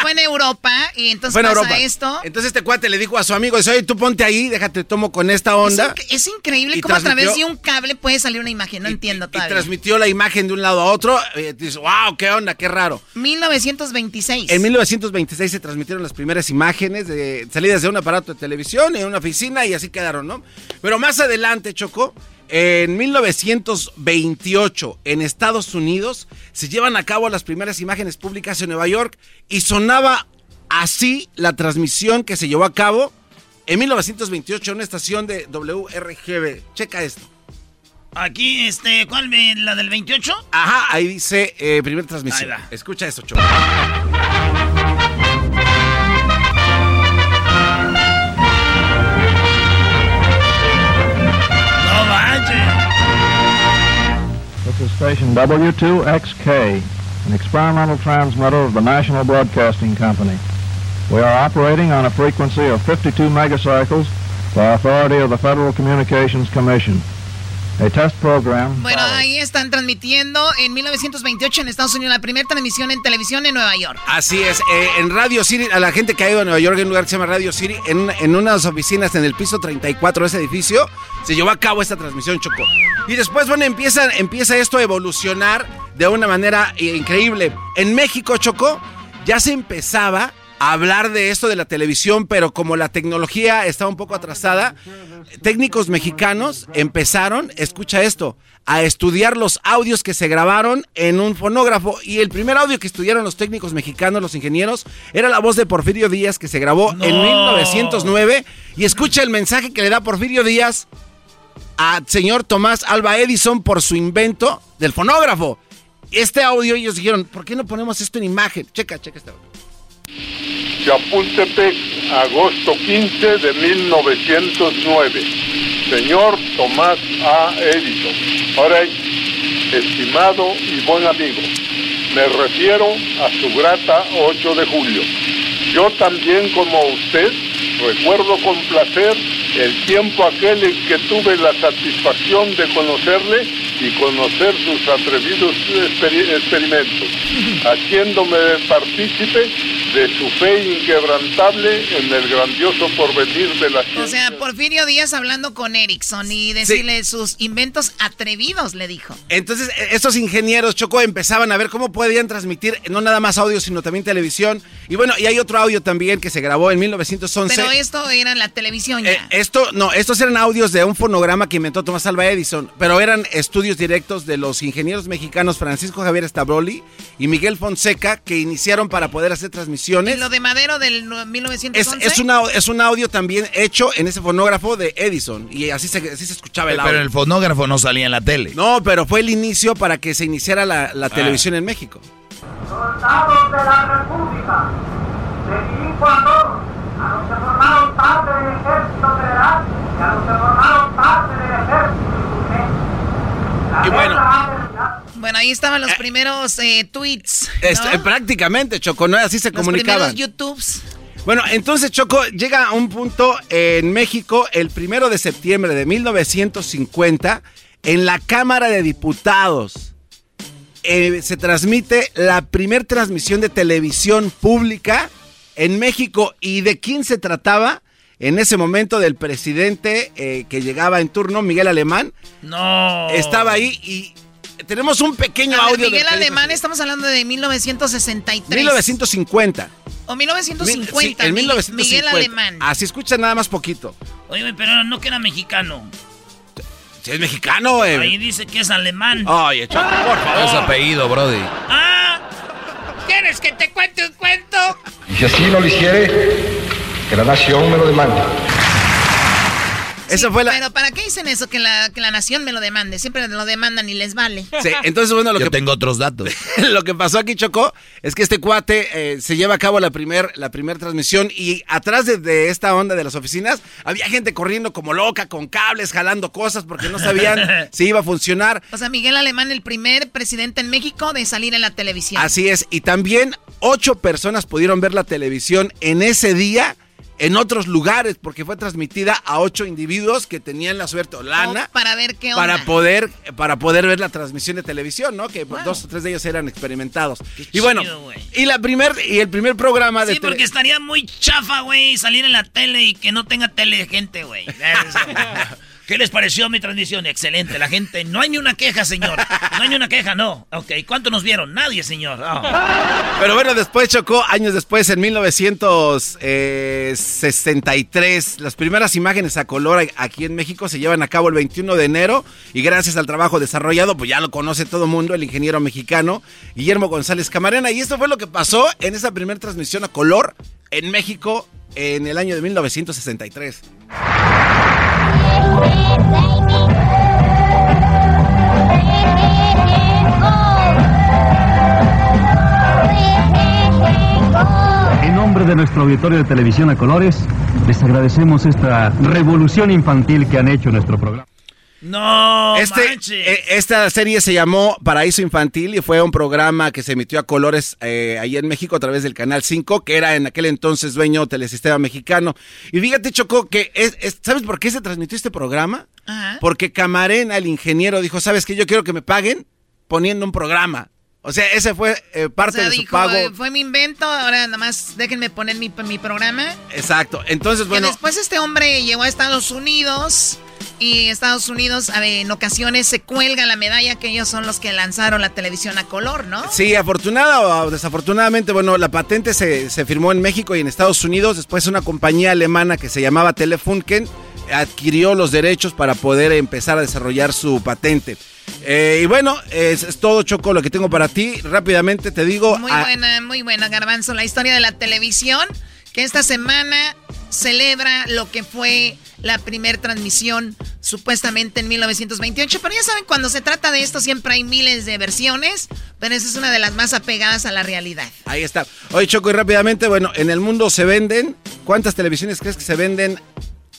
Fue en, Europa y entonces pasa esto. Entonces este cuate le dijo a su amigo, dice, oye, tú ponte ahí, déjate, tomo con esta onda. Es, increíble cómo a través de un cable puede salir una imagen, no entiendo todavía. Y transmitió la imagen de un lado a otro. Y dice, wow, qué onda, qué raro. 1926. En 1926 se transmitieron las primeras imágenes de salidas de un aparato de televisión en una oficina y así quedaron, ¿no? Pero más adelante, Chocó, en 1928, en Estados Unidos, se llevan a cabo las primeras imágenes públicas en Nueva York y sonaba así la transmisión que se llevó a cabo en 1928 en una estación de WRGB. Checa esto. Aquí, este, ¿cuál? ¿La del 28? Ajá, ahí dice eh, primera transmisión. Escucha esto, Choco. Is station W2XK, an experimental transmitter of the National Broadcasting Company. We are operating on a frequency of 52 megacycles by authority of the Federal Communications Commission. Bueno, ahí están transmitiendo en 1928 en Estados Unidos la primera transmisión en televisión en Nueva York. Así es, eh, en Radio City, a la gente que ha ido a Nueva York en un lugar que se llama Radio City, en, en unas oficinas en el piso 34 de ese edificio, se llevó a cabo esta transmisión, Choco. Y después, bueno, empieza, empieza esto a evolucionar de una manera increíble. En México, Choco, ya se empezaba hablar de esto de la televisión, pero como la tecnología estaba un poco atrasada, técnicos mexicanos empezaron, escucha esto, a estudiar los audios que se grabaron en un fonógrafo. Y el primer audio que estudiaron los técnicos mexicanos, los ingenieros, era la voz de Porfirio Díaz que se grabó en 1909. Y escucha el mensaje que le da Porfirio Díaz al señor Tomás Alba Edison por su invento del fonógrafo. Este audio ellos dijeron, ¿por qué no ponemos esto en imagen? Checa, checa este audio. Chapultepec, agosto 15 de 1909. Señor Tomás A. Edison. Ahora, estimado y buen amigo, me refiero a su grata 8 de julio. Yo también, como usted, recuerdo con placer el tiempo aquel en que tuve la satisfacción de conocerle y conocer sus atrevidos experimentos, haciéndome partícipe de su fe inquebrantable en el grandioso porvenir de la ciencia. O sea, Porfirio Díaz hablando con Erickson y decirle sus inventos atrevidos, le dijo. Entonces, e, estos ingenieros, Choco, empezaban a ver cómo podían transmitir no nada más audio, sino también televisión. Y bueno, y hay otro audio también que se grabó en 1911. Pero esto era la televisión ya. Eh, esto, no, estos eran audios de un fonograma que inventó Tomás Alba Edison, pero eran estudios directos de los ingenieros mexicanos Francisco Javier Stabroli y Miguel Fonseca que iniciaron para poder hacer transmisiones. ¿Y lo de Madero del no- Es, 1911? es, una- es un audio también hecho en ese fonógrafo de Edison y así se, así se escuchaba el Pero audio. el fonógrafo no salía en la tele. No, pero fue el inicio para que se iniciara la, la televisión en México. Soldados de la República, de mi hijo a los que formaron parte del ejército federal y a los que formaron parte del ejército Y bueno. Bueno, ahí estaban los primeros eh, tweets. ¿no? Es- eh, prácticamente, Choco, ¿no? Así se los comunicaban. YouTubes. Bueno, entonces Choco llega a un punto en México el primero de septiembre de 1950 en la Cámara de Diputados. eh, se transmite la primer transmisión de televisión pública en México. ¿Y de quién se trataba? En ese momento del presidente eh, que llegaba en turno, Miguel Alemán. No. Estaba ahí y tenemos un pequeño ver, audio. Miguel Alemán, estamos hablando de 1963. 1950. O 1950. Sí, en Mi- 1950. Miguel Alemán. Así escucha nada más poquito. Oye, pero no que era mexicano. Si es mexicano, güey. Ahí dice que es alemán. Oye, Choco, por favor. Es apellido, Brody. Ah, ¿quieres que te cuente un cuento? Y si así no lo hiciere, que la nación me lo demande. Esa fue la. Pero ¿para qué dicen eso? Que la, que la nación me lo demande. Siempre lo demandan y les vale. Sí, entonces, bueno, lo Yo que, tengo otros datos. lo que pasó aquí, Choco, es que este cuate eh, se lleva a cabo la primer, la primer transmisión y atrás de, de esta onda de las oficinas había gente corriendo como loca, con cables, jalando cosas porque no sabían si iba a funcionar. O sea, Miguel Alemán, el primer presidente en México de salir en la televisión. Así es, y también ocho personas pudieron ver la televisión en ese día en otros lugares porque fue transmitida a ocho individuos que tenían la suerte o lana. Oh, para ver qué onda. para poder para poder ver la transmisión de televisión, ¿no? Que dos o tres de ellos eran experimentados. y bueno, chido, y la primer y el primer programa de Sí, porque estaría muy chafa, güey, salir en la tele y que no tenga tele gente, güey. ¿Qué les pareció mi transmisión? Excelente, la gente. No hay ni una queja, señor. No hay ni una queja, no. Ok, ¿cuánto nos vieron? Nadie, señor. Ah. Pero bueno, después chocó, años después, en 1963, las primeras imágenes a color aquí en México se llevan a cabo el 21 de enero y gracias al trabajo desarrollado, pues ya lo conoce todo el mundo, el ingeniero mexicano Guillermo González Camarena. Y esto fue lo que pasó en esa primera transmisión a color en México en el año de 1963. En nombre de nuestro auditorio de televisión a colores, les agradecemos esta revolución infantil que han hecho nuestro programa. No, Este, manches. eh, esta serie se llamó Paraíso Infantil y fue un programa que se emitió a colores eh, ahí en México a través del Canal 5, que era en aquel entonces dueño Telesistema Mexicano. Y fíjate, Choco, que es, es- ¿sabes por qué se transmitió este programa? Ajá. Porque Camarena, el ingeniero, dijo, ¿sabes qué? Yo quiero que me paguen poniendo un programa. O sea, ese fue eh, O parte sea, de su dijo, pago. eh, fue mi invento, ahora nada más déjenme poner mi, mi programa. Exacto. Entonces, bueno... Que después este hombre llegó a Estados Unidos y Estados Unidos a ver, en ocasiones se cuelga la medalla que ellos son los que lanzaron la televisión a color, ¿no? Sí, afortunada o desafortunadamente, bueno, la patente se, se firmó en México y en Estados Unidos. Después una compañía alemana que se llamaba Telefunken adquirió los derechos para poder empezar a desarrollar su patente. Eh, y bueno, es, es todo, Choco, lo que tengo para ti. Rápidamente te digo... Muy buena, muy buena, Garbanzo. La historia de la televisión, que esta semana celebra lo que fue la primer transmisión supuestamente en 1928. Pero ya saben, cuando se trata de esto siempre hay miles de versiones, pero esa es una de las más apegadas a la realidad. Ahí está. Oye, Choco, y rápidamente, bueno, en el mundo se venden... ¿Cuántas televisiones crees que se venden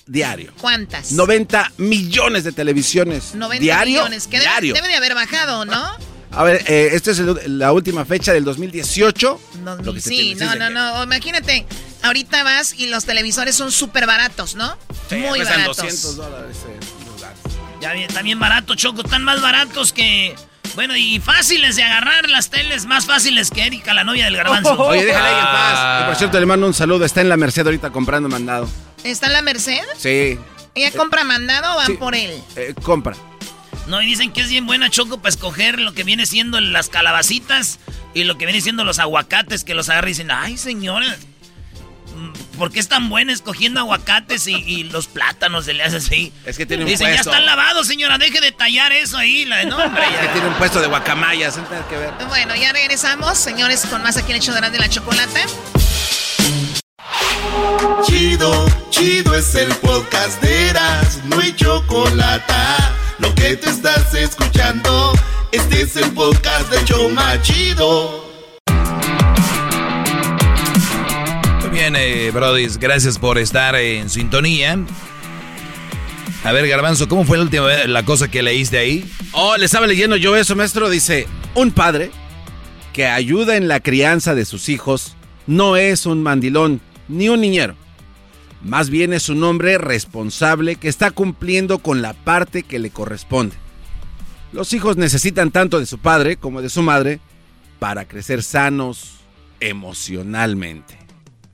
diario? ¿Cuántas? 90 millones de televisiones 90 diario. millones, que debe- diario. Debe, de haber bajado, ¿no? A ver, eh, esta es el- la última fecha del 2018. Lo que se Sí, no, no, no. Imagínate, ahorita vas y los televisores son súper baratos, ¿no? Sí, Muy baratos. 200 dólares. eh. Ya están bien baratos, Choco. Están más baratos que. Bueno, y fáciles de agarrar las teles, más fáciles que Erika, la novia del garbanzo. Oye, déjala ahí en paz. Y por cierto, le mando un saludo. Está en la Merced ahorita comprando mandado. ¿Está en la Merced? Sí, ¿Ella compra mandado o van sí. por él? eh, compra. No, y dicen que es bien buena, Choco, para escoger lo que viene siendo las calabacitas y lo que viene siendo los aguacates, que los agarra y dicen, ay, señora, ¿por qué es tan buena escogiendo aguacates y, los plátanos se le hace así? Es que tiene un Dice, ya están lavados, señora, deje de tallar eso ahí. La, no, hombre, Es que tiene un puesto de guacamayas, no tiene que ver. Bueno, ya regresamos, señores, con más aquí en el hecho de la chocolate. Chido, chido es el podcast de Eras, no hay chocolate. Lo que te estás escuchando, este es el podcast de Choma Chido. Bien, eh, Brody, gracias por estar en sintonía. A ver, Garbanzo, ¿cómo fue la última vez la cosa que leíste ahí? Oh, le estaba leyendo yo eso, maestro. Dice, un padre que ayuda en la crianza de sus hijos no es un mandilón ni un niñero. Más bien es un hombre responsable que está cumpliendo con la parte que le corresponde. Los hijos necesitan tanto de su padre como de su madre para crecer sanos emocionalmente.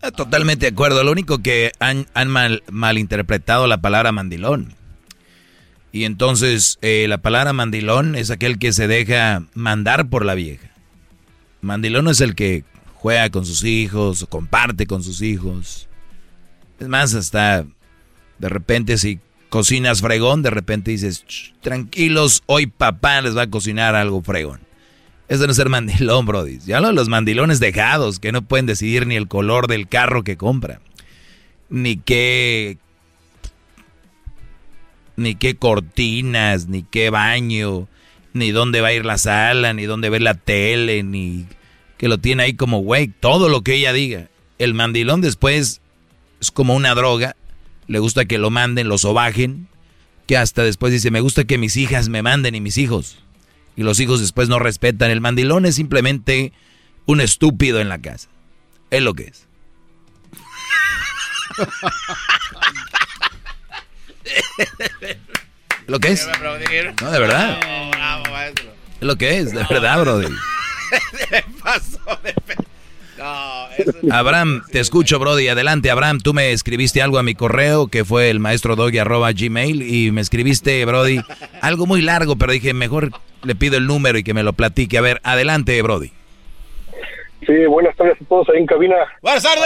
Ah, totalmente de acuerdo. Lo único que han, mal, malinterpretado la palabra mandilón. Y entonces eh, la palabra mandilón es aquel que se deja mandar por la vieja. Mandilón es el que juega con sus hijos, comparte con sus hijos. Es más, hasta de repente si cocinas fregón, de repente dices, tranquilos, hoy papá les va a cocinar algo fregón. Eso no es ser mandilón, brody. Ya lo los mandilones dejados, que no pueden decidir ni el color del carro que compra, ni qué, ni qué cortinas, ni qué baño, ni dónde va a ir la sala, ni dónde ver la tele, ni que lo tiene ahí como güey, todo lo que ella diga. El mandilón después es como una droga, le gusta que lo manden, lo sobajen, que hasta después dice, me gusta que mis hijas me manden y mis hijos. Y los hijos después no respetan. El mandilón es simplemente un estúpido en la casa. Es lo que es. ¿Lo que es? No, de verdad. Es lo que es, de verdad, brody. Abraham, te escucho, Brody. Adelante, Abraham. Tú me escribiste algo a mi correo que fue el maestro doggy arroba gmail y me escribiste, Brody, algo muy largo, pero dije, mejor le pido el número y que me lo platique. A ver, adelante, Brody. Sí, buenas tardes a todos ahí en cabina. ¡Buenas tardes!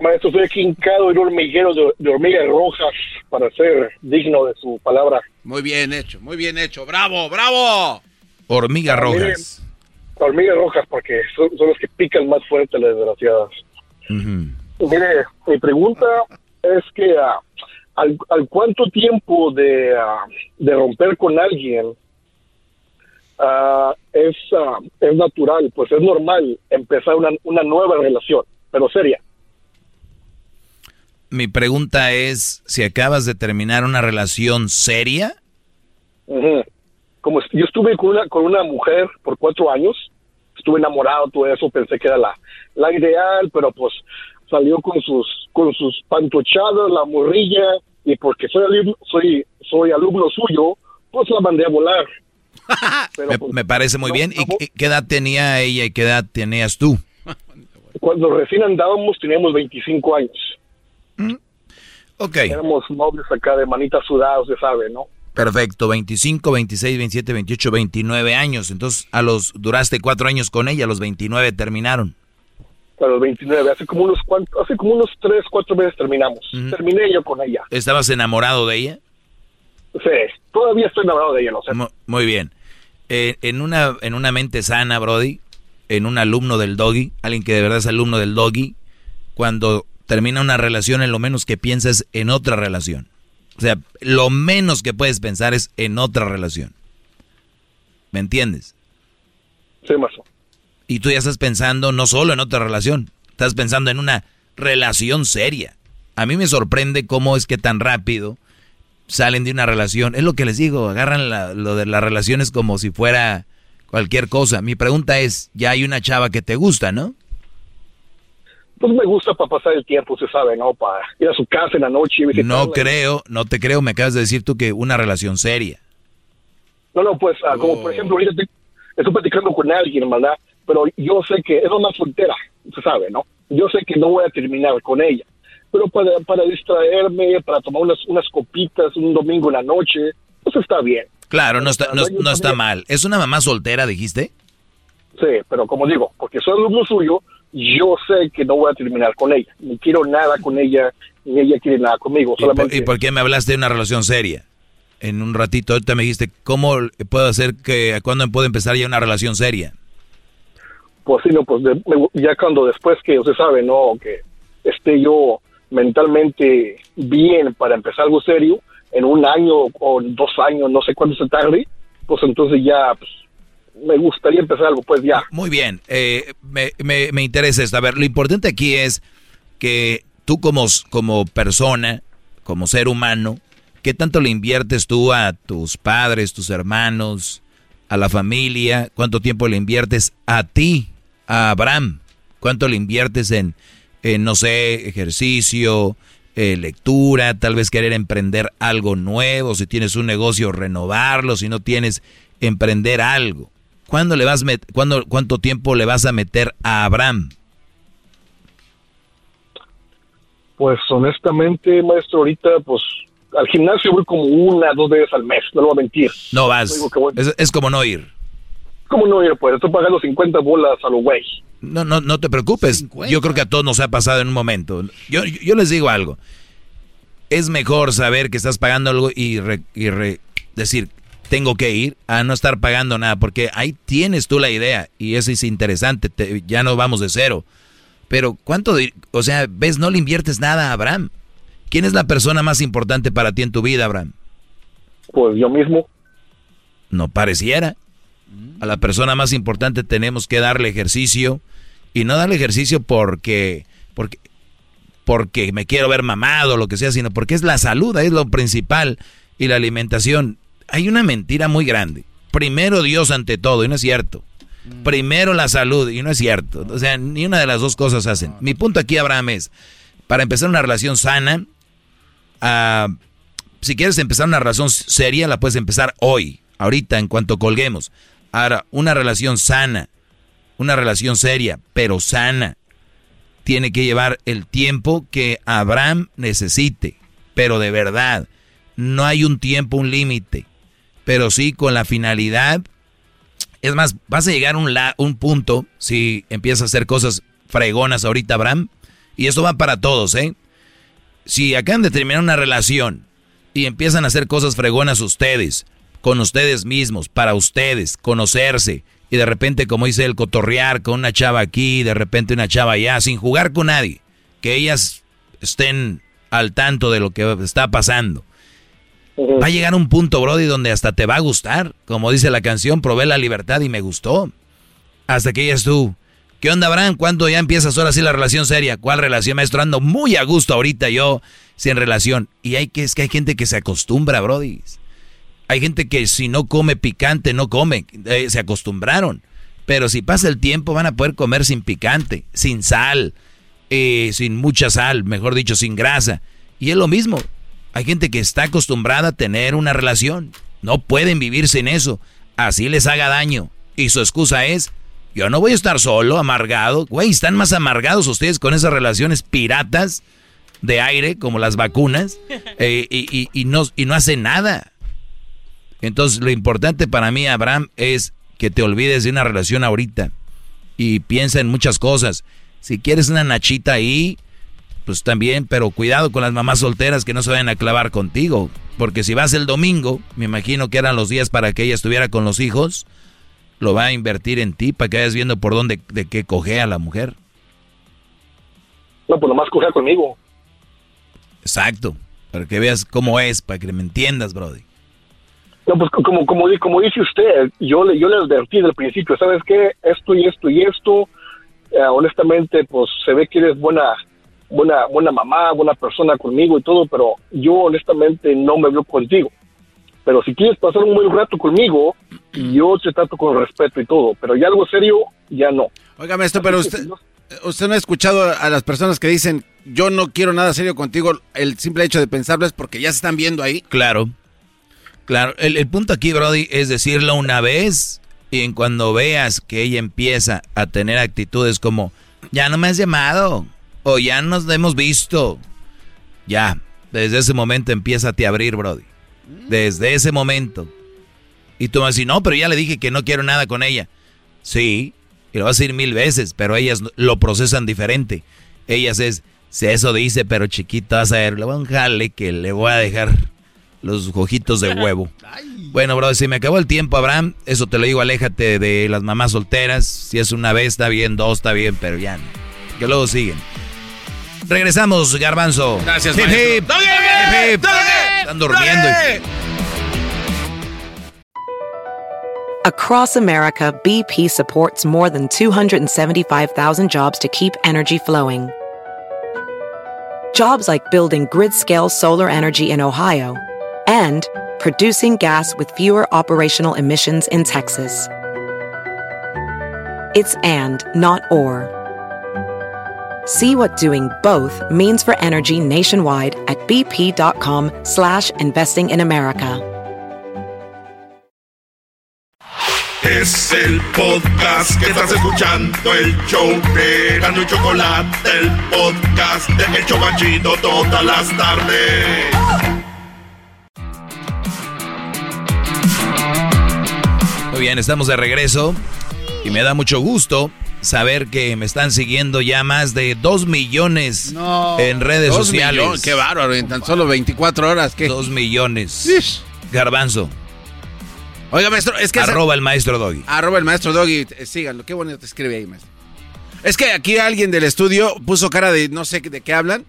Maestro, estoy aquí hincado en un hormiguero de, de hormigas rojas para ser digno de su palabra. Muy bien hecho, muy bien hecho. ¡Bravo, bravo! Hormigas rojas. hormigas rojas, porque son, los que pican más fuerte las desgraciadas. Mire, mi pregunta es que ah, al, cuánto tiempo de, ah, de romper con alguien ah, es, es natural, pues es normal empezar una, una nueva relación, pero seria. Mi pregunta es, si acabas de terminar una relación seria, como yo estuve con una, con una mujer por cuatro años, estuve enamorado, todo eso, pensé que era la, la ideal, pero pues salió con sus, con sus pantochadas, la morrilla, y porque soy alumno, soy, soy alumno suyo, pues la mandé a volar. me, pues, parece muy bien. ¿Y qué edad tenía ella y qué edad tenías tú? Cuando recién andábamos teníamos 25 años. Mm. Ok. Éramos nobles acá de manitas sudadas, se sabe, ¿no? Perfecto, 25, 26, 27, 28, 29 años. Entonces, a los duraste cuatro años con ella, a los 29 terminaron. A los 29, hace como unos hace como unos tres, cuatro meses terminamos. Terminé yo con ella. ¿Estabas enamorado de ella? Sí, todavía estoy enamorado de ella, no sé. Muy bien. Eh, en, una, en una mente sana, Brody, en un alumno del doggy, alguien que de verdad es alumno del doggy, cuando termina una relación, en lo menos que piensas en otra relación. O sea, lo menos que puedes pensar es en otra relación. ¿Me entiendes? Sí, mazo. Y tú ya estás pensando no solo en otra relación, estás pensando en una relación seria. A mí me sorprende cómo es que tan rápido salen de una relación. Es lo que les digo, agarran lo de las relaciones como si fuera cualquier cosa. Mi pregunta es, ya hay una chava que te gusta, ¿no? pues me gusta para pasar el tiempo, se sabe, ¿no? Para ir a su casa en la noche y No creo, no te creo, me acabas de decir tú que una relación seria. No, no, pues, ah, como por oh. ejemplo, ahorita estoy, platicando con alguien, ¿verdad? Pero yo sé que es una soltera, se sabe, ¿no? Yo sé que no voy a terminar con ella. Pero para, para distraerme, para tomar unas, unas copitas un domingo en la noche, pues está bien. Claro, no está, no, está mal. ¿Es una mamá soltera, dijiste? Sí, pero como digo, porque soy alumno suyo, yo sé que no voy a terminar con ella. No quiero nada con ella, ni ella quiere nada conmigo. ¿Y por, ¿Y por qué me hablaste de una relación seria? En un ratito ahorita me dijiste, ¿cómo puedo hacer que, cuándo puedo empezar ya una relación seria? Pues pues ya cuando después que usted sabe, ¿no? Que esté yo mentalmente bien para empezar algo serio, en un año o dos años, no sé cuánto se tarde, pues entonces ya, pues, me gustaría empezar algo, pues ya. Muy bien, eh, me, me- me interesa esto. A ver, lo importante aquí es que tú como, como persona, como ser humano, ¿qué tanto le inviertes tú a tus padres, tus hermanos, a la familia? ¿Cuánto tiempo le inviertes a ti, a Abraham? ¿Cuánto le inviertes en, en, no sé, ejercicio, eh, lectura, tal vez querer emprender algo nuevo, si tienes un negocio, renovarlo, si no tienes, emprender algo? ¿Cuándo le vas met- cuándo- ¿Cuánto tiempo le vas a meter a Abraham? Pues honestamente, maestro, ahorita, pues al gimnasio voy como una, dos veces al mes, no lo voy a mentir. No vas. digo que voy. Es, es como no ir. ¿Cómo no ir? Pues estoy pagando 50 bolas a los güey. No, no, no te preocupes. Yo creo que a todos nos ha pasado en un momento. Yo, yo, yo les digo algo. Es mejor saber que estás pagando algo y, re- y re- decir, tengo que ir, a no estar pagando nada, porque ahí tienes tú la idea y eso es interesante. te- ya no vamos de cero. Pero ¿cuánto? de- o sea, ves, no le inviertes nada a Abraham. ¿Quién es la persona más importante para ti en tu vida, Abraham? Pues yo mismo. No pareciera. A la persona más importante tenemos que darle ejercicio y no darle ejercicio porque porque porque me quiero ver mamado o lo que sea, sino porque es la salud, es lo principal y la alimentación. Hay una mentira muy grande. Primero Dios ante todo, y no es cierto. Primero la salud, y no es cierto. O sea, ni una de las dos cosas hacen. Mi punto aquí, Abraham, es, para empezar una relación sana, ah, si quieres empezar una relación seria, la puedes empezar hoy, ahorita, en cuanto colguemos. Ahora, una relación sana, una relación seria, pero sana, tiene que llevar el tiempo que Abraham necesite, pero de verdad, no hay un tiempo, un límite, pero sí con la finalidad. Es más, vas a llegar a un, un punto si empiezas a hacer cosas fregonas ahorita, Abraham, y esto va para todos, ¿eh? Si acaban de terminar una relación y empiezan a hacer cosas fregonas ustedes, con ustedes mismos, para ustedes, conocerse, y de repente, como dice el cotorrear con una chava aquí, de repente una chava allá, sin jugar con nadie, que ellas estén al tanto de lo que está pasando. Va a llegar un punto, Brody, donde hasta te va a gustar. Como dice la canción, probé la libertad y me gustó. Hasta que es tú. ¿Qué onda, Abraham? ¿Cuándo ya empiezas ahora sí la relación seria? ¿Cuál relación, maestro? Ando muy a gusto ahorita yo sin relación. Y hay que, es que hay gente que se acostumbra, Brody. Hay gente que si no come picante, no come. Eh, se acostumbraron. Pero si pasa el tiempo, van a poder comer sin picante, sin sal, eh, sin mucha sal, mejor dicho, sin grasa. Y es lo mismo. Hay gente que está acostumbrada a tener una relación. No pueden vivir sin eso. Así les haga daño. Y su excusa es, yo no voy a estar solo, amargado. Güey, están más amargados ustedes con esas relaciones piratas de aire, como las vacunas, eh, y, y- y no, y no hacen nada. Entonces, lo importante para mí, Abraham, es que te olvides de una relación ahorita y piensa en muchas cosas. Si quieres una nachita ahí, pues también, pero cuidado con las mamás solteras que no se vayan a clavar contigo. Porque si vas el domingo, me imagino que eran los días para que ella estuviera con los hijos, lo va a invertir en ti para que vayas viendo por dónde, de qué cogea la mujer. No, pues nomás coger conmigo. Exacto. Para que veas cómo es, para que me entiendas, Brody. No, pues como, como, di- como dice usted, yo le, yo le advertí desde el principio, ¿sabes qué? Esto y esto y esto, eh, honestamente, pues se ve que eres buena, buena, buena mamá, buena persona conmigo y todo, pero yo honestamente no me veo contigo. Pero si quieres pasar un buen rato conmigo, yo te trato con respeto y todo, pero ya algo serio, ya no. Oiga, maestro, pero usted, usted no ha escuchado a las personas que dicen, yo no quiero nada serio contigo, el simple hecho de pensarlo es porque ya se están viendo ahí. Claro. Claro, el, punto aquí, Brody, es decirlo una vez y en cuando veas que ella empieza a tener actitudes como, ya no me has llamado o ya nos hemos visto, ya, desde ese momento empieza a te abrir, Brody. Desde ese momento. Y tú vas a decir, no, pero ya le dije que no quiero nada con ella. Sí, Y lo vas a decir mil veces, pero ellas lo procesan diferente. Ellas es, si eso dice, pero chiquito, vas a ver, le voy a jale que le voy a dejar los ojitos de huevo. Bueno, bro, si me acabó el tiempo, Abraham, eso te lo digo, aléjate de las mamás solteras. Si es una vez, está bien, dos, está bien, pero ya no. Que luego siguen. Regresamos, Garbanzo. Gracias, Hip, hip. Hip. Están durmiendo. Across America, BP supports more than 275,000 jobs to keep energy flowing. Jobs like building grid scale solar energy in Ohio and producing gas with fewer operational emissions in Texas. It's and, not or. See what doing both means for energy nationwide at bp.com slash investing in America. Es el podcast que estás escuchando, el show de Gano Chocolate, el podcast de El Chocachito todas las tardes. Muy bien, estamos de regreso y me da mucho gusto saber que me están siguiendo ya más de 2 millones en redes Dos sociales. millones, qué bárbaro, en tan solo 24 horas. ¿qué? 2 millones. Garbanzo. Oiga, maestro, es que... Arroba el maestro Doggy. Arroba el maestro Doggy, eh, síganlo, qué bonito te escribe ahí, maestro. Es que aquí alguien del estudio puso cara de no sé de qué hablan,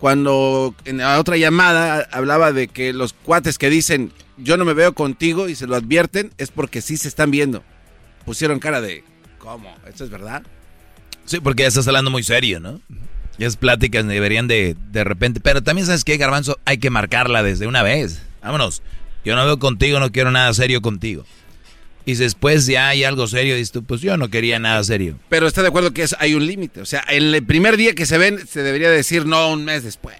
cuando en la otra llamada hablaba de que los cuates que dicen yo no me veo contigo y se lo advierten, es porque sí se están viendo. Pusieron cara de, ¿cómo? ¿Esto es verdad? Sí, porque ya estás hablando muy serio, ¿no? Y esas pláticas deberían de, de repente. Pero también, ¿sabes qué, Garbanzo? Hay que marcarla desde una vez. Vámonos. Yo no veo contigo, no quiero nada serio contigo. Y después ya hay algo serio, dices tú, pues yo no quería nada serio. Pero está de acuerdo que es, hay un límite. O sea, el primer día que se ven, se debería decir no un mes después.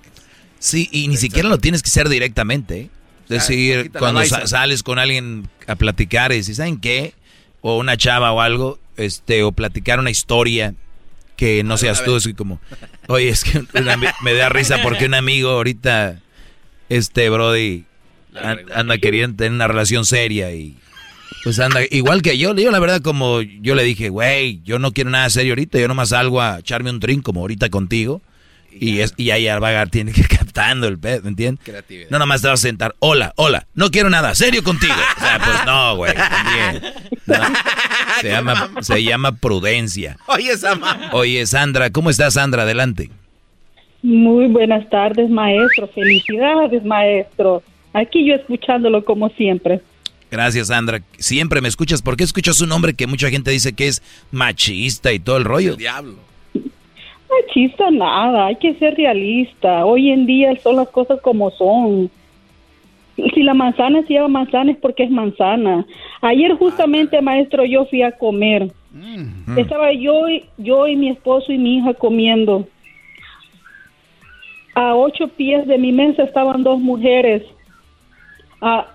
Sí, y ni siquiera lo tienes que hacer directamente. ¿eh? Decir, cuando sa- sales con alguien a platicar y dices, ¿saben qué? O una chava o algo, este, o platicar una historia que no seas tú, así como, oye, es que una me da risa porque un amigo ahorita, este, Brody, an- anda queriendo tener una relación seria y pues anda igual que yo. Yo la verdad como yo le dije, güey, yo no quiero nada serio ahorita, yo nomás salgo a echarme un drink como ahorita contigo. Y, es, y ahí Arbagar tiene que ir captando el pedo, ¿me entiendes? Creatividad. No nomás te vas a sentar, hola, hola, no quiero nada, serio contigo. O sea, pues no, güey, también. No. Se, llama, se llama prudencia. Oye, Sama. Oye, Sandra, ¿cómo estás, Sandra? Adelante. Muy buenas tardes, maestro. Felicidades, maestro. Aquí yo escuchándolo como siempre. Gracias, Sandra. Siempre me escuchas. ¿Por qué escuchas un hombre que mucha gente dice que es machista y todo el rollo? diablo. Machista nada, hay que ser realista. Hoy en día son las cosas como son. Si la manzana se llama manzana es porque es manzana. Ayer justamente, maestro, yo fui a comer. Estaba yo, y- yo y mi esposo y mi hija comiendo. A ocho pies de mi mesa estaban dos mujeres. Ah,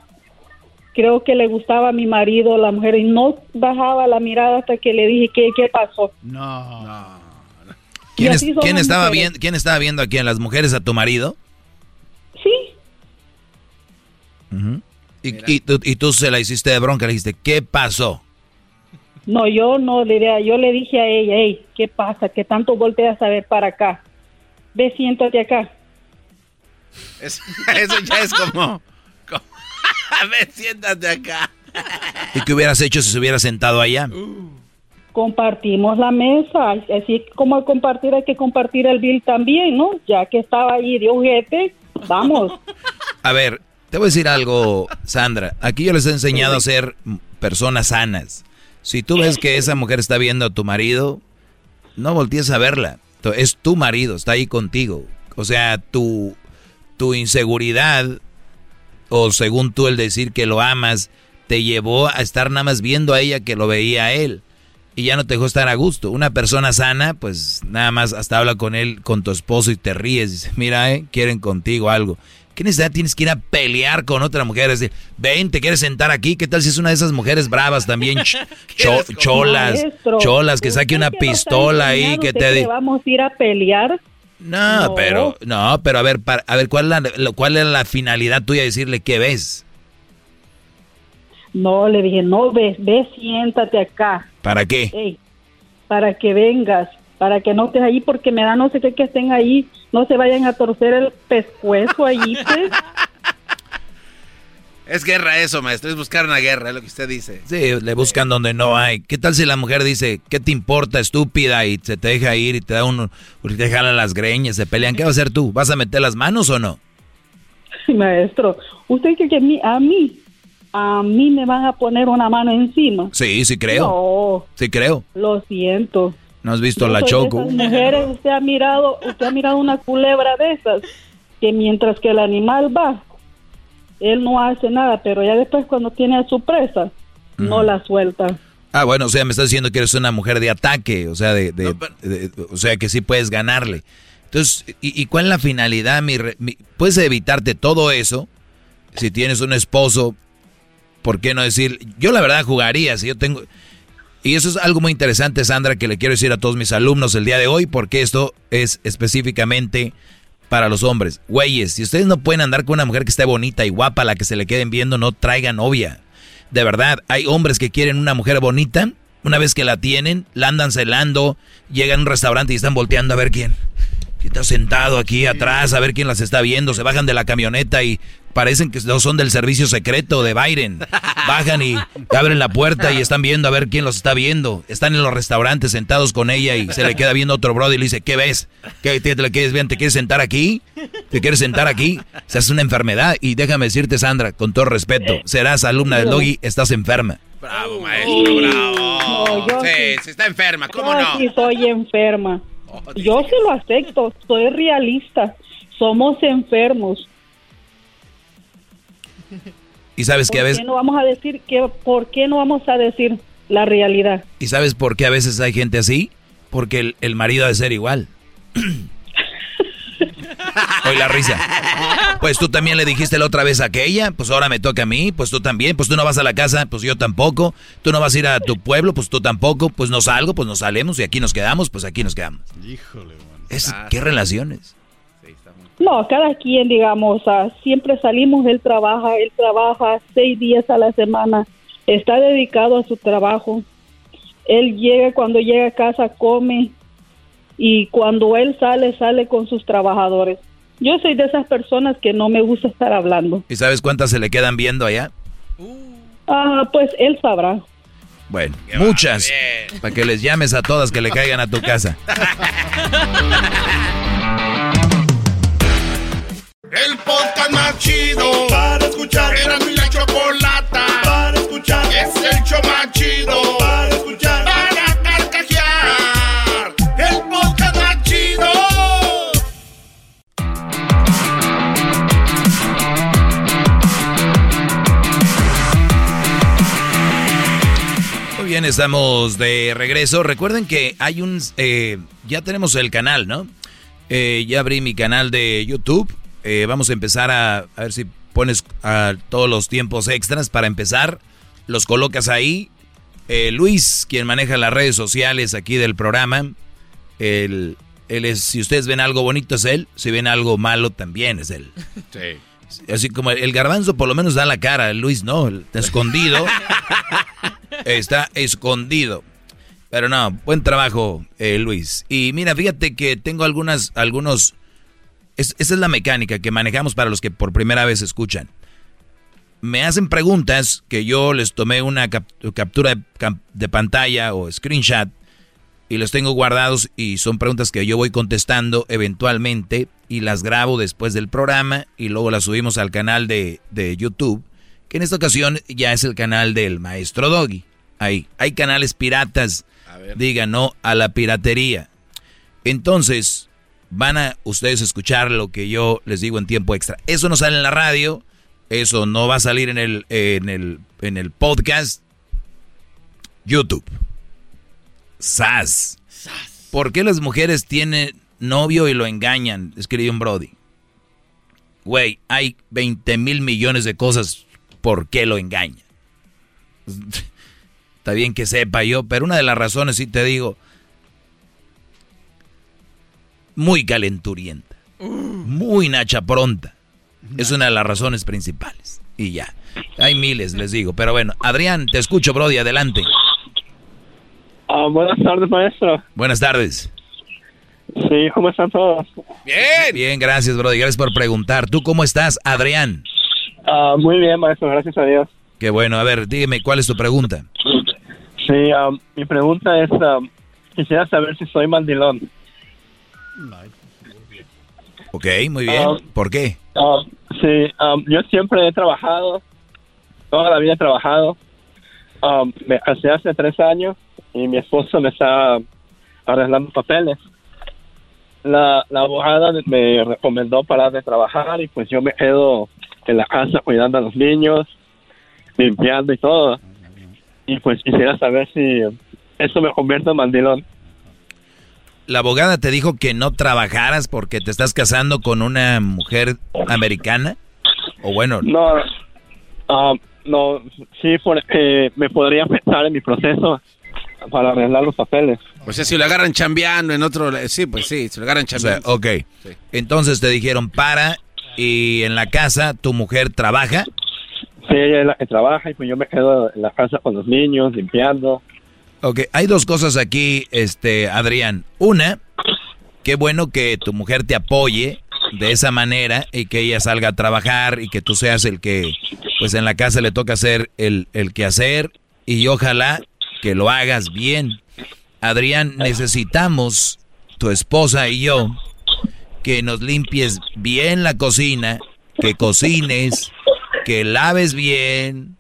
creo que le gustaba a mi marido la mujer y no bajaba la mirada hasta que le dije qué, qué pasó. No. ¿Quién, es- estaba mujeres. viendo, ¿Quién estaba viendo aquí a las mujeres? ¿A tu marido? Sí. Y, y tú, y tú se la hiciste de bronca, le dijiste, ¿qué pasó? No, yo no yo le dije a ella, hey, ¿qué pasa? ¿Qué tanto volteas a ver para acá? Ve, siéntate acá. Es- eso ya es como... como- Ve, siéntate acá. ¿Y qué hubieras hecho si se hubiera sentado allá? Compartimos la mesa, así como compartir hay que compartir el bill también, ¿no? Ya que estaba ahí de ojete, vamos. A ver, te voy a decir algo, Sandra. Aquí yo les he enseñado a ser personas sanas. Si tú ves que esa mujer está viendo a tu marido, no voltees a verla. Es tu marido, está ahí contigo. O sea, tu, tu inseguridad, o según tú el decir que lo amas, te llevó a estar nada más viendo a ella que lo veía a él. Y ya no te dejó estar a gusto. Una persona sana, pues nada más hasta habla con él, con tu esposo y te ríes. Dice, mira, eh, quieren contigo algo. ¿Qué necesidad tienes que ir a pelear con otra mujer? Es decir, ven, te quieres sentar aquí. ¿Qué tal si es una de esas mujeres bravas también? ch- cho- cholas, Maestro, cholas, que saque una ¿usted que pistola ahí, que te di- vamos a ir a pelear? No, No. pero, no, pero a ver, para- a ver, ¿cuál es, la, lo- ¿cuál es la finalidad tuya de decirle qué ves? No, le dije, no, ve, ve, siéntate acá. ¿Para qué? Para que vengas, para que no estés ahí, porque me da no sé qué que estén ahí, no se vayan a torcer el pescuezo allí, pues. Es guerra eso, maestro, es buscar una guerra, es lo que usted dice. Sí, le buscan donde no hay. ¿Qué tal si la mujer dice, ¿qué te importa, estúpida? Y se te deja ir y te da un... te jala las greñas, se pelean. ¿Qué vas a hacer tú? ¿Vas a meter las manos o no? Maestro, ¿usted cree que a mí, a mí, a mí me van a poner una mano encima? Sí, sí creo. No. Sí creo. Lo siento. ¿No has visto la choco? mujeres, usted ha mirado, usted ha mirado una culebra de esas, que mientras que el animal va, él no hace nada, pero ya después cuando tiene a su presa, no la suelta. Ah, bueno, o sea, me estás diciendo que eres una mujer de ataque, o sea, de, o sea, que sí puedes ganarle. Entonces, ¿y, cuál es la finalidad? Mi, puedes evitarte todo eso si tienes un esposo. ¿Por qué no decir? Yo la verdad jugaría si yo tengo. Y eso es algo muy interesante, Sandra, que le quiero decir a todos mis alumnos el día de hoy, porque esto es específicamente para los hombres. Güeyes, si ustedes no pueden andar con una mujer que esté bonita y guapa, la que se le queden viendo, no traigan novia. De verdad, hay hombres que quieren una mujer bonita, una vez que la tienen, la andan celando, llegan a un restaurante y están volteando a ver quién. Y está sentado aquí atrás a ver quién las está viendo. Se bajan de la camioneta y parecen que no son del servicio secreto de Biden. Bajan y abren la puerta y están viendo a ver quién los está viendo. Están en los restaurantes sentados con ella y se le queda viendo otro brother y le dice, ¿qué ves? ¿Qué te, le quieres ver? ¿Te quieres sentar aquí? ¿Te quieres sentar aquí? O sea, es una enfermedad. Y déjame decirte, Sandra, con todo respeto, serás alumna del Doggy, estás enferma. Bravo, maestro, bravo. sí, sí, está enferma, ¿cómo no? Sí, soy enferma. Yo se lo acepto, soy realista. Somos enfermos. Y sabes que a veces... no vamos a decir que, ¿Por qué no vamos a decir la realidad? ¿Y sabes por qué a veces hay gente así? Porque el, el marido ha de ser igual. Hoy la risa. Pues tú también le dijiste la otra vez a aquella, pues ahora me toca a mí, pues tú también, pues tú no vas a la casa, pues yo tampoco, tú no vas a ir a tu pueblo, pues tú tampoco, pues no salgo, pues no salemos y aquí nos quedamos, pues aquí nos quedamos. Híjole, Es, ¿Qué relaciones? No, cada quien, digamos, siempre salimos, él trabaja, él trabaja seis días a la semana, está dedicado a su trabajo. Él llega, cuando llega a casa, come, y cuando él sale, sale con sus trabajadores. Yo soy de esas personas que no me gusta estar hablando. ¿Y sabes cuántas se le quedan viendo allá? Ah, pues él sabrá. Bueno, muchas. Para que les llames a todas que le caigan a tu casa. El podcast más chido para escuchar. Era mi la chocolata para escuchar. Es el show más chido para escuchar. Estamos de regreso. Recuerden que hay un... Eh, ya tenemos el canal, ¿no? Eh, ya abrí mi canal de YouTube. Eh, vamos a empezar a, a, ver si pones a todos los tiempos extras para empezar. Los colocas ahí. Luis, quien maneja las redes sociales aquí del programa. Él es, si ustedes ven algo bonito es él. Si ven algo malo también es él. Sí. Así como el garbanzo por lo menos da la cara, Luis no, está escondido. Está escondido. Pero no, buen trabajo, eh, Luis. Y mira, fíjate que tengo algunas, algunos... esa es la mecánica que manejamos para los que por primera vez escuchan. Me hacen preguntas que yo les tomé una captura de, pantalla o screenshot y los tengo guardados y son preguntas que yo voy contestando eventualmente y las grabo después del programa y luego las subimos al canal de, de YouTube, que en esta ocasión ya es el canal del maestro Doggy. Ahí. Hay canales piratas. Digan no a la piratería. Entonces, van a ustedes escuchar lo que yo les digo en tiempo extra. Eso no sale en la radio. Eso no va a salir en el, en el, en el podcast. YouTube. SAS. ¿Por qué las mujeres tienen novio y lo engañan? Escribió un Brody. Güey, hay 20 mil millones de cosas por qué lo engañan. Está bien que sepa yo, pero una de las razones, sí te digo, muy calenturienta, muy nacha pronta. Es una de las razones principales. Y ya. Hay miles, les digo. Pero bueno, Adrián, te escucho, Brody, adelante. Ah, buenas tardes, maestro. Buenas tardes. Sí, ¿cómo están todos? Bien. Bien, gracias, Brody. Gracias por preguntar. ¿Tú cómo estás, Adrián? Ah, muy bien, maestro, gracias a Dios. Qué bueno. A ver, dígame, ¿cuál es tu pregunta? Sí, ah, mi pregunta es, ah, quisiera saber si soy mandilón. Ok, muy bien. ¿Por qué? Sí, um, yo siempre he trabajado, toda la vida he trabajado. Um, me casé hace tres años y mi esposo me está arreglando papeles. La, la abogada me recomendó parar de trabajar y pues yo me quedo en la casa cuidando a los niños, limpiando y todo. Y pues quisiera saber si eso me convierte en mandilón. ¿La abogada te dijo que no trabajaras porque te estás casando con una mujer americana? O bueno, No, ah, no, sí, porque me podría afectar en mi proceso para arreglar los papeles. O sea, si lo agarran chambeando en otro... Sí, pues sí, si lo agarran o sea, chambeando. ok. Entonces te dijeron, para, y en la casa tu mujer trabaja. Sí, ella es la que trabaja y pues yo me quedo en la casa con los niños, limpiando. Ok, hay dos cosas aquí, este, Adrián. Una, qué bueno que tu mujer te apoye de esa manera y que ella salga a trabajar y que tú seas el que, pues en la casa le toca hacer el, el quehacer y ojalá que lo hagas bien. Adrián, necesitamos, tu esposa y yo, que nos limpies bien la cocina, que cocines, que laves bien,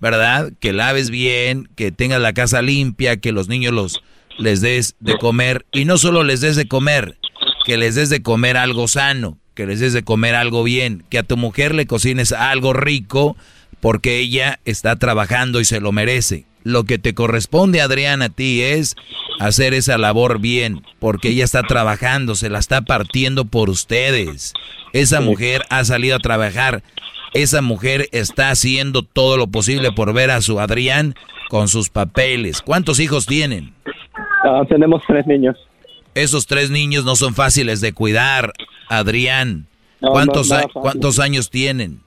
¿verdad? Que laves bien, que tengas la casa limpia, que los niños los les des de comer y no solo les des de comer, que les des de comer algo sano, que les des de comer algo bien, que a tu mujer le cocines algo rico porque ella está trabajando y se lo merece. Lo que te corresponde, Adrián, a ti es hacer esa labor bien, porque ella está trabajando, se la está partiendo por ustedes. Esa mujer ha salido a trabajar. Esa mujer está haciendo todo lo posible por ver a su Adrián con sus papeles. ¿Cuántos hijos tienen? Ah, tenemos tres niños. Esos tres niños no son fáciles de cuidar, Adrián. No, ¿Cuántos, no, a-. ¿Cuántos años tienen?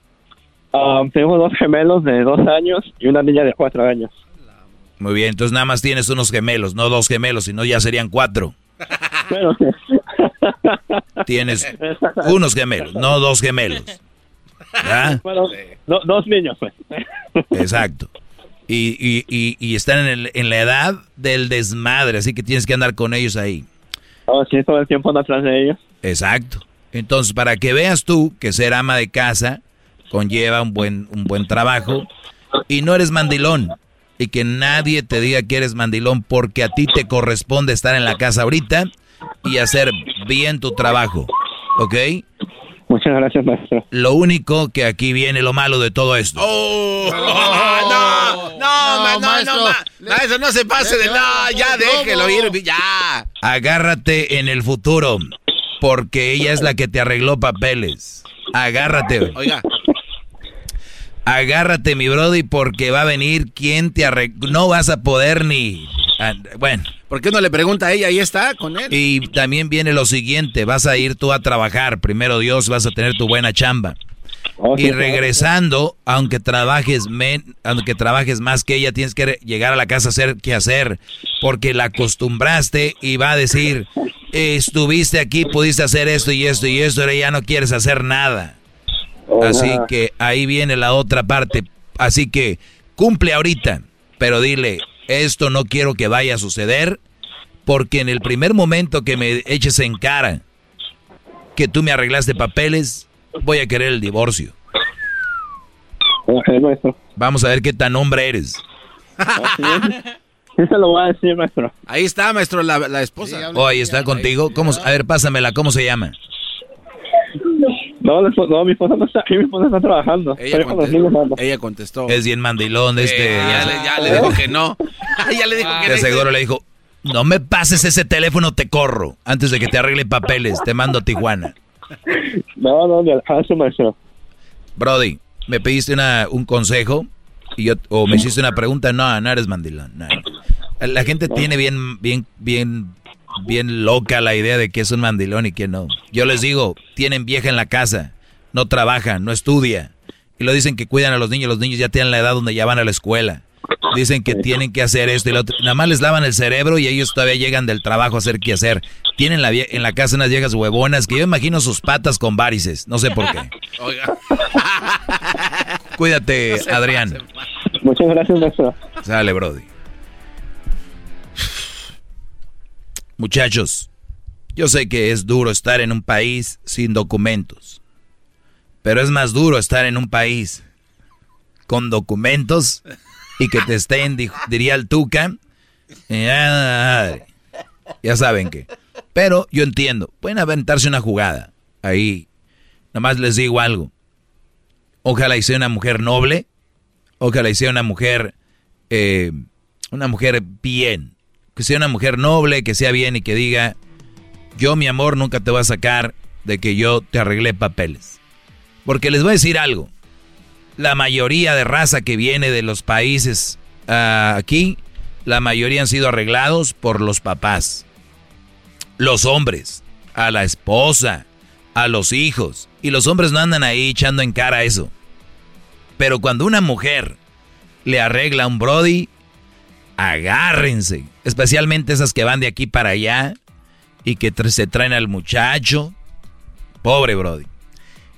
Ah, tengo dos gemelos de dos años y una niña de cuatro años. Muy bien, entonces nada más tienes unos gemelos, no dos gemelos, sino ya serían cuatro. Pero, Tienes unos gemelos, no dos gemelos. bueno, do- dos niños, pues. Exacto. Y, y, y, y están en, el- en la edad del desmadre, así que tienes que andar con ellos ahí. Oh, sí, todo el tiempo ando atrás de ellos. Exacto. Entonces, para que veas tú que ser ama de casa conlleva un buen, un buen trabajo y no eres mandilón. Y que nadie te diga que eres mandilón porque a ti te corresponde estar en la casa ahorita y hacer bien tu trabajo. ¿Ok? Muchas gracias, maestro. Lo único que aquí viene lo malo de todo esto. Oh, no, no, ma- no, maestro. no, ma- maestro, no se pase de no, ya déjelo ir, ya. Agárrate en el futuro, porque ella es la que te arregló papeles. Agárrate. Oiga. Agárrate, mi brody, porque va a venir quien te arregló. No vas a poder ni... ah, Bueno. ¿Por qué no le pregunta a ella? Ahí está, con él. Y también viene lo siguiente, vas a ir tú a trabajar, primero Dios, vas a tener tu buena chamba. Y regresando, aunque trabajes men- aunque trabajes más que ella, tienes que llegar a la casa a hacer qué hacer, porque la acostumbraste y va a decir, "Eh, estuviste aquí, pudiste hacer esto y esto y esto, ahora ya no quieres hacer nada. Así Ajá. que ahí viene la otra parte. Así que cumple ahorita, pero dile, esto no quiero que vaya a suceder, porque en el primer momento que me eches en cara que tú me arreglaste papeles, voy a querer el divorcio. Maestro. Vamos a ver qué tan hombre eres. Sí se lo voy a decir, maestro. Ahí está, maestro, la, la esposa. Oh, ahí está contigo. ¿Cómo, a ver, pásamela, ¿cómo se llama? No, no, mi esposa no está aquí, mi esposa está trabajando. Ella, con contestó, niños, nada más. ella contestó. Es bien mandilón este. Eh, ya, le, ya le dijo que no. ya le dijo que no. seguro le dijo, no me pases ese teléfono, te corro. Antes de que te arregle papeles, te mando a Tijuana. No, no, caso, maestro. Brody, me pediste una, un consejo y yo, o me hiciste una pregunta. No, no eres mandilón. no. La gente tiene bien, bien, bien, bien loca la idea de que es un mandilón y que no. Yo les digo, tienen vieja en la casa, no trabajan, no estudia. Y lo dicen que cuidan a los niños, los niños ya tienen la edad donde ya van a la escuela. Dicen que tienen que hacer esto y lo otro. Nada más les lavan el cerebro y ellos todavía llegan del trabajo a hacer qué hacer. Tienen la, en la casa unas viejas huevonas que yo imagino sus patas con varices. No sé por qué. Cuídate, Adrián. Muchas gracias, maestro. Sale, Brody. Muchachos, yo sé que es duro estar en un país sin documentos. Pero es más duro estar en un país con documentos y que te estén, diría el Tuca. Ya, saben que. Pero yo entiendo, pueden aventarse una jugada. Ahí, nomás les digo algo. Ojalá y sea una mujer noble. Ojalá y sea una mujer, eh, una mujer bien. Que sea una mujer noble, que sea bien y que diga, yo mi amor nunca te voy a sacar de que yo te arreglé papeles. Porque les voy a decir algo la mayoría de raza que viene de los países ah, aquí, la mayoría han sido arreglados por los papás. Los hombres, a la esposa, a los hijos. Y los hombres no andan ahí echando en cara eso. Pero cuando una mujer le arregla a un Brody, agárrense. Especialmente esas que van de aquí para allá y que se traen al muchacho. Pobre Brody.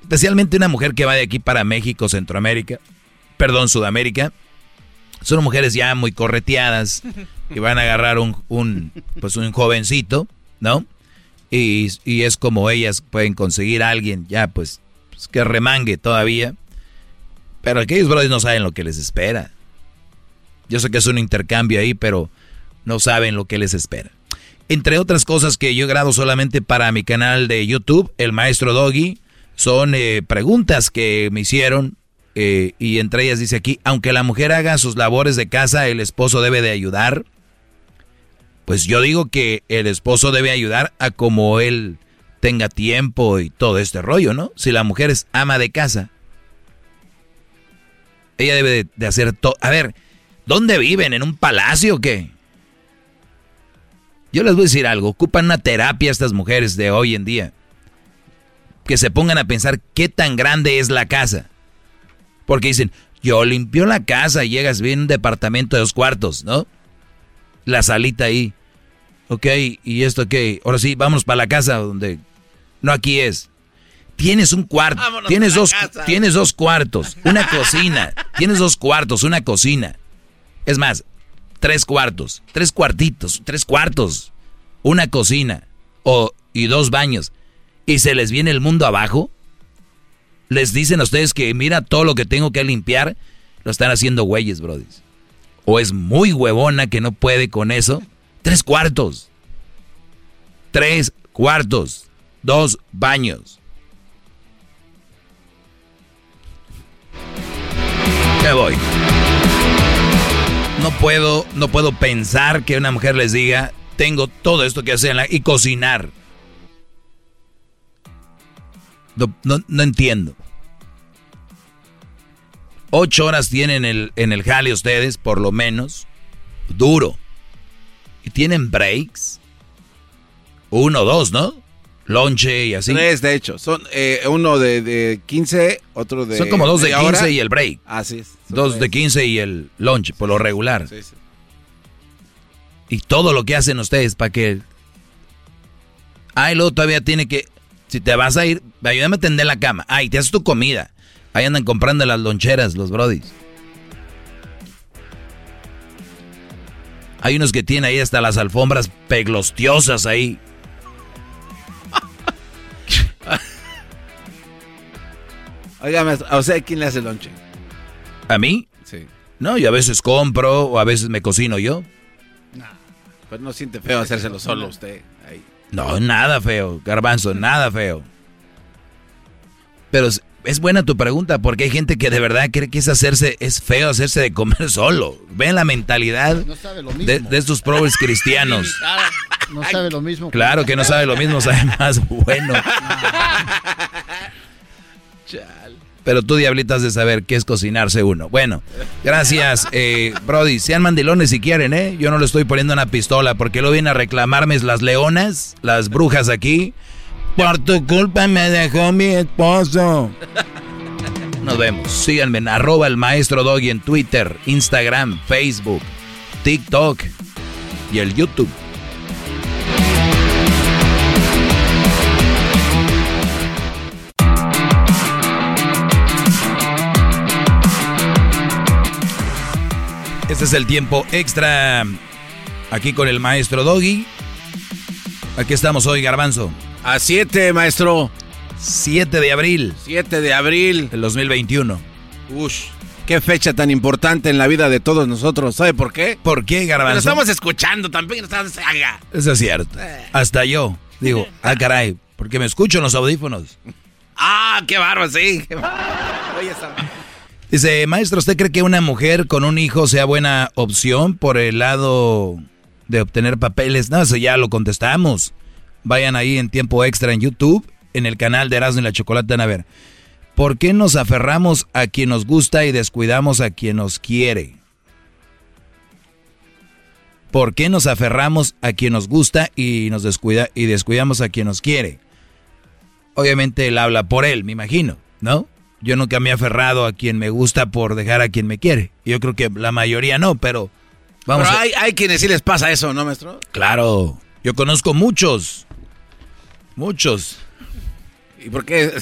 Especialmente una mujer que va de aquí para México, Centroamérica, perdón, Sudamérica. Son mujeres ya muy correteadas y van a agarrar un, pues un jovencito, ¿no? Y, es como ellas pueden conseguir a alguien ya pues, pues, que remangue todavía. Pero aquellos brothers no saben lo que les espera. Yo sé que es un intercambio ahí, pero no saben lo que les espera. Entre otras cosas que yo grabo solamente para mi canal de YouTube, El Maestro Doggy, son eh, preguntas que me hicieron eh, y entre ellas dice aquí, aunque la mujer haga sus labores de casa, el esposo debe de ayudar. Pues yo digo que el esposo debe ayudar a como él tenga tiempo y todo este rollo, ¿no? Si la mujer es ama de casa, ella debe de, hacer todo. A ver, ¿dónde viven? ¿En un palacio o qué? Yo les voy a decir algo, ocupan una terapia estas mujeres de hoy en día que se pongan a pensar qué tan grande es la casa. Porque dicen, yo limpio la casa y llegas bien un departamento de dos cuartos, ¿no? La salita ahí. Ok, ¿y esto qué? Ahora sí, vamos para la casa donde... No, aquí es. Tienes un cuarto, tienes dos, tienes dos cuartos, una cocina, tienes dos cuartos, una cocina. Es más, tres cuartos, tres cuartitos, tres cuartos, una cocina o, y dos baños y se les viene el mundo abajo, les dicen a ustedes que mira todo lo que tengo que limpiar, lo están haciendo güeyes, brody. O es muy huevona que no puede con eso. Tres cuartos. Tres cuartos. Dos baños. ¿Qué voy. No puedo, no puedo pensar que una mujer les diga, tengo todo esto que hacer y cocinar. No, entiendo. Ocho horas tienen el, en el jale ustedes, por lo menos. Duro. ¿Y tienen breaks? Uno, dos, ¿no? Lonche y así. Tres, de hecho. Son eh, uno de, de, 15, otro de. Son como dos de 15 y el break. Así es. Dos de 15 y el lonche, por lo regular. Sí, sí. Y todo lo que hacen ustedes para que. Ah, luego todavía tiene que. Si te vas a ir, ayúdame a tender la cama. Ay, te haces tu comida. Ahí andan comprando las loncheras, los brodis. Hay unos que tienen ahí hasta las alfombras peglostiosas ahí. Oiga, ¿a usted quién le hace lonche? ¿A mí? Sí. No, yo a veces compro o a veces me cocino yo. No, pero no siente feo hacérselo solo usted. Ahí. No, nada feo, garbanzo, nada feo. Pero es buena tu pregunta, porque hay gente que de verdad cree que es hacerse, es feo hacerse de comer solo. Ven la mentalidad de, estos pobres cristianos. No sabe lo mismo. Claro que no sabe lo mismo, sabe más bueno. Pero tú, diablitas, de saber qué es cocinarse uno. Bueno, gracias, eh, Brody. Sean mandilones si quieren, ¿eh? Yo no le estoy poniendo una pistola porque lo vienen a reclamarme las leonas, las brujas aquí. Por tu culpa me dejó mi esposo. Nos vemos. Síganme en arroba el maestro Doggy en Twitter, Instagram, Facebook, TikTok y el YouTube. Este es el tiempo extra aquí con el maestro Doggy. Aquí estamos hoy, Garbanzo. A 7, maestro. 7 de abril. 7 de abril. Del 2021. Ush, qué fecha tan importante en la vida de todos nosotros. ¿Sabe por qué? ¿Por qué, Garbanzo? Lo estamos escuchando también. Estamos... Eso es cierto. Hasta yo digo, ah, caray, porque me escucho en los audífonos. Ah, qué barba, sí. Oye, esa... Dice, maestro, ¿usted cree que una mujer con un hijo sea buena opción por el lado de obtener papeles? No, eso ya lo contestamos. Vayan ahí en tiempo extra en YouTube, en el canal de Erasmo y la Chocolate, a ver. ¿Por qué nos aferramos a quien nos gusta y descuidamos a quien nos quiere? ¿Por qué nos aferramos a quien nos gusta y nos descuida y descuidamos a quien nos quiere? Obviamente él habla por él, me imagino, ¿no? Yo nunca me he aferrado a quien me gusta por dejar a quien me quiere. Yo creo que la mayoría no, pero vamos. Pero hay, hay quienes sí les pasa eso, ¿no, maestro? Claro, yo conozco muchos, muchos. ¿Y por qué?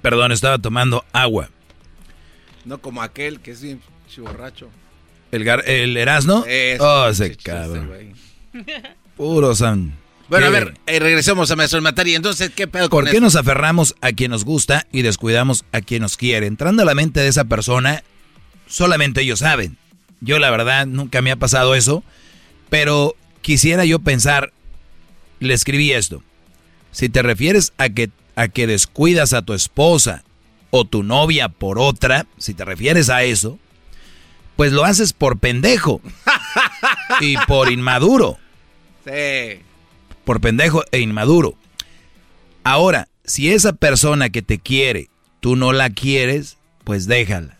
Perdón, estaba tomando agua. No como aquel que es bien borracho. ¿El, gar el Erasno? oh, ese cabrón. Puro san. Bueno, a ver, eh, regresemos a maestro materia. Entonces, ¿qué pedo ¿Por qué nos aferramos a quien nos gusta y descuidamos a quien nos quiere? Entrando a la mente de esa persona, solamente ellos saben. Yo, la verdad, nunca me ha pasado eso. Pero quisiera yo pensar, le escribí esto. Si te refieres a que, a que descuidas a tu esposa o tu novia por otra, si te refieres a eso, pues lo haces por pendejo y por inmaduro. Sí por pendejo e inmaduro. Ahora, si esa persona que te quiere, tú no la quieres, pues déjala.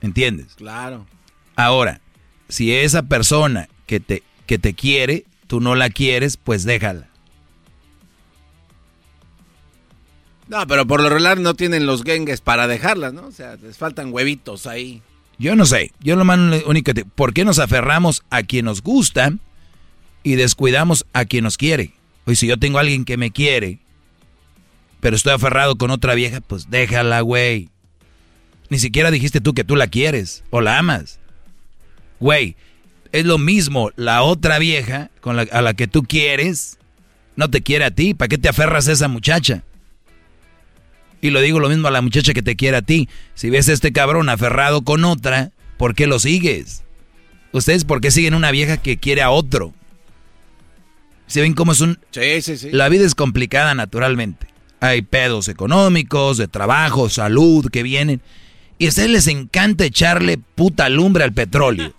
¿Entiendes? Claro. Ahora, si esa persona que te, que te quiere, tú no la quieres, pues déjala. No, pero por lo regular no tienen los gengues para dejarla, ¿no? O sea, les faltan huevitos ahí. Yo no sé, yo lo más único que... ¿Por qué nos aferramos a quien nos gusta? Y descuidamos a quien nos quiere. Hoy si yo tengo a alguien que me quiere, pero estoy aferrado con otra vieja, pues déjala, güey. Ni siquiera dijiste tú que tú la quieres o la amas. Güey, es lo mismo la otra vieja con la, a la que tú quieres, no te quiere a ti. ¿Para qué te aferras a esa muchacha? Y lo digo lo mismo a la muchacha que te quiere a ti. Si ves a este cabrón aferrado con otra, ¿por qué lo sigues? Ustedes, ¿por qué siguen una vieja que quiere a otro? ¿Se ven cómo es un... Sí, sí, sí. La vida es complicada naturalmente. Hay pedos económicos, de trabajo, salud que vienen. Y a ustedes les encanta echarle puta lumbre al petróleo.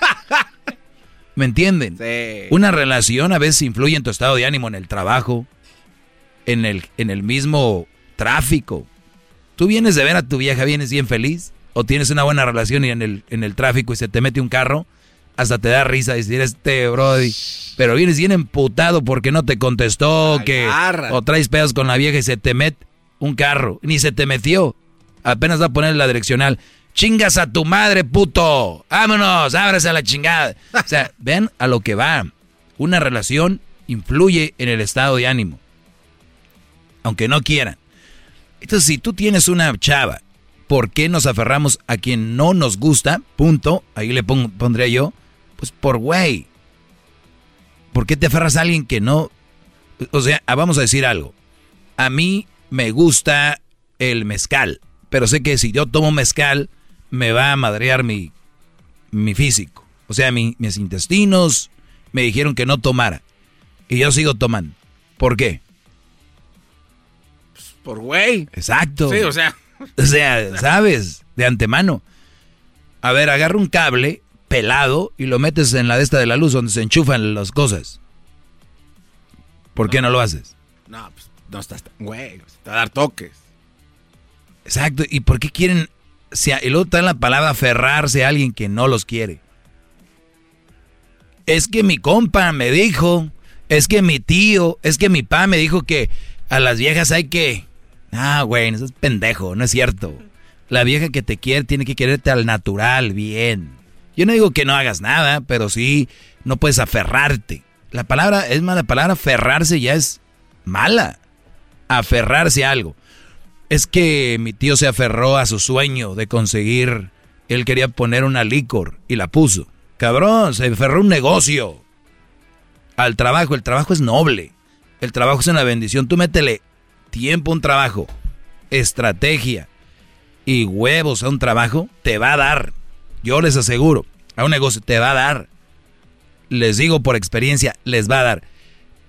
¿Me entienden? Sí. Una relación a veces influye en tu estado de ánimo, en el trabajo, en el, en el mismo tráfico. Tú vienes de ver a tu vieja, vienes bien feliz, o tienes una buena relación y en el, en el tráfico y se te mete un carro hasta te da risa decir este Brody. Pero vienes bien emputado porque no te contestó, que o traes pedos con la vieja y se te mete un carro, ni se te metió. Apenas va a poner la direccional. Chingas a tu madre, puto. Vámonos, ábrase a la chingada. O sea, ven a lo que va. Una relación influye en el estado de ánimo. Aunque no quieran. Entonces, si tú tienes una chava, ¿por qué nos aferramos a quien no nos gusta? Punto. Ahí le pondré yo pues por güey. ¿Por qué te aferras a alguien que no... O sea, ah, vamos a decir algo. A mí me gusta el mezcal, pero sé que si yo tomo mezcal me va a madrear mi, mi físico. O sea, mis intestinos me dijeron que no tomara. Y yo sigo tomando. ¿Por qué? Pues por güey. Exacto. Sí, o sea. O sea, sabes, de antemano. A ver, agarra un cable pelado y lo metes en la de esta de la luz donde se enchufan las cosas. ¿Por qué no lo haces? No, pues no estás güey, te va a dar toques. Exacto, ¿y por qué quieren, si, y luego está en la palabra aferrarse a alguien que no los quiere? Es que mi compa me dijo, es que mi tío, es que mi pa me dijo que, A las viejas hay que... Ah, güey, eso es pendejo, no es cierto. La vieja que te quiere tiene que quererte al natural, bien. Yo no digo que no hagas nada, pero sí no puedes aferrarte. La palabra, es más, la palabra aferrarse ya es mala. Aferrarse a algo. Es que mi tío se aferró a su sueño de conseguir, él quería poner una licor y la puso. Cabrón, se aferró un negocio. Al trabajo, el trabajo es noble. El trabajo es una bendición. Tú métele tiempo a un trabajo, estrategia y huevos a un trabajo, te va a dar. Yo les aseguro, a un negocio te va a dar. Les digo por experiencia, les va a dar.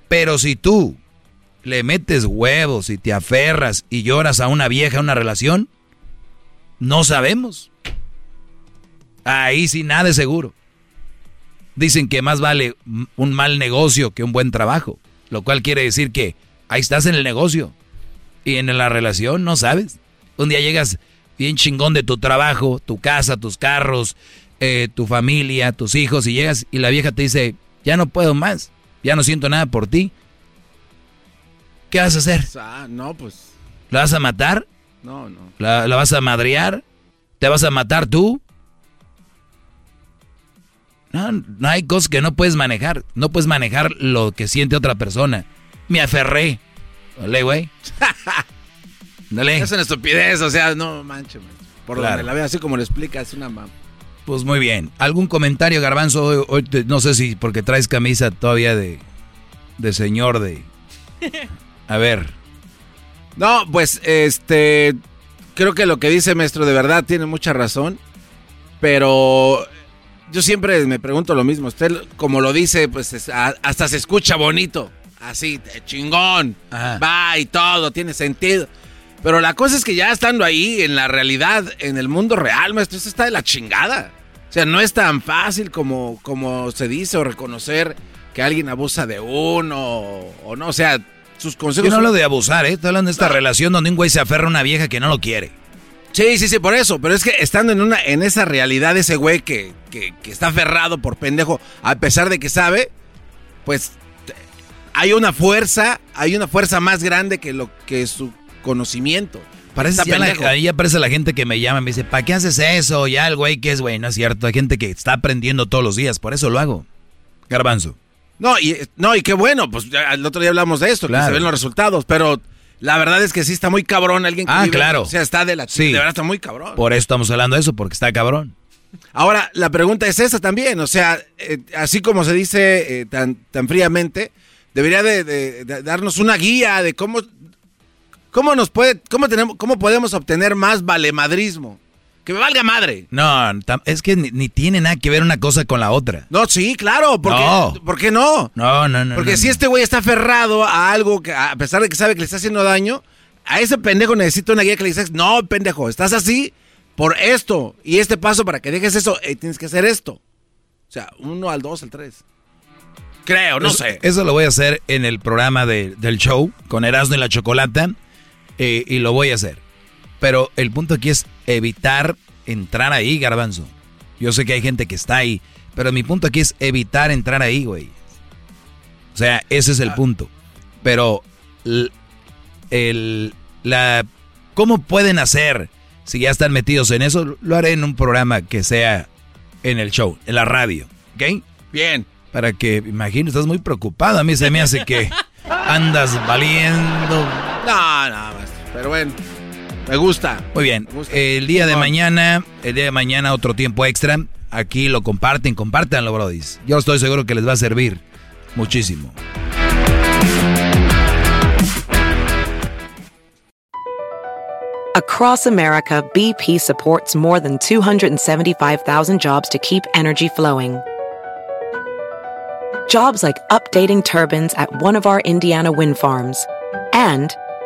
Pero si tú le metes huevos y te aferras y lloras a una vieja, una relación, no sabemos. Ahí sí nada es seguro. Dicen que más vale un mal negocio que un buen trabajo, lo cual quiere decir que ahí estás en el negocio y en la relación no sabes. Un día llegas bien chingón de tu trabajo, tu casa, tus carros, eh, tu familia, tus hijos, y llegas y la vieja te dice, ya no puedo más, ya no siento nada por ti. ¿Qué vas a hacer? Ah, no, pues. ¿La vas a matar? No, no. ¿La, ¿La, vas a madrear? ¿Te vas a matar tú? No, no hay cosas que no puedes manejar. No puedes manejar lo que siente otra persona. Me aferré. Dale, güey. Dale. Es una estupidez, o sea, no manches. Por claro. donde la veo, así como lo explica, es una mam. Pues muy bien. ¿Algún comentario, Garbanzo? Hoy, hoy te, no sé si porque traes camisa todavía de, de señor de... A ver. No, pues este. Creo que lo que dice maestro de verdad tiene mucha razón. Pero yo siempre me pregunto lo mismo. Usted, como lo dice, pues es, a, hasta se escucha bonito. Así, chingón. Ajá. Va y todo, tiene sentido. Pero la cosa es que ya estando ahí, en la realidad, en el mundo real, maestro, eso está de la chingada. O sea, no es tan fácil como, como se dice o reconocer que alguien abusa de uno o, o no. O sea, sus consejos. Yo no hablo de abusar, ¿eh? Estoy hablando de esta no. relación donde un güey se aferra a una vieja que no lo quiere. Sí, sí, sí, por eso. Pero es que estando en una, en esa realidad, ese güey que, que, que está aferrado por pendejo, a pesar de que sabe, pues hay una fuerza, hay una fuerza más grande que lo que su conocimiento. Parece ya la, ahí aparece la gente que me llama y me dice, ¿para qué haces eso? Ya el güey que es güey, no es cierto. Hay gente que está aprendiendo todos los días, por eso lo hago. Garbanzo. No, y, no, y qué bueno, pues el otro día hablamos de esto, claro. que se ven los resultados, pero la verdad es que sí está muy cabrón alguien que Ah, vive, claro. O sea, está de la sí. de verdad está muy cabrón. Por eso estamos hablando de eso, porque está cabrón. Ahora, la pregunta es esa también, o sea, eh, así como se dice eh, tan, tan fríamente, debería de, de, de, darnos una guía de cómo, cómo nos puede, cómo tenemos, cómo podemos obtener más valemadrismo. Que me valga madre. No, es que ni, ni, tiene nada que ver una cosa con la otra. No, sí, claro. Porque, no. ¿Por qué no? No, no, no. Porque no, si no. este güey está aferrado a algo que, a pesar de que sabe que le está haciendo daño, a ese pendejo necesita una guía que le dice, no, pendejo, estás así por esto. Y este paso para que dejes eso, eh, tienes que hacer esto. O sea, uno al dos, al tres. Creo, no eso, sé. Eso lo voy a hacer en el programa de, del show con Erasmo y la Chocolata. Eh, y lo voy a hacer. Pero el punto aquí es evitar entrar ahí, garbanzo. Yo sé que hay gente que está ahí, pero mi punto aquí es evitar entrar ahí, güey. O sea, ese es el punto. Pero el, el, la cómo pueden hacer si ya están metidos en eso, lo haré en un programa que sea en el show, en la radio, ¿ok? Bien. Para que, imagino, estás muy preocupado. A mí se me hace que andas valiendo. No, no, pero bueno. Me gusta. Muy bien. Gusta. El día de mañana, el día de mañana otro tiempo extra. Aquí lo comparten, compártanlo, brodis. Yo estoy seguro que les va a servir muchísimo. Across America, BP supports more than 275,000 jobs to keep energy flowing. Jobs like updating turbines at one of our Indiana wind farms and